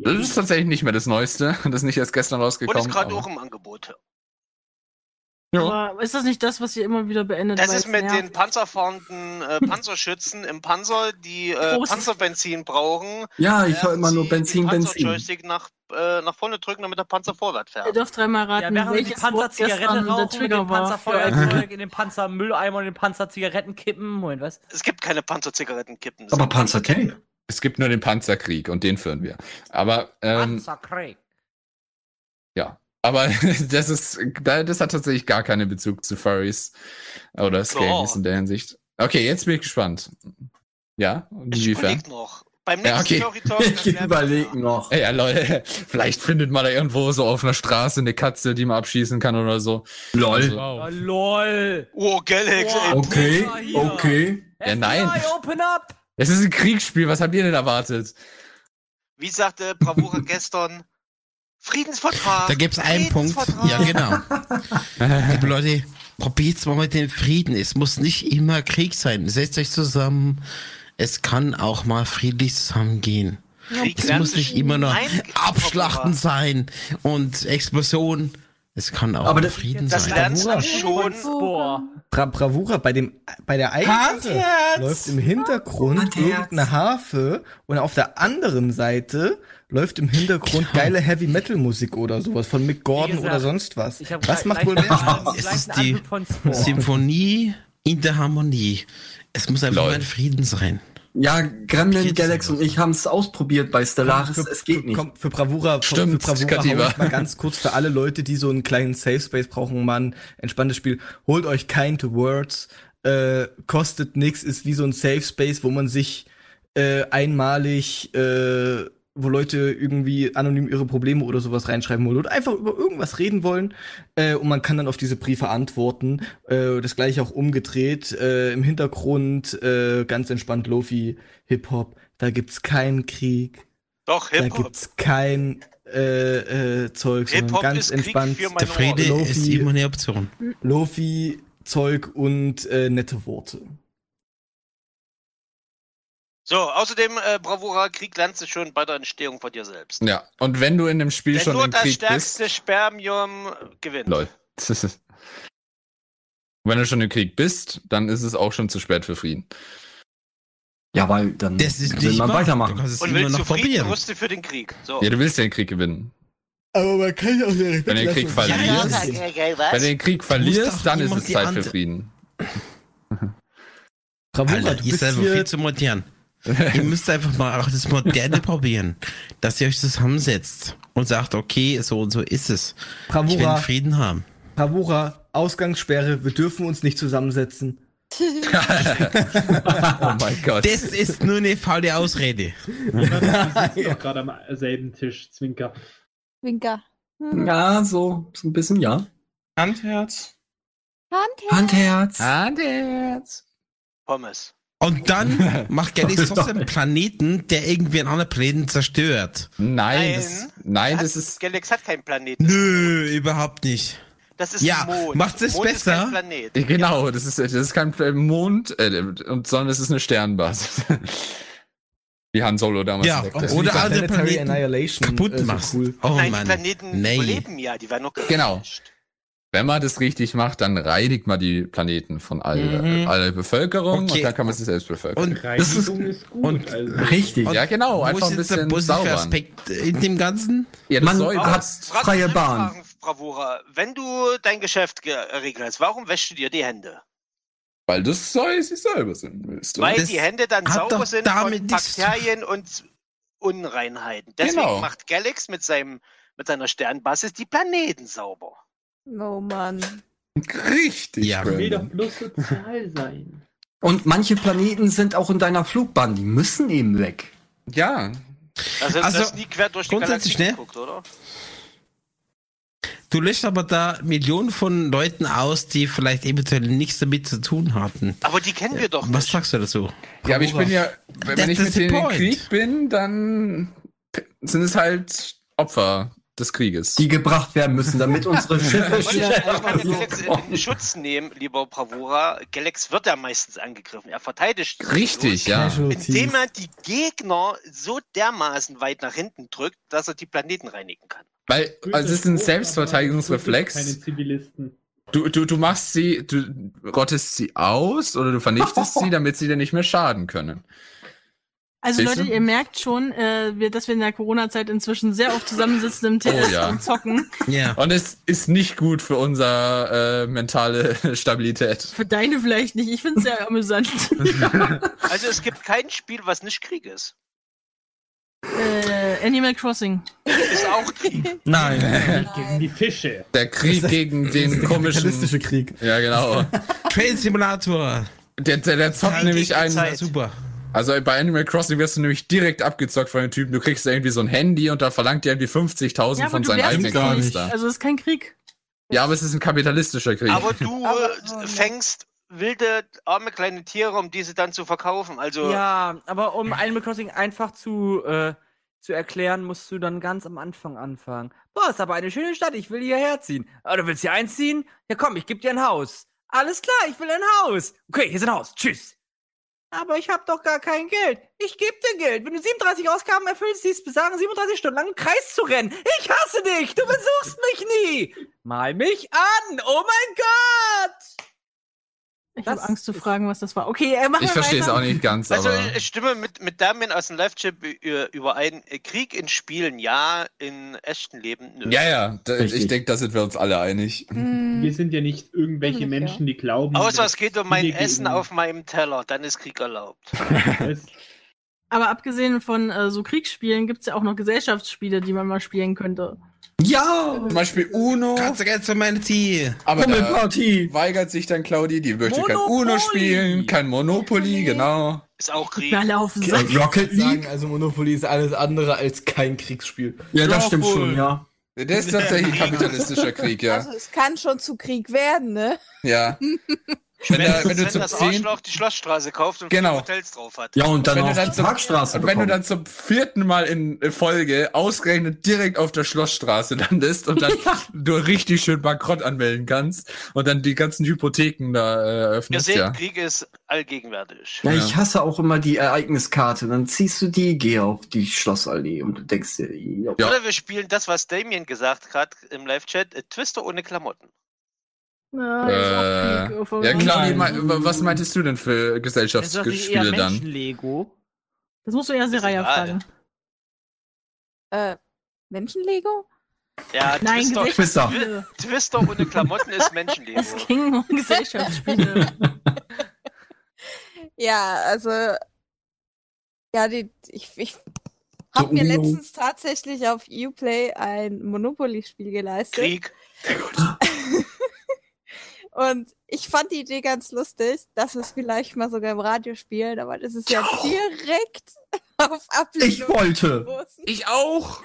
Das ist tatsächlich nicht mehr das Neueste. Das ist nicht erst gestern Und rausgekommen. ist gerade aber- auch im Angebot. Ja. Aber ist das nicht das, was ihr immer wieder beendet? Das ist mit nervt? den panzerfahrenden äh, Panzerschützen im Panzer, die äh. Panzerbenzin brauchen. Ja, ich höre immer nur Benzin, den Benzin. Panzerjoystick nach, äh, nach vorne drücken, damit der Panzer vorwärts Ihr fährt. dürft dreimal Ja, raten, die welches Wort Panzerzigarette der rauchen. Für euch. Panzerfeuerzeug, in den Panzermülleimer und den Panzerzigaretten kippen. Moment, was? Es gibt keine Panzerzigarettenkippen. Aber Panzertape. Es gibt nur den Panzerkrieg und den führen wir. Aber ähm, Panzerkrieg. ja. Aber das ist, da- das hat tatsächlich gar keinen Bezug zu Furries oder Scalies in der Hinsicht. Okay, jetzt bin ich gespannt. Ja, Ich inwiefern? überleg noch. Beim Ja, nächsten okay. Story Talk Ich überlege noch. Ey, ja, Leute, vielleicht findet man da irgendwo so auf einer Straße eine Katze, die man abschießen kann oder so. Lol. Also, Oh, lol. Oh, Galax, ey. Okay, okay. Ja, nein. FBI, open up! Es ist ein Kriegsspiel, was habt ihr denn erwartet? Wie sagte Bravura gestern? Friedensvertrag. Da gibt's einen Punkt. Ja, genau. Liebe Leute, probiert's mal mit dem Frieden. Es muss nicht immer Krieg sein. Setzt euch zusammen. Es kann auch mal friedlich zusammengehen. Krieg Es muss nicht immer nur Abschlachten sein und Explosionen. Es kann auch Aber das- Frieden Das sein. lernst du Bravura. schon. Boah. Bra Bravura, bei, dem, bei der einen Seite läuft im Hintergrund Handherz. irgendeine Harfe und auf der anderen Seite läuft im Hintergrund geile Heavy Metal Musik oder sowas von Mick Gordon gesagt, oder sonst was. Was macht wohl mehr? Es ist die. Symphonie in der Harmonie. Es muss einfach ein Frieden sein. Ja, Gremlin, Galax und ich haben es ausprobiert bei Stellaris. Für- es geht für, nicht. Komm, für Bravura, für, Stimmt, für Bravura hau ich mal ganz kurz für alle Leute, die so einen kleinen Safe Space brauchen, mal ein entspanntes Spiel. Holt euch Kind Words, äh, kostet nix, ist wie so ein Safe Space, wo man sich äh, einmalig, äh, wo Leute irgendwie anonym ihre Probleme oder sowas reinschreiben wollen oder einfach über irgendwas reden wollen äh, und man kann dann auf diese Briefe antworten. Äh, das gleiche auch umgedreht. Äh, Im Hintergrund äh, ganz entspannt Lofi, Hip-Hop. Da gibt's keinen Krieg. Doch, Da Hip-Hop. gibt's kein äh, äh, Zeug, sondern ganz ist Krieg entspannt. Der Friede Lofi- ist immer eine Option. Lofi, Zeug und äh, nette Worte. So, außerdem, äh, Bravura, Krieg lernst du schon bei der Entstehung von dir selbst. Ja, und wenn du in dem Spiel Denn schon nur im das Krieg stärkste bist. Spermium gewinnt. Lol. wenn du schon im Krieg bist, dann ist es auch schon zu spät für Frieden. Ja, weil dann Das ist will nicht man wahr. weitermachen. Du kannst es Und immer willst du noch Frieden, probieren. rüste für den Krieg. So. Ja, du willst ja den Krieg gewinnen. Aber man kann ja auch direkt Wenn du den Krieg verlierst, wenn du den Krieg verlierst, dann ist es Zeit für Frieden. Bravura, Alter, du bist hier, viel zu modern. Ihr müsst einfach mal auch das Moderne probieren. Dass ihr euch zusammensetzt und sagt, okay, so und so ist es. Ich will Bravura, Frieden haben. Bravura, Ausgangssperre, wir dürfen uns nicht zusammensetzen. Oh mein Gott. Das ist nur eine faule Ausrede. Wir sitzen doch gerade am selben Tisch, Zwinker. Winker. Hm. Ja, so, so ein bisschen, ja. Handherz. Handherz. Handherz. Handherz. Pommes. Und dann macht Galaxy trotzdem einen Planeten, der irgendwie einen anderen Planeten zerstört. Nein, Nein. das, nein, Hat- das ist. Galax hat keinen Planeten. Nö, überhaupt nicht. Das ist Ja, Mond. macht's es Mond Ist besser? Genau, das ist, das ist kein Mond, äh, und, sondern es ist eine Sternbasis. Wie Han Solo damals Ja, entdeckt hat. Oder andere Planeten Annihilation, kaputt äh, so machst. cool. Oh Nein, die Mann. Planeten Nee. überleben ja, die werden noch Genau. gelöscht. Wenn man das richtig macht, dann reinigt man die Planeten von all, Mhm. aller Bevölkerung Okay. und dann kann man sich selbst bevölkern. Und Reinigung ist, gut. und- also. Richtig. ja, genau, einfach ist ein der bisschen positive saubern. Aspekt in dem Ganzen? Ja, Man soll hat freie Bahn. Bravura. Wenn du dein Geschäft geregelt hast, warum wäschst du dir die Hände? Weil das soll sie selber sind willst. Weil Das die Hände dann sauber sind damit von Bakterien und Unreinheiten. Deswegen Genau. macht Galax mit seinem mit seiner Sternbasis die Planeten sauber. Oh Mann. Richtig. Ja. Ich will doch bloß sozial sein. Und manche Planeten sind auch in deiner Flugbahn, die müssen eben weg. Ja. Also, Also, das nie quer durch die grundsätzlich, Galaxie ne? geguckt, oder? Du löscht aber da Millionen von Leuten aus, die vielleicht eventuell nichts damit zu tun hatten. Aber die kennen wir doch Was nicht. sagst du dazu? Ja, aber ich bin ja, wenn That ich mit denen im. Krieg bin, dann sind es halt Opfer des Krieges. Die gebracht werden müssen, damit unsere Schiffe schnell in, Schutz nehmen, lieber Bravura. Galax wird ja meistens angegriffen. Er verteidigt. sich Richtig, ja. Indem er die Gegner so dermaßen weit nach hinten drückt, dass er die Planeten reinigen kann. Weil, also es ist ein Keine Selbstverteidigungsreflex. Zivilisten. Du, du, du machst sie, du rottest sie aus oder du vernichtest sie, damit sie dir nicht mehr schaden können. Also Siehst Leute, ihr merkt schon, äh, wir, dass wir in der Corona-Zeit inzwischen sehr oft zusammensitzen im TS Oh ja. und zocken. Ja. Und es ist nicht gut für unsere äh, mentale Stabilität. Für deine vielleicht nicht. Ich finde es sehr amüsant. Also es gibt kein Spiel, was nicht Krieg ist. äh, Animal Crossing. Ist auch Krieg. Nein. Gegen die Fische. Der Krieg gegen den komischen. Krieg. Ja, genau. Train Simulator. Der, der, der zockt Zeit nämlich einen, Zeit. Super. Also bei Animal Crossing wirst du nämlich direkt abgezockt von den Typen. Du kriegst irgendwie so ein Handy und da verlangt dir irgendwie 50.000 Ja, aber von seinen eigenen da. Also es ist kein Krieg. Ja, aber es ist ein kapitalistischer Krieg. Aber du äh, fängst wilde, arme kleine Tiere, um diese dann zu verkaufen. Also Ja, aber um Animal Crossing einfach zu, äh, zu erklären, musst du dann ganz am Anfang anfangen. Boah, ist aber eine schöne Stadt, ich will hierher ziehen. Ah, du willst hier einziehen? Ja komm, ich geb dir ein Haus. Alles klar, ich will ein Haus. Okay, hier ist ein Haus. Tschüss. Aber ich hab doch gar kein Geld. Ich geb dir Geld. Wenn du 37 Ausgaben erfüllst, siehst besagen 37 Stunden lang im Kreis zu rennen. Ich hasse dich. Du besuchst mich nie. Mal mich an. Oh mein Gott. Ich habe Angst zu fragen, was das war. Okay, äh, machen Ich verstehe es auch nicht ganz, Also aber. ich stimme mit, mit Damien aus dem Live-Chat ü- überein. Krieg in Spielen ja, in echten Leben nö. Ja, ja, da, ich denke, da sind wir uns alle einig. Wir sind ja nicht irgendwelche Hm, ja. Menschen, die glauben. Außer es geht um mein Essen gegen- auf meinem Teller, dann ist Krieg erlaubt. Aber abgesehen von äh, so Kriegsspielen gibt's ja auch noch Gesellschaftsspiele, die man mal spielen könnte. Ja! Zum Beispiel Uno. Kannst du jetzt Humanity? Aber da Hummelparty! weigert sich dann Claudi, die möchte kein. Uno spielen, kein Monopoly, genau. Ist auch Krieg. Wir alle auf. Rocket Sagen, League? also Monopoly ist alles andere als kein Kriegsspiel. Ja, das stimmt schon, ja. Der ist tatsächlich kapitalistischer Krieg, ja. Also es kann schon zu Krieg werden, ne? Ja. Wenn, da, wenn du Wenn zum das 10. Arschloch die Schlossstraße kauft und Genau. Hotels drauf hat. Ja, und dann Wenn du auf dann die zum- Parkstraße Und wenn du dann zum vierten Mal in Folge ausgerechnet direkt auf der Schlossstraße landest und dann du richtig schön bankrott anmelden kannst und dann die ganzen Hypotheken da äh, Ihr eröffnest, seht, ja. Krieg ist allgegenwärtig. Ja, ich hasse auch immer die Ereigniskarte. Dann ziehst du die, geh auf die Schlossallee und du denkst dir. Ja. Oder wir spielen das, was Damien gesagt hat im Live-Chat, äh, Twister ohne Klamotten. Na, ist auch Äh, ja, Claudi, was meintest du denn für Gesellschaftsspiele dann? Menschenlego. Das musst du ja Seraya egal. fragen. Äh, Menschenlego? Ja, Nein, Twister, Gesellschaftsspiele. Twi- Twister ohne Klamotten ist Menschenleben. Es ging um Gesellschaftsspiele. Ja, also ja, die, ich, ich habe mir letztens tatsächlich auf Uplay ein Monopoly-Spiel geleistet. Krieg. Und ich fand die Idee ganz lustig, dass wir es vielleicht mal sogar im Radio spielen, aber das ist ja direkt auf Ablehnung. Ich wollte. gestoßen. Ich auch!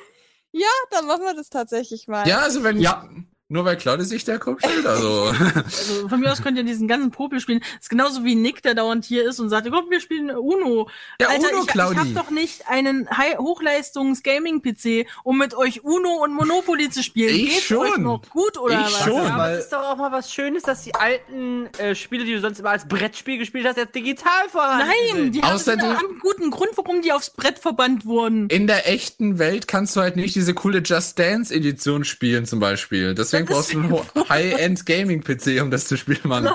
Ja, dann machen wir das tatsächlich mal. Ja, also wenn Ja. Nur weil Claudia sich der Kopf stellt, also. Also von mir aus könnt ihr diesen ganzen Popel spielen. Das ist genauso wie Nick, der dauernd hier ist und sagt, komm, wir spielen Uno. Ja, Alter, Uno, ich, ich hab doch nicht einen Hochleistungs-Gaming-PC, um mit euch Uno und Monopoly zu spielen. Ich Geht's schon. euch noch gut oder Ich was? schon. Ja, aber weil- es ist doch auch mal was Schönes, dass die alten äh, Spiele, die du sonst immer als Brettspiel gespielt hast, jetzt digital vorhanden Nein, sind. die haben Außerdem- haben einen guten Grund, warum die aufs Brett verbannt wurden. In der echten Welt kannst du halt nicht diese coole Just Dance Edition spielen, zum Beispiel. Deswegen Das brauchst du einen High-End Gaming PC, um das zu spielen, Mann.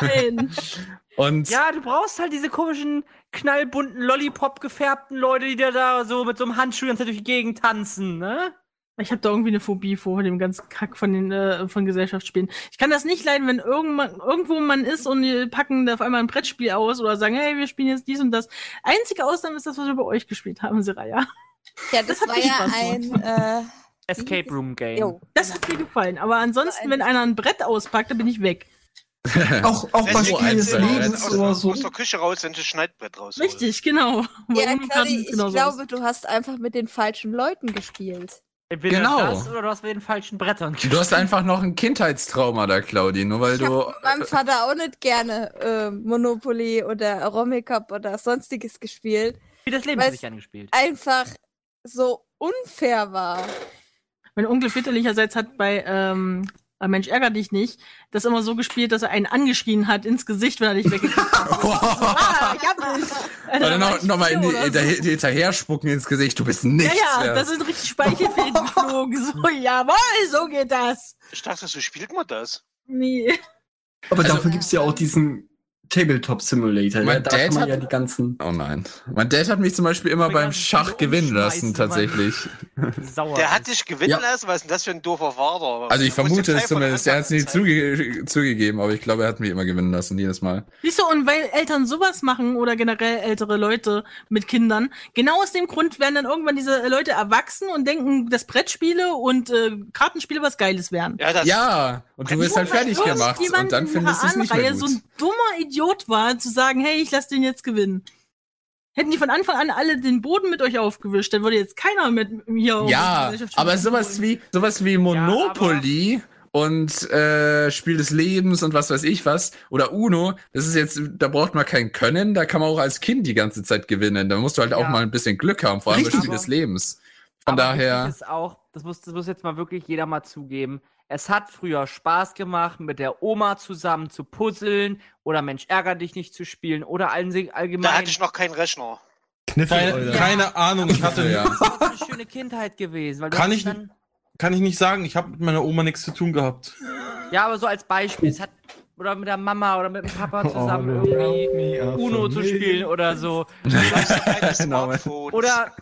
Nein. Und Ja, du brauchst halt diese komischen, knallbunten, Lollipop gefärbten Leute, die dir da so mit so einem Handschuh Zeit durch die Gegend tanzen, ne? Ich habe da irgendwie eine Phobie vor dem ganzen Kack von den äh, von Gesellschaftsspielen. Ich kann das nicht leiden, wenn irgendwann irgendwo man ist und die packen da auf einmal ein Brettspiel aus oder sagen, hey, wir spielen jetzt dies und das. Einzige Ausnahme ist das, was wir bei euch gespielt haben, Seraya. ja, das, das hat war ja ein äh, Escape Room Game. jo. Das hat mir gefallen. Aber ansonsten, wenn einer ein Brett auspackt, dann bin ich weg. Auch, auch bei Spielen des Lebens aus, oder so. aus der Küche raus, wenn du das Schneidbrett raus. Richtig, genau. Ja, Claudi, ich genauso glaube, du hast einfach mit den falschen Leuten gespielt. Entweder Genau. das oder du hast mit den falschen Brettern du hast einfach noch ein Kindheitstrauma da, Claudi, nur weil Ich du. habe mit meinem Vater auch nicht gerne äh, Monopoly oder Romy Cup oder sonstiges gespielt. Wie das Leben dich angespielt. Einfach so unfair war. Mein Onkel väterlicherseits hat bei ähm, äh, Mensch ärger dich nicht, das immer so gespielt, dass er einen angeschrien hat ins Gesicht, wenn er dich weggekriegt hat. ah, ich hab dich. Dann noch, noch mal in die, oder so. hinterher, hinterher spucken ins Gesicht, du bist Ja, nichts ja, wert. da sind richtig Speichelfäden geflogen. So, jawohl, so geht das. Ich dachte, so spielt man das. Nee. Aber Also- dafür gibt's ja auch diesen Tabletop Simulator. Mein Ne? Da Dad kann man hat- ja die ganzen. Oh nein. Mein Dad hat mich zum Beispiel immer beim Schach gewinnen lassen, tatsächlich. Sauer. Der hat dich gewinnen Ja. lassen? Was ist denn das für ein doofer Vater? Also ich vermute es zumindest. Er hat es nie zuge zugegeben, aber ich glaube, er hat mich immer gewinnen lassen, jedes Mal. Siehst du, und weil Eltern sowas machen oder generell ältere Leute mit Kindern, genau aus dem Grund werden dann irgendwann diese Leute erwachsen und denken, dass Brettspiele und äh, Kartenspiele was Geiles wären. Ja, das Ja, und du wirst halt fertig gemacht und dann in findest du es nicht mehr Anreihe so gut. ein dummer Idiot war, zu sagen, hey, ich lass den jetzt gewinnen. Hätten die von Anfang an alle den Boden mit euch aufgewischt, dann würde jetzt keiner mit mir auf Ja, die Gesellschaft aber sowas wie, sowas wie Monopoly und äh, Spiel des Lebens und was weiß ich was oder Uno, das ist jetzt, da braucht man kein Können, da kann man auch als Kind die ganze Zeit gewinnen. Da musst du halt auch Ja. mal ein bisschen Glück haben, vor allem Richtig. Spiel des Lebens. Von Aber daher, wichtig Ist auch, das muss, das muss jetzt mal wirklich jeder mal zugeben. Es hat früher Spaß gemacht, mit der Oma zusammen zu puzzeln oder Mensch, ärger dich nicht zu spielen oder allgemein. Da hatte ich noch keinen Rechner. Keine, keine Ahnung, ich hatte, Ja. Das ist eine schöne Kindheit gewesen. Weil du Kann ich- dann, kann ich nicht sagen, ich habe mit meiner Oma nichts zu tun gehabt. Ja, aber so als Beispiel. Es hat, oder mit der Mama oder mit dem Papa zusammen Oh, irgendwie Uno zu spielen oder so. Smartphones. Oder,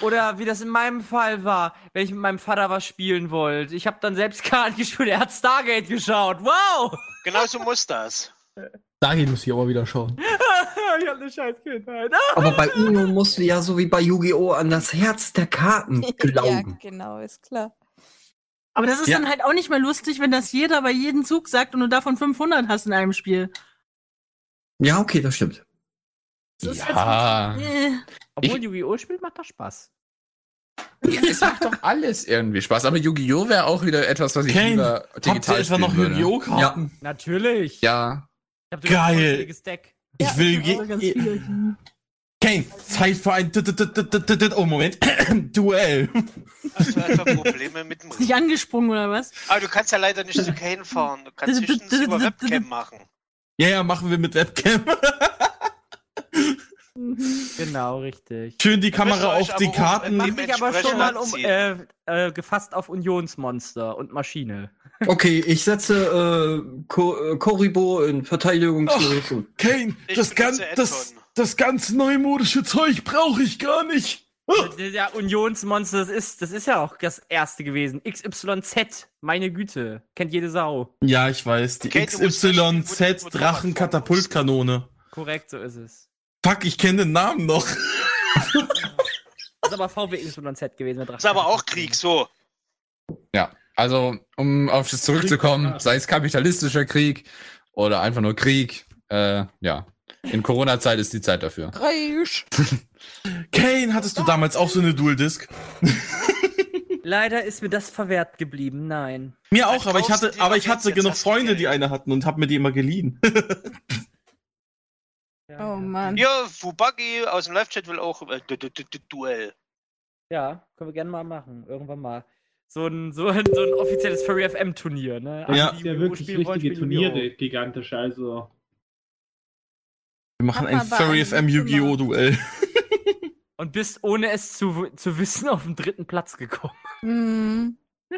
oder wie das in meinem Fall war, wenn ich mit meinem Vater was spielen wollte. Ich habe dann selbst Karten gespielt, er hat Stargate geschaut. Wow! Genau so muss das. Dahin muss ich aber wieder schauen. ich hab eine scheiß Kindheit. Aber bei Uno musst du ja so wie bei Yu-Gi-Oh! an das Herz der Karten ja, glauben. genau, ist klar. Aber das ist Ja. dann halt auch nicht mehr lustig, wenn das jeder bei jedem Zug sagt und du davon 500 hast in einem Spiel. Ja, okay, das stimmt. Das ist ja, halt so, äh, Obwohl Yu-Gi-Oh! spielt, macht das Spaß. es macht doch alles irgendwie Spaß. Aber Yu-Gi-Oh! wäre auch wieder etwas, was ich Kane, lieber habt ihr digital etwa noch. Yu-Gi-Oh! Karten? Natürlich. Ja, Ich hab sogar ein Geil. vollständiges Deck. Ich will. also ganz Kane, Zeit für ein. Oh, Moment. Duell. Hast du einfach Probleme mit dem Ist nicht angesprungen oder was? Aber du kannst ja leider nicht zu Kane fahren. Du kannst höchstens über Webcam machen. Ja, ja, machen wir mit Webcam. Genau, richtig. Schön die Kamera auf die Karten. Mach dich aber schon mal um, äh, äh, gefasst auf Unionsmonster und Maschine. Okay, ich setze äh, Ko äh, Koribo in Verteidigungsmodus. und- Kane, Ich das, benutze das. Das ganz neumodische Zeug brauche ich gar nicht. Ja, Unionsmonster, das ist, das ist ja auch das erste gewesen. XYZ, meine Güte. Kennt jede Sau. Ja, ich weiß. Die XYZ Drachenkatapultkanone. Korrekt, so ist es. Fuck, ich kenne den Namen noch. Das ist aber VW XYZ gewesen. mit Das ist aber auch Krieg, so. ja. Also, um auf das zurückzukommen, sei es kapitalistischer Krieg oder einfach nur Krieg, äh, ja. In Corona-Zeit ist die Zeit dafür. Reisch. Kane, hattest du damals auch so eine Dual Disc? Leider ist mir das verwehrt geblieben, nein. Mir auch, aber ich hatte, aber ich hatte genug Freunde, die eine hatten und hab mir die immer geliehen. Oh Mann. Hier, Fubagi aus dem Live-Chat will auch äh, du- du- du- du- Duell. Ja, können wir gerne mal machen. Irgendwann mal. So ein, so ein, so ein offizielles Furry FM Turnier, ne? Ja. ja wirklich richtige! Turniere, gigantische, also. Wir machen Mach ein Furry FM Yu-Gi-Oh! Duell. Und bist ohne es zu, zu wissen auf den dritten Platz gekommen. Hm.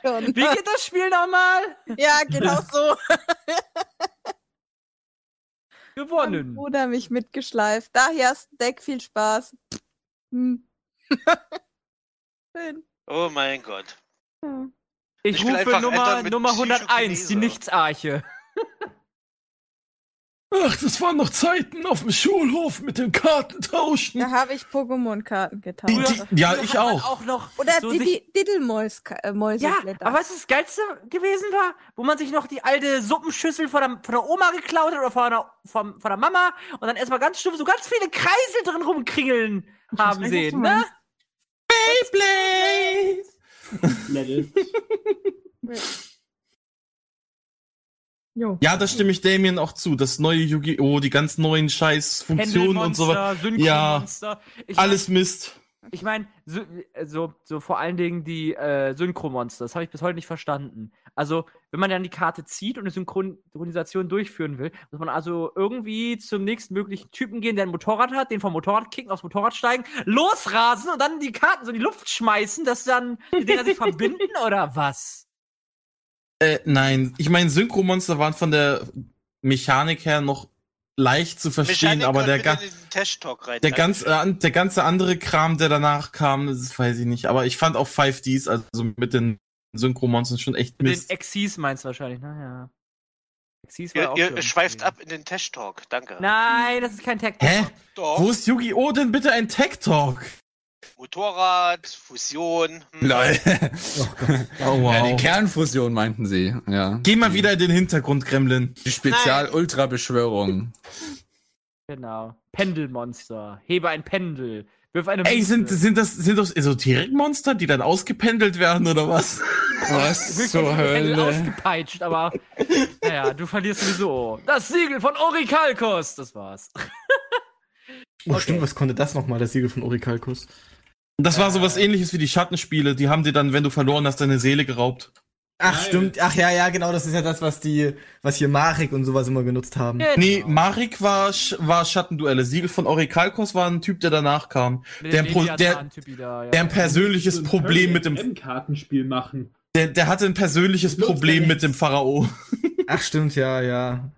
Schon. Wie geht das Spiel nochmal? Ja, genau so. Mein Gewonnen. Bruder mich mitgeschleift. Daher ist ein Deck viel Spaß. Hm. Schön. Oh mein Gott. Hm. Ich, Ich rufe Nummer, Nummer 101, die. Nichtsarche. Ach, das waren noch Zeiten auf dem Schulhof mit dem Kartentauschen. Da habe ich Pokémon-Karten Die, getauscht. die, ja, Früher ich auch. auch noch Oder so die, die Diddelmäus, äh, Ja, aber weißt du, das Geilste gewesen war, wo man sich noch die alte Suppenschüssel von der, von der Oma geklaut hat oder von der, von, von der Mama und dann erstmal ganz stumpf so ganz viele Kreisel drin rumkringeln haben weiß, was sehen, ne? meinst. Jo. Ja, da stimme ich Damien auch zu. Das neue Yu-Gi-Oh! Die ganz neuen scheiß Funktionen und so weiter. Synchromonster. Ich mein- Alles Mist. Ich meine, so, so, so vor allen Dingen die äh, Synchromonster, das habe ich bis heute nicht verstanden. Also, wenn man dann die Karte zieht und eine Synchronisation durchführen will, muss man also irgendwie zum nächsten möglichen Typen gehen, der ein Motorrad hat, den vom Motorrad kicken, aufs Motorrad steigen, losrasen und dann die Karten so in die Luft schmeißen, dass dann die Dinger sich verbinden oder was? Äh, nein, ich meine, Synchromonster waren von der Mechanik her noch leicht zu verstehen, Mechanik aber der, ga den der, ganz, äh, der ganze andere Kram, der danach kam, das weiß ich nicht. Aber ich fand auch 5Ds, also mit den Synchromonstern schon echt Den Mist. Xyz meinst du wahrscheinlich, naja. Xyz war Ihr, auch ihr schweift ab in den Test-Talk. Danke. Nein, das ist kein Tag. Hä? Doch. Wo ist Yu-Gi-Oh! denn bitte ein Tech-Talk? Motorrad, Fusion. Hm. Lol. Oh, Ja, die wow. Kernfusion meinten sie. Ja. Geh mal wieder in den Hintergrund, Gremlin. Die Spezial-Ultra-Beschwörung. Genau. Pendelmonster. Hebe ein Pendel. Wirf eine Ey, sind, sind das, sind das Esoterikmonster, die dann ausgependelt werden oder was? Was zur Hölle? ausgepeitscht, aber naja, du verlierst sowieso. Das Siegel von Orikalkos, das war's. Oh, stimmt, was konnte das nochmal, das Siegel von Orikalkus? Das war sowas ähnliches wie die Schattenspiele. Die haben dir dann, wenn du verloren hast, deine Seele geraubt. Ach, Geil. stimmt. Ach ja, ja, genau, das ist ja das, was die, was hier Marek und sowas immer genutzt haben. Genau. Nee, Marik war, war Schattenduelle. Siegel von Orikalkos war ein Typ, der danach kam. Mit Der, Pro, der, da, ja. der ein persönliches So ein Problem mit dem, M-Kartenspiel machen. der, der hatte ein persönliches Problem mit dem Pharao. Ach, stimmt, ja, ja.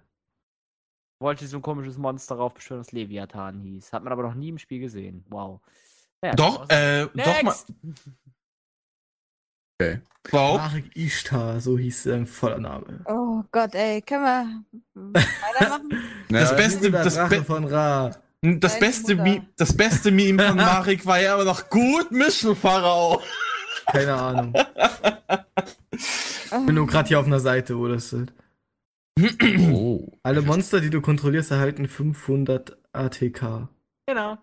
Wollte so ein komisches Monster raufbeschwören, das Leviathan hieß. Hat man aber noch nie im Spiel gesehen. Wow. Ja, Doch, das äh, doch mal. Next! Wow. Marek Ishtar, so hieß sein voller Name. Oh Gott, ey, können wir weitermachen? Das Ja, Beste, das, Be von Ra. das beste. Mi das beste Meme von Marik war ja aber noch gut mischen, Pharao. Keine Ahnung. Ich bin nur gerade hier auf einer Seite, wo das ist. Oh. Alle Monster, die du kontrollierst, erhalten 500 ATK. Genau.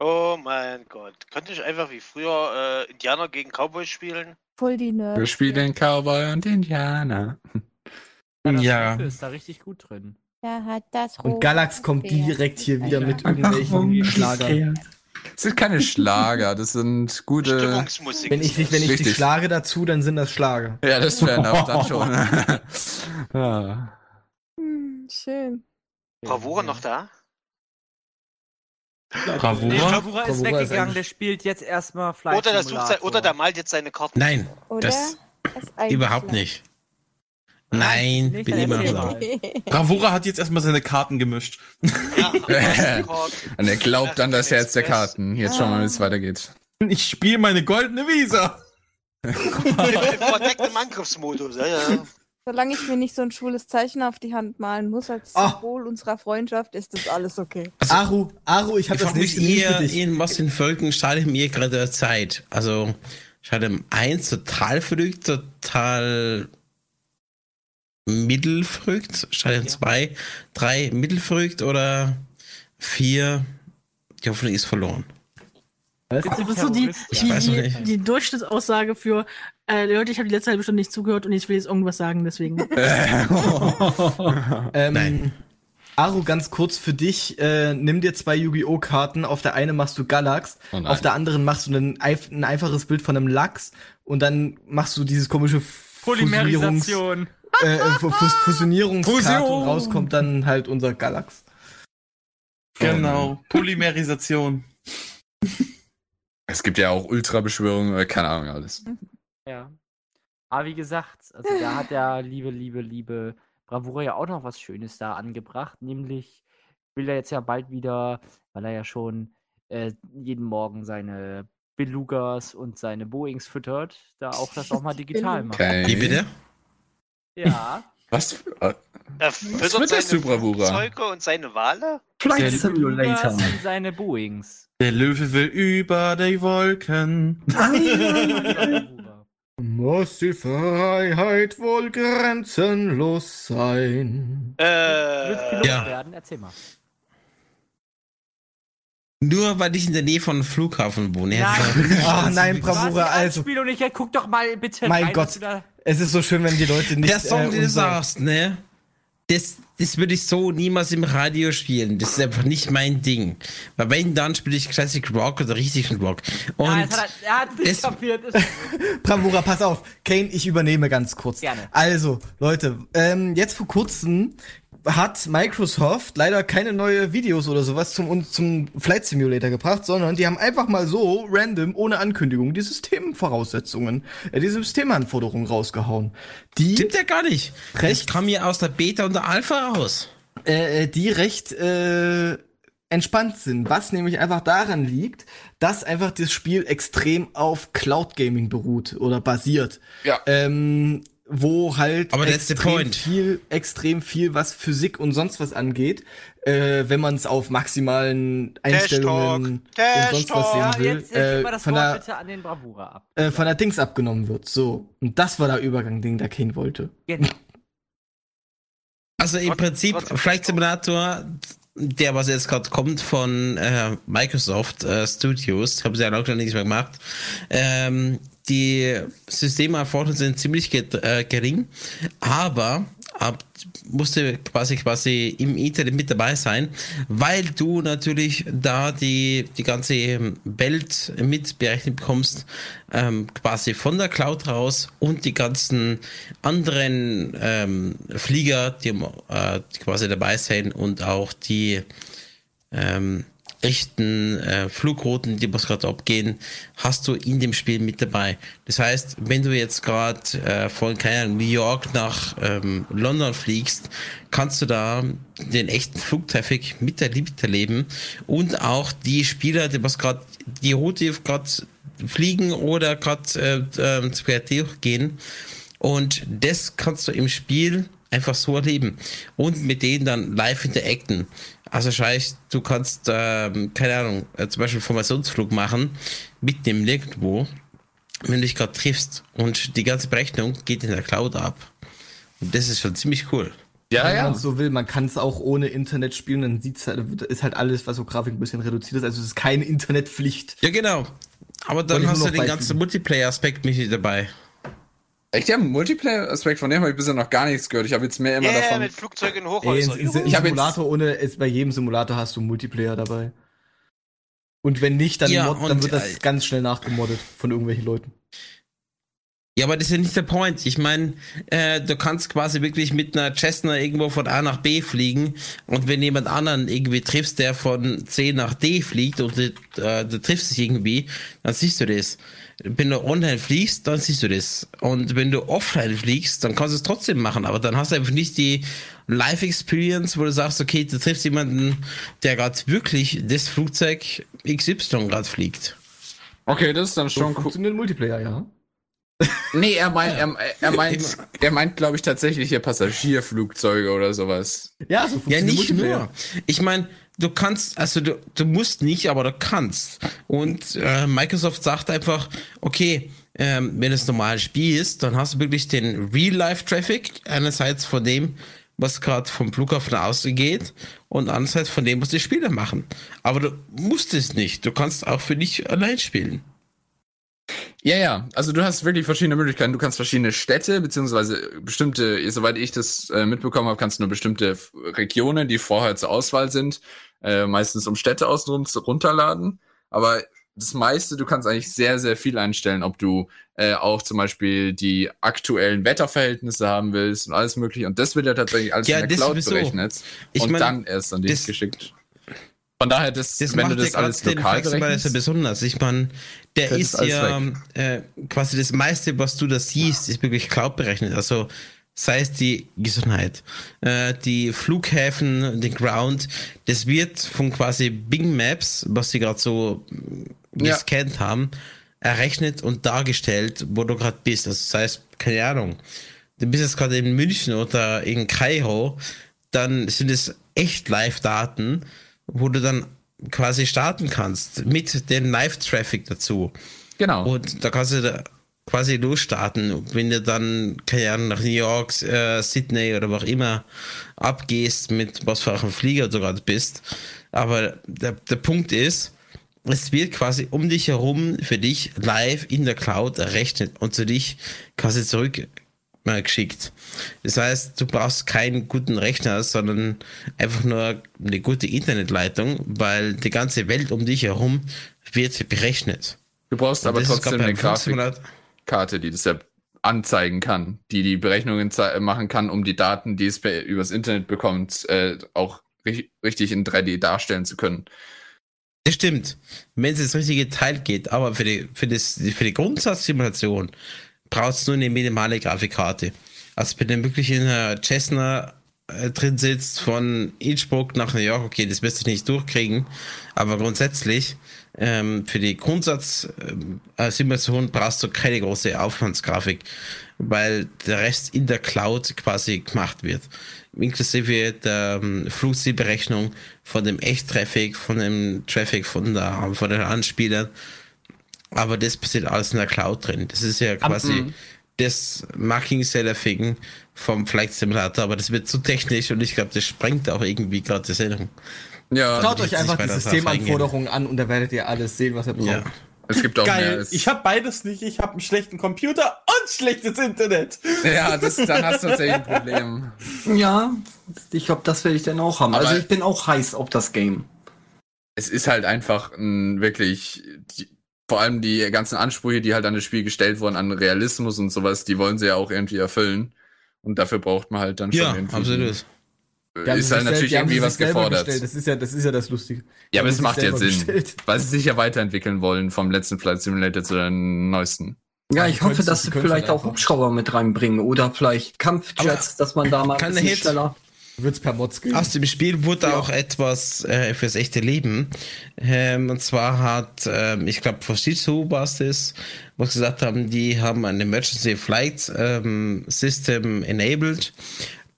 Oh mein Gott. Könnte ich einfach wie früher äh, Indianer gegen Cowboys spielen? Voll die Nerds. Wir spielen Cowboy und Indianer. Ja, das Ja. Ist da richtig gut drin. Der hat das Und Galax kommt Pferd. direkt hier wieder mit irgendwelchen Schlagern. Das sind keine Schlager, das sind gute. Stimmungsmusik. Wenn ich, ist wenn ich die Richtig. schlage dazu, dann sind das Schlager. Ja, das wäre enough dann schon. ja. Hm, schön. Bravura noch da? Bravura? Nee, Bravura ist Bravura ist weggegangen, eigentlich- der spielt jetzt erstmal Flight Oder, das sucht sein, oder der malt jetzt seine Karten. Nein, Oder? das ist überhaupt nicht. Nein, nicht, bin immer da. mal. Bravura hat jetzt erstmal seine Karten gemischt. Ja. Und er glaubt an das Herz der Karten. Jetzt schauen wir mal, wie es weitergeht. Ich spiele meine goldene Visa. Im, Im verdeckten Angriffsmodus, ja, ja. Solange ich mir nicht so ein schwules Zeichen auf die Hand malen muss als Ah. Symbol unserer Freundschaft, ist das alles okay. Aru, Aru, ich habe Ich das eher, dich. in was in Völken schadet mir gerade der Zeit. Also, schadet eins total verrückt, total mittelverrückt, schadet zwei, drei mittelverrückt oder vier, die Hoffnung ist verloren. Das ist so die, Ich die, weiß noch die, nicht. die Durchschnittsaussage für, äh, Leute, ich habe die letzte halbe Stunde nicht zugehört und ich will jetzt irgendwas sagen, deswegen. Ähm, Nein. Aru, ganz kurz für dich. Äh, nimm dir zwei Yu-Gi-Oh! Karten. Auf der einen machst du Galax, Oh auf der anderen machst du ein, ein einfaches Bild von einem Lachs und dann machst du dieses komische Fusionierungs, Polymerisation. äh, äh, Fu- Fus- Fusionierungskarte Fusion. und raus kommt dann halt unser Galax. Genau. Polymerisation. Es gibt ja auch Ultrabeschwörungen, äh, keine Ahnung, alles. Ja. Aber wie gesagt, also da hat der liebe, liebe, liebe Bravura ja auch noch was Schönes da angebracht, nämlich will er jetzt ja bald wieder, weil er ja schon äh, jeden Morgen seine Belugas und seine Boeings füttert, da auch das auch mal digital machen. Okay. Wie bitte? Ja. Was? für- äh, Er Was füttert fütterst seine du, Bravura? Flugzeuge und seine Wale? Flight Simulator. und seine Boeings. Der Löwe will über die Wolken. Bravura. Muss die Freiheit wohl grenzenlos sein? Du willst Äh, Pilot Ja. werden? Erzähl mal. Nur weil ich in der Nähe von einem Flughafen wohne. Nein. Ah, nein, Bravura, also. Anspielung nicht, ja, guck doch mal bitte Mein rein, Gott. Es ist so schön, wenn die Leute nicht. Der Song, äh, den du sagst, ne? Das, das würde ich so niemals im Radio spielen. Das ist einfach nicht mein Ding. Weil wenn, dann spiele ich Classic Rock oder richtigen Rock. Und Ja, jetzt hat er, er hat nicht es- kapiert. Bravura, pass auf. Kane, ich übernehme ganz kurz. Gerne. Also, Leute, ähm, jetzt vor kurzem hat Microsoft leider keine neue Videos oder sowas zum, uns zum Flight Simulator gebracht, sondern die haben einfach mal so random, ohne Ankündigung, die Systemvoraussetzungen, äh, die Systemanforderungen rausgehauen. Die, stimmt ja gar nicht. Recht. kam ja aus der Beta und der Alpha raus. äh, die recht äh, entspannt sind, was nämlich einfach daran liegt, dass einfach das Spiel extrem auf Cloud Gaming beruht oder basiert. Ja. Ähm, wo halt Aber that's the extrem point. viel, extrem viel, was Physik und sonst was angeht, äh, wenn man es auf maximalen Einstellungen und Trash sonst was sehen ja, will, jetzt, jetzt mal äh, das von der bitte an den Bravura ab. äh, von der Dings abgenommen wird. So und das war der Übergang, den der Kane wollte. Genau. Also im Prinzip Flight Simulator der, was jetzt gerade kommt von äh, Microsoft äh, Studios, haben sie ja noch nichts mehr gemacht. Ähm, die Systemanforderungen sind ziemlich äh, gering, aber ab, musste quasi quasi im Internet mit dabei sein, weil du natürlich da die, die ganze Welt mitberechnet bekommst, ähm, quasi von der Cloud raus und die ganzen anderen ähm, Flieger, die, äh, quasi dabei sind und auch die ähm, echten äh, Flugrouten, die was gerade abgehen, hast du in dem Spiel mit dabei. Das heißt, wenn du jetzt gerade äh, von keine Ahnung, New York nach ähm, London fliegst, kannst du da den echten Flugtraffic mit erleben und auch die Spieler, die was gerade die Route gerade fliegen oder gerade äh, äh, quer durchgehen. Und das kannst du im Spiel einfach so erleben und mit denen dann live interacten. Also scheiß, du kannst, ähm, keine Ahnung, äh, zum Beispiel Formationsflug machen, mit dem nirgendwo, wenn du dich gerade triffst und die ganze Berechnung geht in der Cloud ab. Und das ist schon ziemlich cool. Wenn man so will, man kann es auch ohne Internet spielen, dann sieht's halt, ist halt alles, was so Grafik ein bisschen reduziert ist. Also es ist keine Internetpflicht. Ja, genau. Aber dann hast du den ganzen Multiplayer-Aspekt mit dabei. Echt, der Multiplayer-Aspekt von dem habe ich bisher noch gar nichts gehört. Ich habe jetzt mehr immer Yeah, davon. mit Flugzeugen in Ey, Ich hab jetzt- Simulator ohne, ist, bei jedem Simulator hast du Multiplayer dabei. Und wenn nicht, dann, Ja, mod, dann und, wird das äh, ganz schnell nachgemoddet von irgendwelchen Leuten. Ja, aber das ist ja nicht der Point. Ich meine, äh, du kannst quasi wirklich mit einer Cessna irgendwo von A nach B fliegen und wenn jemand anderen irgendwie triffst, der von C nach D fliegt und du, äh, du triffst dich irgendwie, dann siehst du das. Wenn du online fliegst, dann siehst du das. Und wenn du offline fliegst, dann kannst du es trotzdem machen, aber dann hast du einfach nicht die Live-Experience, wo du sagst, okay, du triffst jemanden, der gerade wirklich das Flugzeug XY gerade fliegt. Okay, das ist dann So schon cool. funktioniert Multiplayer, ja. Nee, er meint, er, er meint, er meint, glaube ich, tatsächlich hier Passagierflugzeuge oder sowas. Ja, so Ja, funktioniert nicht Multiplayer. nur. Ich meine, du kannst, also du, du musst nicht, aber du kannst. Und äh, Microsoft sagt einfach, okay, ähm, wenn es normal spielst, dann hast du wirklich den Real-Life-Traffic, einerseits von dem, was gerade vom Flughafen ausgeht und andererseits von dem, was die Spieler machen. Aber du musst es nicht. Du kannst auch für dich allein spielen. Ja, ja. Also du hast wirklich verschiedene Möglichkeiten. Du kannst verschiedene Städte, beziehungsweise bestimmte, soweit ich das äh, mitbekommen habe, kannst du nur bestimmte Regionen, die vorher zur Auswahl sind, äh, meistens um Städte außenrum zu runterladen. Aber das meiste, du kannst eigentlich sehr, sehr viel einstellen, ob du äh, auch zum Beispiel die aktuellen Wetterverhältnisse haben willst und alles mögliche. Und das wird ja tatsächlich alles Ja, in der Cloud berechnet Ich und mein, dann erst an dich geschickt. Von daher, das, Das wenn macht du das alles den lokal so berechnest, besonders. Ich meine, der ist ja äh, quasi das meiste, was du da siehst, ist wirklich Cloud berechnet. Also sei es die Gesundheit, äh, die Flughäfen, den Ground, das wird von quasi Bing Maps, was sie gerade so Ja. gescannt haben, errechnet und dargestellt, wo du gerade bist. Also das heißt, keine Ahnung, du bist jetzt gerade in München oder in Kairo, dann sind es echt Live-Daten, wo du dann quasi starten kannst mit dem Live-Traffic dazu. Genau. Und da kannst du da quasi losstarten. Wenn du dann, keine Ahnung, nach New York, äh, Sydney oder wo auch immer abgehst, mit was für einem Flieger du gerade bist. Aber der, der Punkt ist, es wird quasi um dich herum für dich live in der Cloud errechnet und zu dich quasi zurück äh, geschickt. Das heißt, du brauchst keinen guten Rechner, sondern einfach nur eine gute Internetleitung, weil die ganze Welt um dich herum wird berechnet. Du brauchst aber trotzdem eine beim Grafikkarte, die das ja anzeigen kann, die die Berechnungen zei- machen kann, um die Daten, die es per, übers Internet bekommt, äh, auch ri richtig in 3D darstellen zu können. Das stimmt, wenn es ins richtige Teil geht, aber für die, für das, für die Grundsatzsimulation brauchst du nur eine minimale Grafikkarte. Also wenn du wirklich in einer Cessna äh, drin sitzt von Innsbruck nach New York, okay, das wirst du nicht durchkriegen, aber grundsätzlich ähm, für die Grundsatzsimulation brauchst du keine große Aufwandsgrafik, weil der Rest in der Cloud quasi gemacht wird. Inklusive der ähm, Flugzielberechnung von dem Echt-Traffic, von dem Traffic von, der, von den Anspielern. Aber das passiert alles in der Cloud drin. Das ist ja quasi Mhm. das Marking Seller Thing vom Flight Simulator, aber das wird zu technisch und ich glaube, das sprengt auch irgendwie gerade die Sendung. Ja, Schaut euch einfach die Systemanforderungen an und da werdet ihr alles sehen, was ihr braucht. Ja. Es gibt auch Geil. mehr. Ich habe beides nicht. Ich habe einen schlechten Computer und schlechtes Internet. Ja, das, dann hast du tatsächlich ein Problem. Ja, ich glaube, das werde ich dann auch haben. Aber- also ich bin auch heiß auf das Game. Es ist halt einfach ein wirklich, die, vor allem die ganzen Ansprüche, die halt an das Spiel gestellt wurden, an Realismus und sowas, die wollen sie ja auch irgendwie erfüllen. Und dafür braucht man halt dann schon Ja, irgendwie. absolut. Ist halt natürlich sel- die haben irgendwie was gefordert. gestellt. Das ist ja, das ist ja das Lustige. Die Ja, aber es macht ja Sinn, gestellt. weil sie sich ja weiterentwickeln wollen vom letzten Flight Simulator zu den neuesten. Ja, ich hoffe, dass sie vielleicht du auch. Hubschrauber mit reinbringen oder vielleicht Kampfjets, dass man da mal Kann ein der bisschen schneller. Wird's per Mods gehen. Aus dem Spiel wurde auch etwas äh, fürs echte Leben. Ähm, und zwar hat, ähm, ich glaube, Fujitsu war es das, wo sie gesagt haben, die haben ein Emergency Flight ähm, System enabled.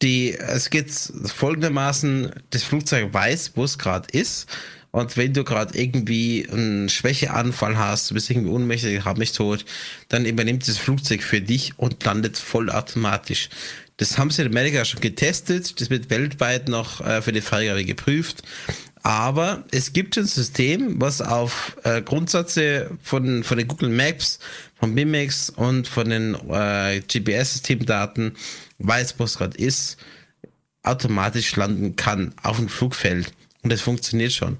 Die, es geht folgendermaßen, das Flugzeug weiß, wo es gerade ist. Und wenn du gerade irgendwie einen Schwächeanfall hast, du bist irgendwie ohnmächtig, hab mich tot, dann übernimmt das Flugzeug für dich und landet vollautomatisch. Das haben sie in Amerika schon getestet, das wird weltweit noch äh, für die Freigabe geprüft. Aber es gibt ein System, was auf äh, Grundsätze von, von den Google Maps, von BIMX und von den äh, GPS-Systemdaten weiß, wo es gerade ist, automatisch landen kann auf dem Flugfeld. Und das funktioniert schon.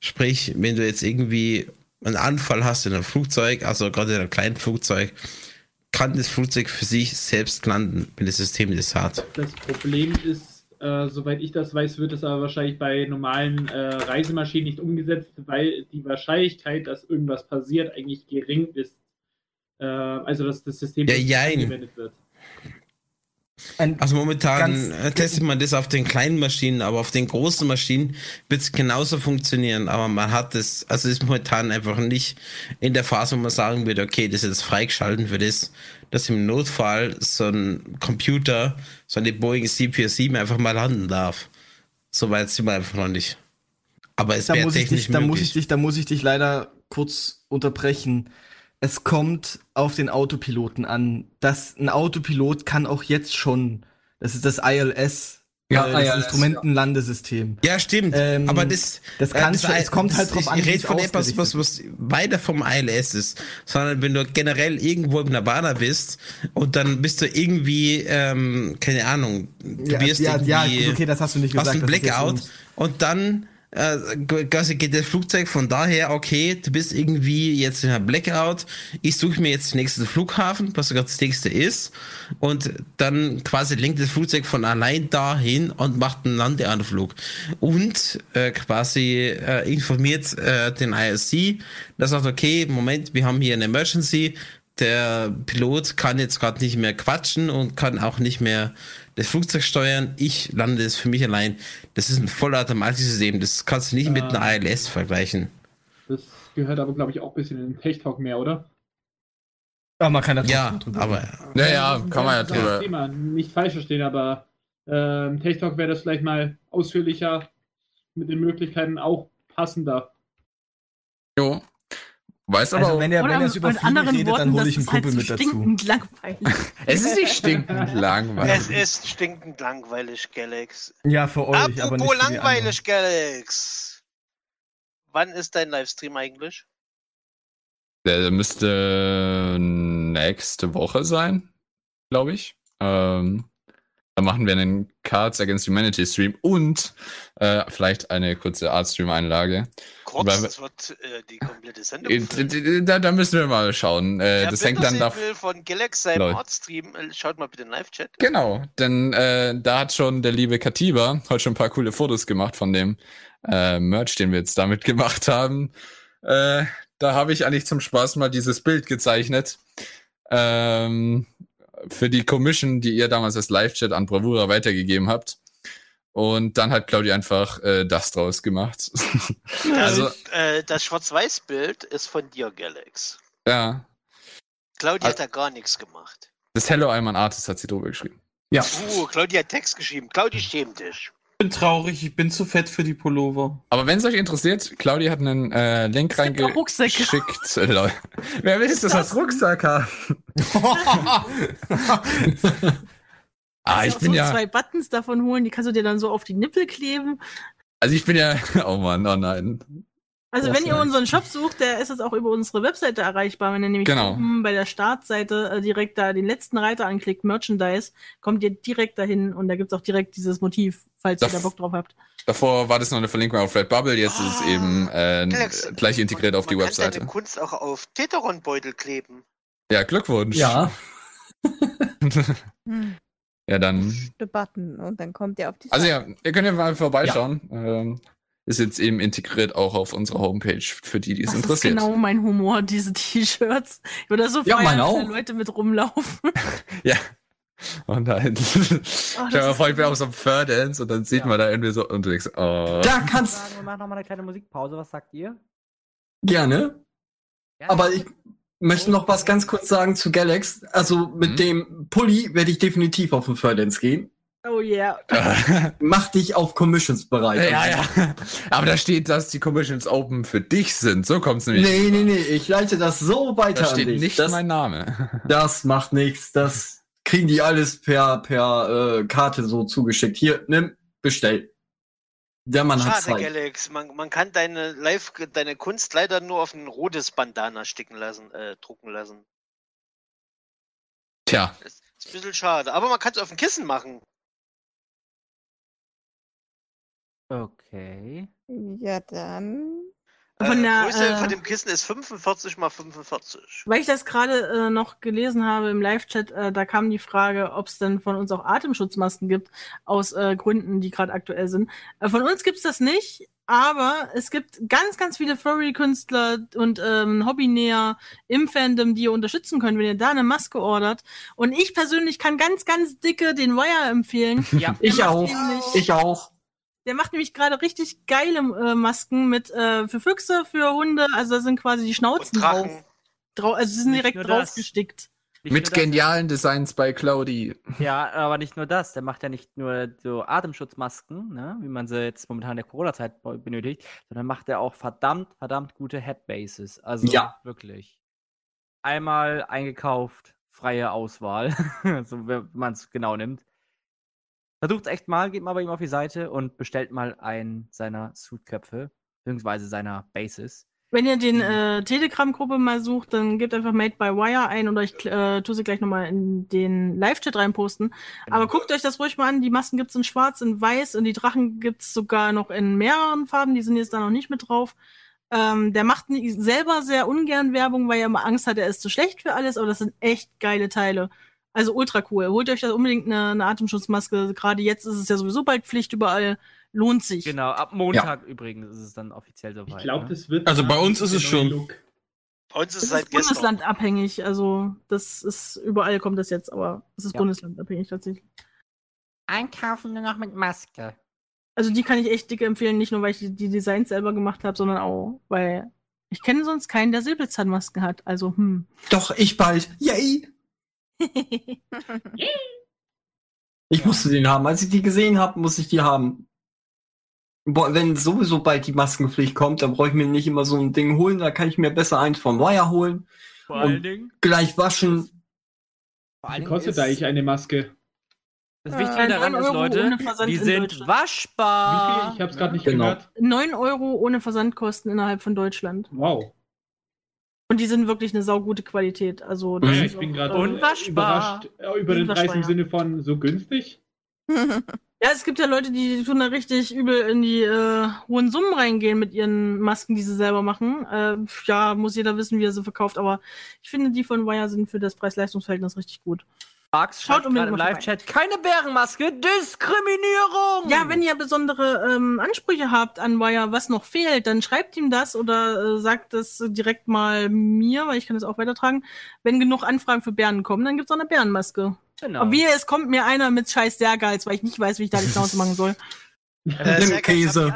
Sprich, wenn du jetzt irgendwie einen Anfall hast in einem Flugzeug, also gerade in einem kleinen Flugzeug, kann das Flugzeug für sich selbst landen, wenn das System das hat. Das Problem ist, äh, soweit ich das weiß, wird es aber wahrscheinlich bei normalen äh, Reisemaschinen nicht umgesetzt, weil die Wahrscheinlichkeit, dass irgendwas passiert, eigentlich gering ist. Äh, also, dass das System Ja, angewendet wird. Ein, Also momentan äh, testet man das auf den kleinen Maschinen, aber auf den großen Maschinen wird es genauso funktionieren. Aber man hat es, also ist momentan einfach nicht in der Phase, wo man sagen würde, okay, das ist jetzt freigeschalten für das, dass im Notfall so ein Computer, so eine Boeing 747 einfach mal landen darf. So weit sind wir einfach noch nicht. Aber es wäre technisch dich, da, muss ich dich, da muss ich dich leider kurz unterbrechen. Es kommt auf den Autopiloten an. Das, ein Autopilot kann auch jetzt schon. Das ist das ILS. Ja, äh, das ILS, Instrumentenlandesystem. Ja, stimmt. Ähm, aber das, das kannst du- es kommt halt das- drauf an, Ich rede von etwas, was, was weiter vom ILS ist, sondern wenn du generell irgendwo im Nirvana bist und dann bist du irgendwie, ähm, keine Ahnung, du Ja, wirst ja, ja, irgendwie, okay, das hast du nicht hast gesagt. einen das ist jetzt Blackout und dann quasi geht das Flugzeug von daher, okay, du bist irgendwie jetzt in einem Blackout, ich suche mir jetzt den nächsten Flughafen, was sogar das nächste ist, und dann quasi lenkt das Flugzeug von allein dahin und macht einen Landeanflug. Und äh, quasi äh, informiert äh, den IRC, der sagt, okay, Moment, wir haben hier eine Emergency, der Pilot kann jetzt gerade nicht mehr quatschen und kann auch nicht mehr das Flugzeug steuern. Ich lande es für mich allein. Das ist ein vollautomatisches System. Das kannst du nicht mit Ah. einer ILS vergleichen. Das gehört aber, glaube ich, auch ein bisschen in den Tech-Talk mehr, oder? Ja, man kann da Ja, drüber aber reden. Ja, ja, kann man ja drüber. Das Thema. Nicht falsch verstehen, aber ähm, Tech-Talk wäre das vielleicht mal ausführlicher mit den Möglichkeiten auch passender. Jo. Weiß aber Also auch, wenn er, wenn er über Fliegen anderen redet, Worten, dann hole ich einen halt Kumpel so mit dazu. stinkend langweilig. es ist nicht stinkend langweilig. Es ist stinkend langweilig, Galax. Ja, für euch, aber nicht Apropos für die anderen. langweilig, Galax. Wann ist dein Livestream eigentlich? Der müsste nächste Woche sein, glaube ich. Ähm, da machen wir einen Cards Against Humanity Stream und äh, vielleicht eine kurze Art-Stream-Einlage. Kurz, Weil- das wird äh, die komplette Sendung Äh, Da, da müssen wir mal schauen. Äh, das hängt dann Bilder da. sehen will von Galax seinem Lol. Artstream, äh, schaut mal bitte in den Live-Chat. Genau, denn äh, da hat schon der liebe Katiba heute schon ein paar coole Fotos gemacht von dem Merch, den wir jetzt damit gemacht haben. Da habe ich eigentlich zum Spaß mal dieses Bild gezeichnet. Ähm, für die Commission, die ihr damals als Live-Chat an Bravura weitergegeben habt. Und dann hat Claudia einfach äh, das draus gemacht. also, Äh, das Schwarz-Weiß-Bild ist von dir, Galax. ja. Claudia Ah. hat da gar nichts gemacht. Das Hello I'm an Artist hat sie drüber geschrieben. Ja. Uh, Claudia hat Text geschrieben. Claudia schämt dich. Ich bin traurig, ich bin zu fett für die Pullover. Aber wenn es euch interessiert, Claudia hat einen äh, Link reingeschickt. Äh. Wer will das als Rucksack haben? Ah, Kannst ich bin so ja, zwei Buttons davon holen, die kannst du dir dann so auf die Nippel kleben. also ich bin ja, oh Mann, oh nein. Also Das wenn ihr unseren Shop sucht, der ist jetzt auch über unsere Webseite erreichbar. Wenn ihr nämlich Genau. oben bei der Startseite äh, direkt da den letzten Reiter anklickt, Merchandise, kommt ihr direkt dahin und da gibt's auch direkt dieses Motiv, falls ihr Das- da Bock drauf habt. Davor war das noch eine Verlinkung auf Redbubble, jetzt ist es eben äh, gleich integriert auf die man kann Webseite. deine Kunst auch auf Teteron-Beutel kleben. Ja, Glückwunsch. Ja. Hm. Ja, dann. Button und dann kommt ihr auf die Also Seite. ja, ihr könnt ja mal vorbeischauen. Ähm, ist jetzt eben integriert auch auf unserer Homepage für die, die es Das ist interessiert. genau mein Humor, diese T-Shirts. Ich würde so Ja, feiern, auch. da Leute mit rumlaufen. Ja. Und dann. Stell dir mal vor, ich bin auf so einem Fur-Dance und dann sieht man da irgendwie so und du denkst, oh. Da kannst Sagen, wir machen nochmal eine kleine Musikpause. Was sagt ihr? gerne. Aber ich möchte noch was ganz kurz sagen zu Galax. Also Mhm. mit dem Pulli werde ich definitiv auf den Furdance gehen. Oh yeah. Mach dich auf Commissions bereit. Ja, ja. Aber da steht, dass die Commissions open für dich sind. So kommt's nämlich. Nee, nee, nee, ich leite das so weiter Da an steht dich. nicht das, mein Name. das macht nichts. Das kriegen die alles per, per äh, Karte so zugeschickt. Hier, nimm, bestell. Der Mann hat Schade, Zeit. Galax. Man, man kann deine Live, deine Kunst leider nur auf ein rotes Bandana sticken lassen, äh, drucken lassen. Tja. Ist ein bisschen schade. Aber man kann es auf ein Kissen machen. Okay. Ja, dann. Von äh, der, Größe äh, von dem Kissen ist 45 mal 45. Weil ich das gerade äh, noch gelesen habe im Live-Chat, äh, da kam die Frage, ob es denn von uns auch Atemschutzmasken gibt, aus äh, Gründen, die gerade aktuell sind. Äh, von uns gibt's das nicht, aber es gibt ganz, ganz viele Furry-Künstler und ähm, Hobbynäher im Fandom, die ihr unterstützen könnt, wenn ihr da eine Maske ordert. Und ich persönlich kann ganz, ganz dicke den Wire empfehlen. Ja. Ich auch. Ich auch. Der macht nämlich gerade richtig geile äh, Masken mit äh, für Füchse, für Hunde. Also da sind quasi die Schnauzen drauf. Drau also sie sind Nicht direkt draufgestickt. Mit genialen Designs bei Cloudy. Ja, aber nicht nur das. Der macht ja nicht nur so Atemschutzmasken, ne, wie man sie jetzt momentan in der Corona-Zeit be- benötigt, sondern macht er auch verdammt, verdammt gute Headbases. Also Ja. wirklich. Einmal eingekauft, freie Auswahl, so wenn man es genau nimmt. Versucht echt mal, geht mal bei ihm auf die Seite und bestellt mal einen seiner Suitköpfe, beziehungsweise seiner Bases. Wenn ihr den äh, Telegram-Gruppe mal sucht, dann gebt einfach Made by Wire ein oder ich äh, tue sie gleich nochmal in den Live-Chat reinposten. Aber guckt euch das ruhig mal an. Die Masken gibt's in schwarz, in weiß und die Drachen gibt's sogar noch in mehreren Farben. Die sind jetzt da noch nicht mit drauf. Ähm, der macht selber sehr ungern Werbung, weil er immer Angst hat, er ist zu schlecht für alles, aber das sind echt geile Teile. Also ultra cool. Holt euch da unbedingt eine, eine Atemschutzmaske. Gerade jetzt ist es ja sowieso bald Pflicht überall. Lohnt sich. Genau, ab Montag übrigens ist es dann offiziell soweit. Ich glaube, ne? das wird. Also bei uns ist es schon. Look. Bei uns ist Es es seit ist gestern. bundeslandabhängig, also das ist überall kommt das jetzt, aber es ist Ja. bundeslandabhängig tatsächlich. Einkaufen nur noch mit Maske. Also die kann ich echt dick empfehlen, nicht nur weil ich die, die Designs selber gemacht habe, sondern auch, weil ich kenne sonst keinen, der Säbelzahnmasken hat. Also hm. Doch, ich bald. Yay! Ich musste den haben. Als ich die gesehen habe, muss ich die haben. Boah, wenn sowieso bald die Maskenpflicht kommt, dann brauche ich mir nicht immer so ein Ding holen. Da kann ich mir besser eins vom Wire holen, Vor Und- allen Dingen. gleich waschen. Vor Wie kostet ist- eigentlich eine Maske? Das Äh, Wichtige daran 9 ist, Leute, die in sind Deutschland. Wie waschbar. viel? Ich habe es gerade nicht Genau. gehört. 9 Euro ohne Versandkosten innerhalb von Deutschland. Wow. Und die sind wirklich eine saugute Qualität. Also das Ja, ist ich bin gerade Unwaschbar. überrascht äh, über den Preis im Sinne von so günstig. Ja, es gibt ja Leute, die tun da richtig übel in die äh, hohen Summen reingehen mit ihren Masken, die sie selber machen. Äh, ja, muss jeder wissen, wie er sie verkauft, aber ich finde, die von Wire sind für das Preis-Leistungs-Verhältnis richtig gut. Max Schaut gerade im. Live-Chat, keine Bärenmaske, Diskriminierung! Ja, wenn ihr besondere ähm, Ansprüche habt an Wire, was noch fehlt, dann schreibt ihm das oder äh, sagt das direkt mal mir, weil ich kann das auch weitertragen. Wenn genug Anfragen für Bären kommen, dann gibt's auch eine Bärenmaske. Genau. Aber wie, es kommt mir einer mit scheiß Sergals, weil ich nicht weiß, wie ich da die Schnauze machen soll. Äh, geil, Käse.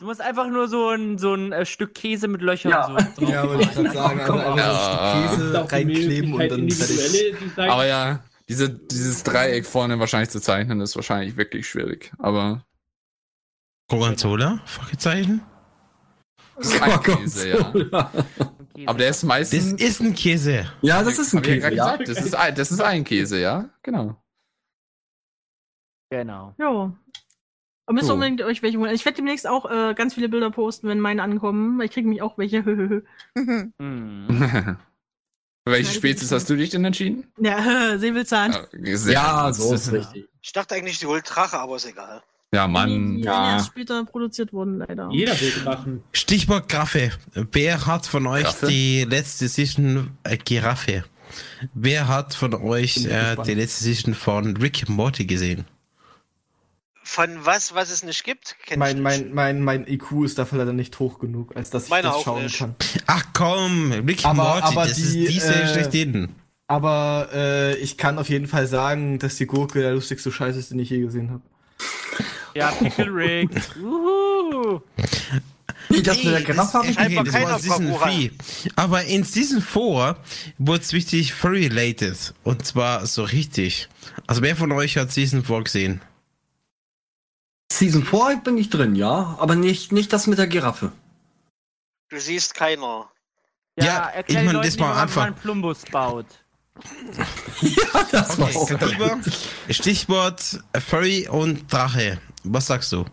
Du musst einfach nur so ein, so ein äh, Stück Käse mit Löchern Ja. so drauf Ja, wollte ich gerade sagen. Einfach ja. ein Stück Käse reinkleben und dann fertig. Aber ja, diese, dieses Dreieck vorne wahrscheinlich zu zeichnen, ist wahrscheinlich wirklich schwierig. Aber Gorgonzola? Fragezeichen? das ist ein Käse, ja. Aber der ist meistens. Das ist ein Käse. Ja, das ist ein ja Käse, ja. gesagt, das ist, ein, das ist ein Käse, ja? Genau. Genau. Jo. Und müsst So. unbedingt euch welche holen. Ich werde demnächst auch äh, ganz viele Bilder posten, wenn meine ankommen. weil Ich kriege mich auch welche. Welche Spezies hast du dich denn entschieden? ja, Säbelzahn. Sehr Ja, so ist richtig. Ich dachte eigentlich, die holt Drache, aber ist egal. Ja, Die, Mann. die ja. erst später produziert wurden, leider. Jeder will Drachen. Stichwort Graffe. Wer hat von euch Graffe? die letzte Season äh, Giraffe? Wer hat von euch äh, die letzte Season von Rick Morty gesehen? Von was, was es nicht gibt, Mein, ich mein, mein, mein IQ ist dafür leider nicht hoch genug, als dass ich Meiner das auch schauen nicht. kann. Ach komm, Rick and Aber- Morty, aber das die, ist die Serie äh, schlechthin. Aber äh, ich kann auf jeden Fall sagen, dass die Gurke der lustigste Scheiß ist, den ich je gesehen habe. Ja, Pickle Rick. Uhu. Nee, das mit der Giraffe habe ich Scheinbar das war Season Bravura. 3. Aber in Season 4 wurde es wichtig furry-related. Und zwar so richtig. Also wer von euch hat Season 4 gesehen? Season 4 bin ich drin, ja. Aber nicht, nicht das mit der Giraffe. Du siehst keiner. Ja, Ja, erklär ich mein, Leuten, das wie war man einfach- einen Plumbus baut. ja, das war auch Katiba, Stichwort Furry und Drache. Was sagst du?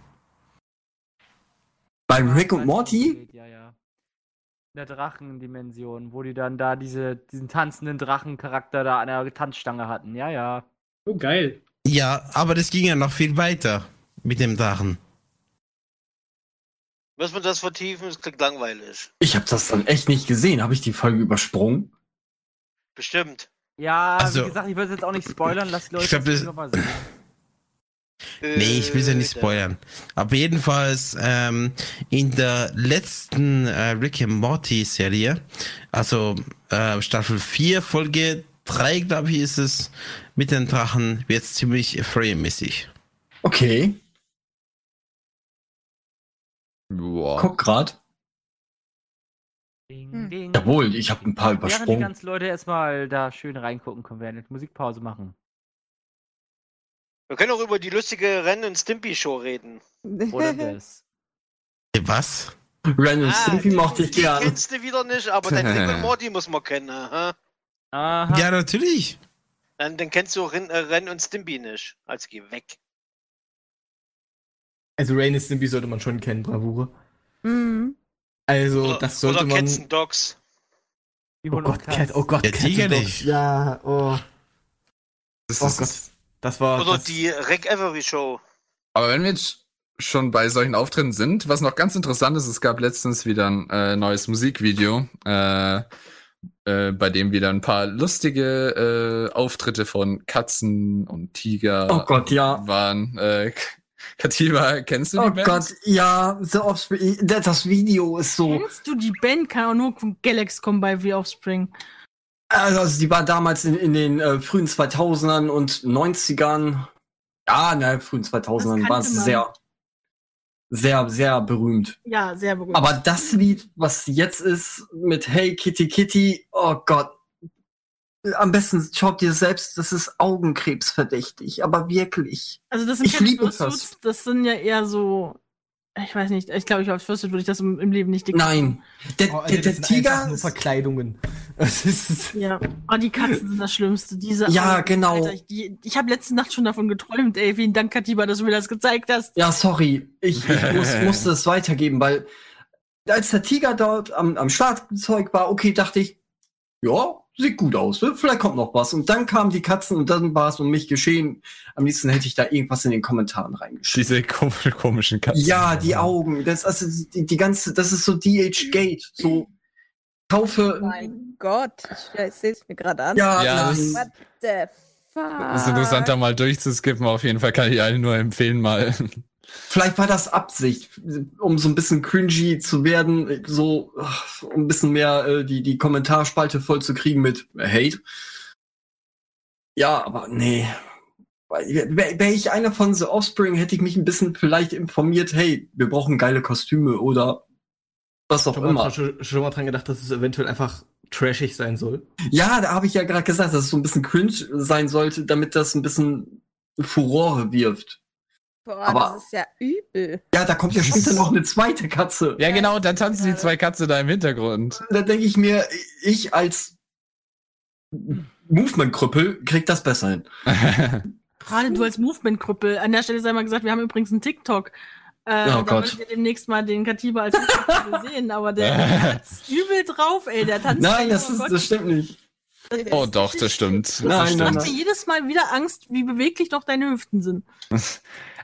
Bei Rick und Morty? Ja, ja. In der Drachendimension, wo die dann da diese, diesen tanzenden Drachencharakter da an der Tanzstange hatten. Ja, ja. Oh, geil. Ja, aber das ging ja noch viel weiter mit dem Drachen. Müssen wir das vertiefen? Das klingt langweilig. Ich habe das dann echt nicht gesehen. Habe ich die Folge übersprungen? Bestimmt. Ja, Also- wie gesagt, ich würde es jetzt auch nicht spoilern, lass die Leute Ich glaub, das das- noch mal sehen. Nee, ich will ja nicht Äh, spoilern. Aber jedenfalls ähm, in der letzten äh, Rick and Morty Serie, also äh, Staffel 4, Folge 3, glaube ich, ist es, mit den Drachen, wird ziemlich Frame-mäßig. Okay, Boah. guck grad. Ding, Hm. ding. Jawohl, ich habe ein paar Während die übersprungen. ganzen Leute erstmal da schön reingucken können, werden jetzt Musikpause machen. Wir können auch über die lustige Ren und Stimpy Show reden. Oder das. Was? Ren und Stimpy die, mochte ich die gern. kennst du wieder nicht, aber dein Rick und Morty muss man kennen. Aha. Aha. Ja, natürlich. Dann, dann kennst du Ren, äh, Ren und Stimpy nicht. Also geh weg. Also Rain and Stimpy sollte man schon kennen, Bravure. Mhm. Also, Oder, das sollte oder man. Cats and Dogs. Oh Gott. Cat, oh Gott, Der Cats and Tiger Dogs. nicht. Ja, oh, Das oh Gott. Das war. Oder das, die Rick Avery Show. Aber wenn wir jetzt schon bei solchen Auftritten sind, was noch ganz interessant ist, es gab letztens wieder ein äh, neues Musikvideo, äh, äh, bei dem wieder ein paar lustige äh, Auftritte von Katzen und Tiger Oh Gott, ja. waren. Katiba, kennst du die Oh Band? Gott, ja, The Offspring. Das Video ist so. Kennst du die Band? Kann auch nur von Galax kommen bei The Offspring. Also, die war damals in, in den äh, frühen 2000ern und 90ern. Ja, ne, frühen 2000ern kannte war es sehr, sehr, sehr berühmt. Ja, sehr berühmt. Aber das Lied, was jetzt ist mit Hey Kitty Kitty, oh Gott. Am besten schaut dir selbst, das ist Augenkrebsverdächtig, aber wirklich. also das sind ich keine liebe Fursuits, das. das sind ja eher so. Ich weiß nicht, ich glaube, ich als Fursuit würde ich das im, im Leben nicht Nein. Der, oh, Alter, der, das der sind Tiger. nur Verkleidungen. Das ist, Ja, oh, die Katzen sind das Schlimmste. Diese Ja, Augen, genau. Alter, ich die, ich habe letzte Nacht schon davon geträumt, ey. Vielen Dank, Katiba, dass du mir das gezeigt hast. Ja, sorry. Ich, ich muss, musste es weitergeben, weil als der Tiger dort am, am Schlagzeug war, okay, dachte ich, ja, sieht gut aus, ne? vielleicht kommt noch was. Und dann kamen die Katzen und dann war es um mich geschehen. Am liebsten hätte ich da irgendwas in den Kommentaren reingeschrieben. Diese kom komischen Katzen. Ja, die Augen, das, also die, die ganze, das ist so DH Gate, so kaufe. mein Gott, ich sehe es mir gerade an. Ja, Ja, das- What the fuck? Das ist interessant, da mal durchzuskippen. Auf jeden Fall kann ich allen nur empfehlen, mal. Vielleicht war das Absicht, um so ein bisschen cringy zu werden, so um ein bisschen mehr äh, die die Kommentarspalte voll zu kriegen mit Hate. Ja, aber nee. Wäre wär ich einer von The Offspring, hätte ich mich ein bisschen vielleicht informiert, hey, wir brauchen geile Kostüme oder was auch schon, mal, immer. schon, schon mal dran gedacht, dass es eventuell einfach trashig sein soll. Ja, da habe ich ja gerade gesagt, dass es so ein bisschen cringe sein sollte, damit das ein bisschen Furore wirft. Boah, Aber- das ist ja übel. Ja, da kommt ja später noch eine zweite Katze. Ja, genau, dann tanzen die zwei Katze da im Hintergrund. Da denke ich mir, ich als Movement-Krüppel krieg das besser hin. Gerade du als Movement-Krüppel. An der Stelle sei mal gesagt, wir haben übrigens einen TikTok. Äh, Oh da Gott. werdet ihr demnächst mal den Katiba als Movement-Krüppel sehen, aber der, hat's übel drauf, ey. Der tanzt. Nein, das, ist, Gott. das stimmt nicht. Oh doch, das stimmt. Das Nein, stimmt. nein, macht mir jedes Mal wieder Angst, wie beweglich doch deine Hüften sind.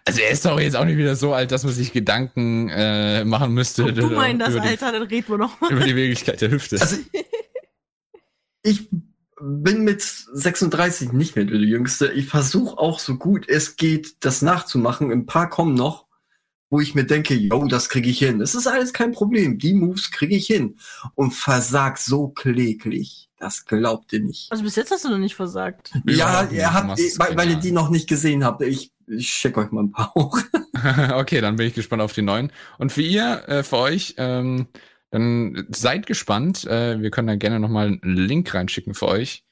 Also er ist doch jetzt auch nicht wieder so alt, dass man sich Gedanken äh, machen müsste Ob du meinst das, Alter, dann reden wir noch mal. über die Beweglichkeit der Hüfte. Also, ich bin mit 36 nicht mehr der Jüngste. Ich versuche auch so gut es geht, das nachzumachen. Ein paar kommen noch, wo ich mir denke, yo, das kriege ich hin. Das ist alles kein Problem. Die Moves kriege ich hin. Und versag so kläglich. Das glaubt ihr nicht. Also bis jetzt hast du noch nicht versagt. Ja, habt, machst es weil, weil ihr die noch nicht gesehen habt. Ich, ich check euch mal ein paar hoch. okay, dann bin ich gespannt auf die neuen. Und für ihr, äh, für euch, ähm, dann seid gespannt. Äh, wir können da gerne nochmal einen Link reinschicken für euch.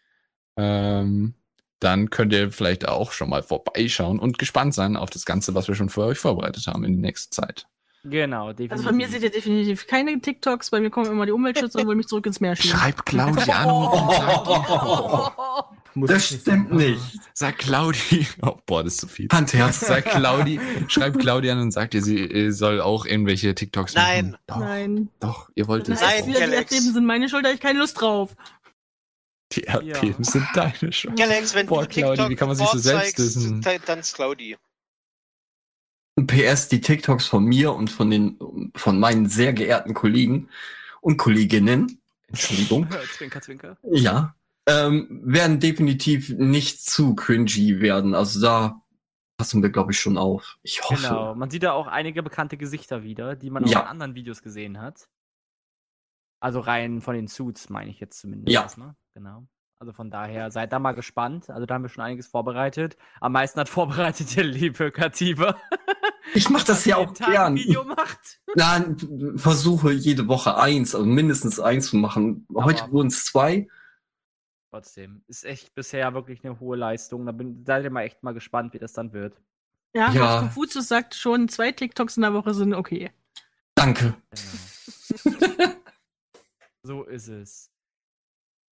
Ähm, dann könnt ihr vielleicht auch schon mal vorbeischauen und gespannt sein auf das Ganze, was wir schon für euch vorbereitet haben in die nächste Zeit. Genau, definitiv. Also von mir seht ihr definitiv keine TikToks, bei mir kommen immer die Umweltschützer und wollen mich zurück ins Meer schieben. Schreib Claudi an und sag, Muss Das stimmt machen. nicht. sag Claudi. Oh, boah, das ist zu viel. Handherz. Sag Claudi, schreib Claudi an und sagt ihr, sie soll auch irgendwelche TikToks Nein. machen. Doch, Nein. doch, ihr wollt es. Nein, auch. Wieder die Alex. Erdbeben sind meine Schuld, da hab ich keine Lust drauf. Die Erdbeben sind deine Schuld. Galax, wenn Boah, du Claudi, TikTok wie kann man sich so selbst dann- dann ist Claudi. PS, die TikToks von mir und von den, von meinen sehr geehrten Kollegen und Kolleginnen, Entschuldigung, zwinker, zwinker. ja, ähm, werden definitiv nicht zu cringy werden. Also da passen wir, glaube ich, schon auf. Ich hoffe. Genau, man sieht da auch einige bekannte Gesichter wieder, die man auch Ja. in anderen Videos gesehen hat. Also rein von den Suits, meine ich jetzt zumindest Ja. erstmal. Genau. Also von daher, seid da mal gespannt. Also da haben wir schon einiges vorbereitet. Am meisten hat vorbereitet der liebe Katiba. Ich mache das ja auch Tag ein gern. Video macht. Nein, versuche jede Woche eins, also mindestens eins zu machen. Heute wurden es zwei. Trotzdem, ist echt bisher wirklich eine hohe Leistung. Da bin, seid ihr mal echt mal gespannt, wie das dann wird. Ja, Ja. Konfuzius sagt schon, zwei TikToks in der Woche sind okay. Danke. Genau. so ist es.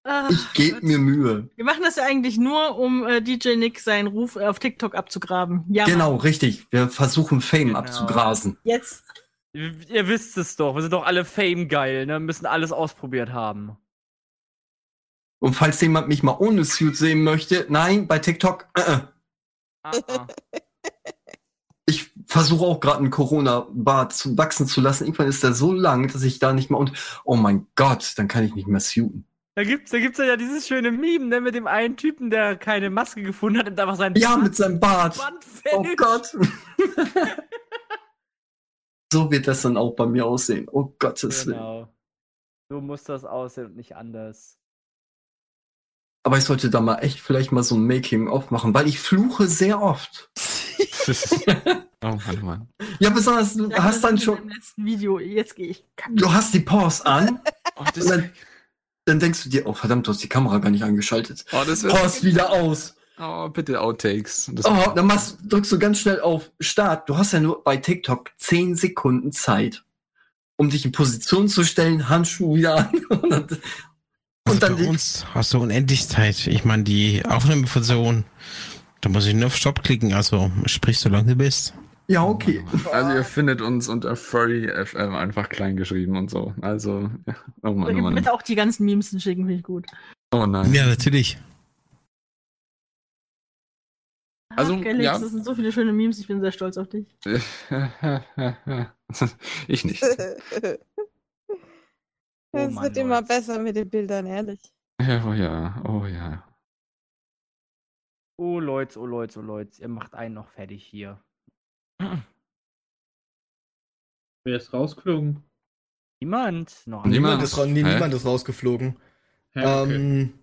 Ah, Ich gebe mir Mühe. Wir machen das ja eigentlich nur, um äh, DJ Nick seinen Ruf äh, auf TikTok abzugraben. Ja, genau, Mann. richtig. Wir versuchen Fame Genau. abzugrasen. Jetzt. Ihr, ihr wisst es doch, wir sind doch alle Fame geil, ne? Müssen alles ausprobiert haben. Und falls jemand mich mal ohne Suit sehen möchte, nein, bei TikTok, äh, äh. Ah, ah. ich versuche auch gerade einen Corona-Bart zu wachsen zu lassen. Irgendwann ist der so lang, dass ich da nicht mehr und oh mein Gott, dann kann ich nicht mehr suiten. Da gibt's, da gibt's ja dieses schöne Meme, ne, mit dem einen Typen, der keine Maske gefunden hat und einfach seinen Ja, mit seinem Bart. Oh. Gott. so wird das dann auch bei mir aussehen. Oh Gottes Willen. Genau. So muss das aussehen und nicht anders. Aber ich sollte da mal echt vielleicht mal so ein Making-of machen, weil ich fluche sehr oft. Oh Mann, oh Mann. Ja, besonders, du Ja, hast dann schon, letzten Video. Jetzt gehe ich. du hast die Pause an Oh, und dann, dann denkst du dir, oh verdammt, du hast die Kamera gar nicht angeschaltet. oh, das Pause wieder aus. oh, bitte Outtakes. Das Oh, dann machst, drückst du ganz schnell auf Start. Du hast ja nur bei TikTok 10 Sekunden Zeit, um dich in Position zu stellen, Handschuh wieder an. Und dann, Also und dann bei uns hast du unendlich Zeit. Ich meine, die Aufnahmefunktion, da muss ich nur auf Stopp klicken, also sprich, solange du bist. ja, okay. Also ihr findet uns unter Furry FM einfach klein geschrieben und so. Also, ja. oh Mann, oh Mann. bitte auch die ganzen Memes schicken, finde ich gut. Oh nein. Ja, natürlich. Also, Ach, Galax, ja. das sind so viele schöne Memes, ich bin sehr stolz auf dich. ich nicht. Es Mann, wird immer Leute. besser mit den Bildern, ehrlich. Ja, oh ja, oh ja. Oh Leute, oh Leute, oh Leute, ihr macht einen noch fertig hier. Wer ist rausgeflogen? Niemand? Noch Niemand. Niemand ist, ra- nee, niemand ist rausgeflogen. Hä, okay. Ähm,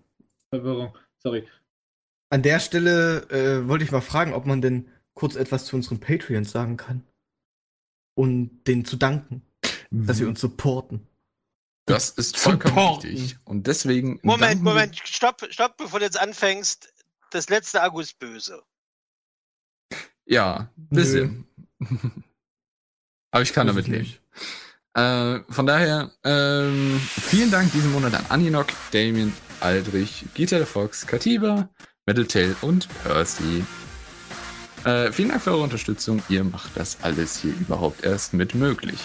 Verwirrung. Sorry. an der Stelle äh, wollte ich mal fragen, ob man denn kurz etwas zu unseren Patreons sagen kann. Und denen zu danken, dass sie uns supporten. Das ist vollkommen richtig. Und deswegen. Moment, Moment, stopp, stopp, bevor du jetzt anfängst. Das letzte Akku ist böse. Ja, bisschen. Aber ich kann damit leben. Äh, von daher, ähm, vielen Dank diesen Monat an Aninok, Damien, Aldrich, Gita Fox, Katiba, Metaltail und Percy. Äh, vielen Dank für eure Unterstützung. Ihr macht das alles hier überhaupt erst mit möglich.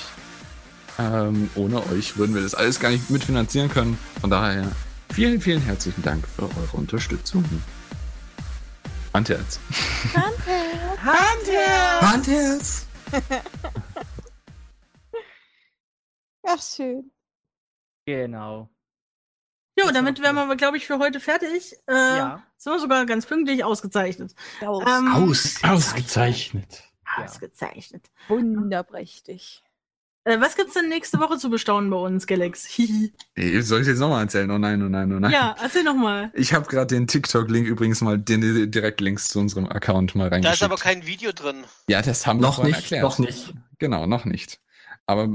Ähm, ohne euch würden wir das alles gar nicht mitfinanzieren können. Von daher, vielen, vielen herzlichen Dank für eure Unterstützung. Handherz. Handherz! Handherz! Ach, schön. Genau. Jo, damit wären wir, glaube ich, für heute fertig. Äh, Ja. Sind wir sogar ganz pünktlich ausgezeichnet. Aus. Ähm, Aus. Ausgezeichnet. Ausgezeichnet. Wunderprächtig. Äh, was gibt's denn nächste Woche zu bestaunen bei uns, Galax? Hihi. Soll ich jetzt nochmal erzählen? Oh nein, oh nein, oh nein. ja, erzähl noch mal. Ich habe gerade den TikTok-Link übrigens mal, den den Direktlinks zu unserem Account mal Da ist reingeschickt. aber kein Video drin. ja, das haben wir Noch vorhin nicht, erklärt. noch nicht. Genau, noch nicht. Aber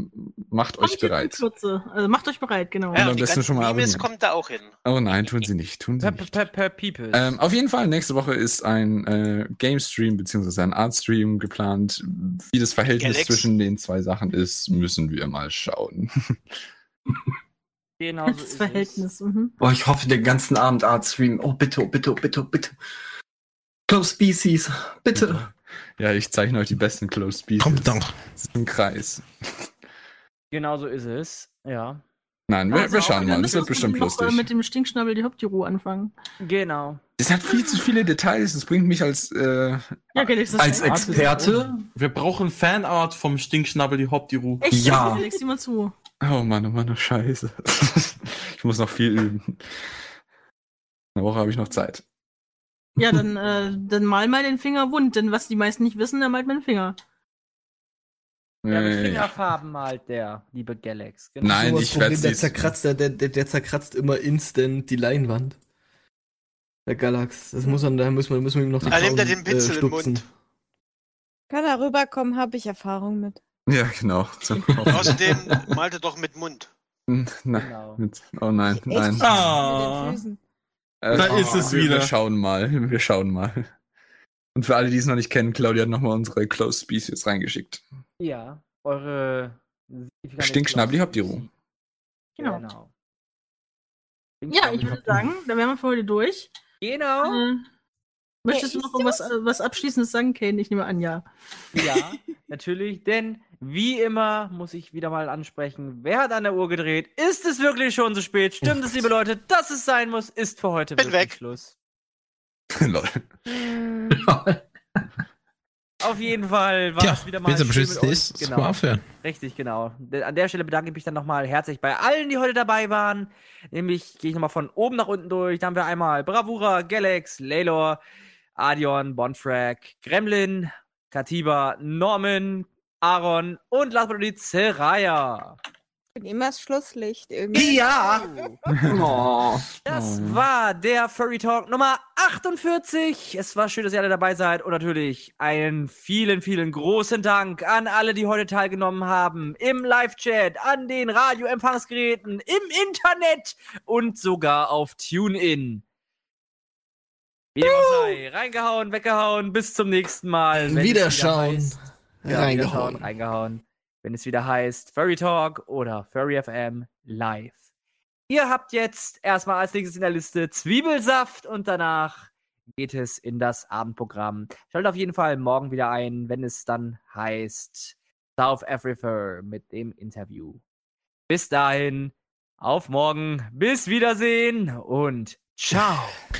macht euch Kommt jetzt in bereit. Kürze. Also macht euch bereit, genau. Ja, am und die besten schon mal Memes kommt da auch hin. Oh nein, tun sie nicht, tun sie Per, nicht. per, per People. Ähm, auf jeden Fall, nächste Woche ist ein äh, Game Stream beziehungsweise ein Art Stream geplant. Wie das Verhältnis Galax? zwischen den zwei Sachen ist, müssen wir mal schauen. genau so das ist Verhältnis. Mhm. Boah, ich hoffe den ganzen Abend Art Stream. Oh, bitte, oh, bitte, oh, bitte, oh, bitte. Close Species, bitte. Ja, ich zeichne euch die besten Close Species. Kommt doch. Das ist ein Kreis. Genau so ist es. Ja. Nein, wir, Also wir schauen mal. Das wird bestimmt noch, lustig. mit dem Stinkschnabel die Hauptiro anfangen. Genau. Es hat viel zu viele Details. Das bringt mich als äh, Ja, das Als Experte? Wir brauchen Fanart vom Stinkschnabel, die. Echt? Ja. Sieh mal zu. Oh Mann, oh Mann, oh Scheiße. ich muss noch viel üben. Eine Woche habe ich noch Zeit. Ja, dann, äh, dann mal mal den Finger wund, denn was die meisten nicht wissen, der malt meinen Finger. Ja, mit Äh, Fingerfarben malt der, liebe Galax. Genau. Nein, So das ich werde der zerkratzt, der, der, der zerkratzt immer instant die Leinwand. Der Galax. Das muss man, da muss man, muss man ihm noch die Da nimmt er den Pinsel im stupsen. Mund. Kann er rüberkommen, habe ich Erfahrung mit. Ja, genau. Außerdem malte doch mit Mund. Nein, Genau. mit, oh nein, Echt? nein. Ah. Mit den Füßen. Äh, Da ist es wir, wieder. Wir schauen mal. Wir schauen mal. Und für alle, die es noch nicht kennen, Claudia hat nochmal unsere Close Species reingeschickt. Ja, eure signifikante Stinkschnabel, die Klasse. habt ihr Ruhe. Genau. Genau. Ja, ich würde sagen, da wären wir für heute durch. Genau. Äh, möchtest Ja, du noch irgendwas äh, was Abschließendes sagen, Kane? Ich nehme an, ja. Ja, natürlich, denn wie immer muss ich wieder mal ansprechen, wer hat an der Uhr gedreht? Ist es wirklich schon so spät? Stimmt es, liebe Leute, dass es sein muss? Ist für heute Bin wirklich weg. Schluss. Lol. Auf jeden Fall war Tja, es wieder mal schön mit euch. genau. aufhören. Richtig, genau. An der Stelle bedanke ich mich dann nochmal herzlich bei allen, die heute dabei waren. Nämlich gehe ich nochmal von oben nach unten durch. Da haben wir einmal Bravura, Galax, Laylor, Adion, Bonfrag, Gremlin, Katiba, Norman, Aaron und last but not least Seraya. bin immer das Schlusslicht irgendwie. Ja. Oh. Das war der Furry Talk Nummer 48. Es war schön, dass ihr alle dabei seid. Und natürlich einen vielen, vielen großen Dank an alle, die heute teilgenommen haben. Im Live-Chat, an den Radioempfangsgeräten, im Internet und sogar auf TuneIn. Sei, reingehauen, weggehauen. Bis zum nächsten Mal. Wiederschauen. Ja, Reingehauen. Reingehauen. Wenn es wieder heißt Furry Talk oder Furry FM live. Ihr habt jetzt erstmal als nächstes in der Liste Zwiebelsaft und danach geht es in das Abendprogramm. Schaltet auf jeden Fall morgen wieder ein, wenn es dann heißt South Africa mit dem Interview. Bis dahin, auf morgen, bis Wiedersehen und ciao.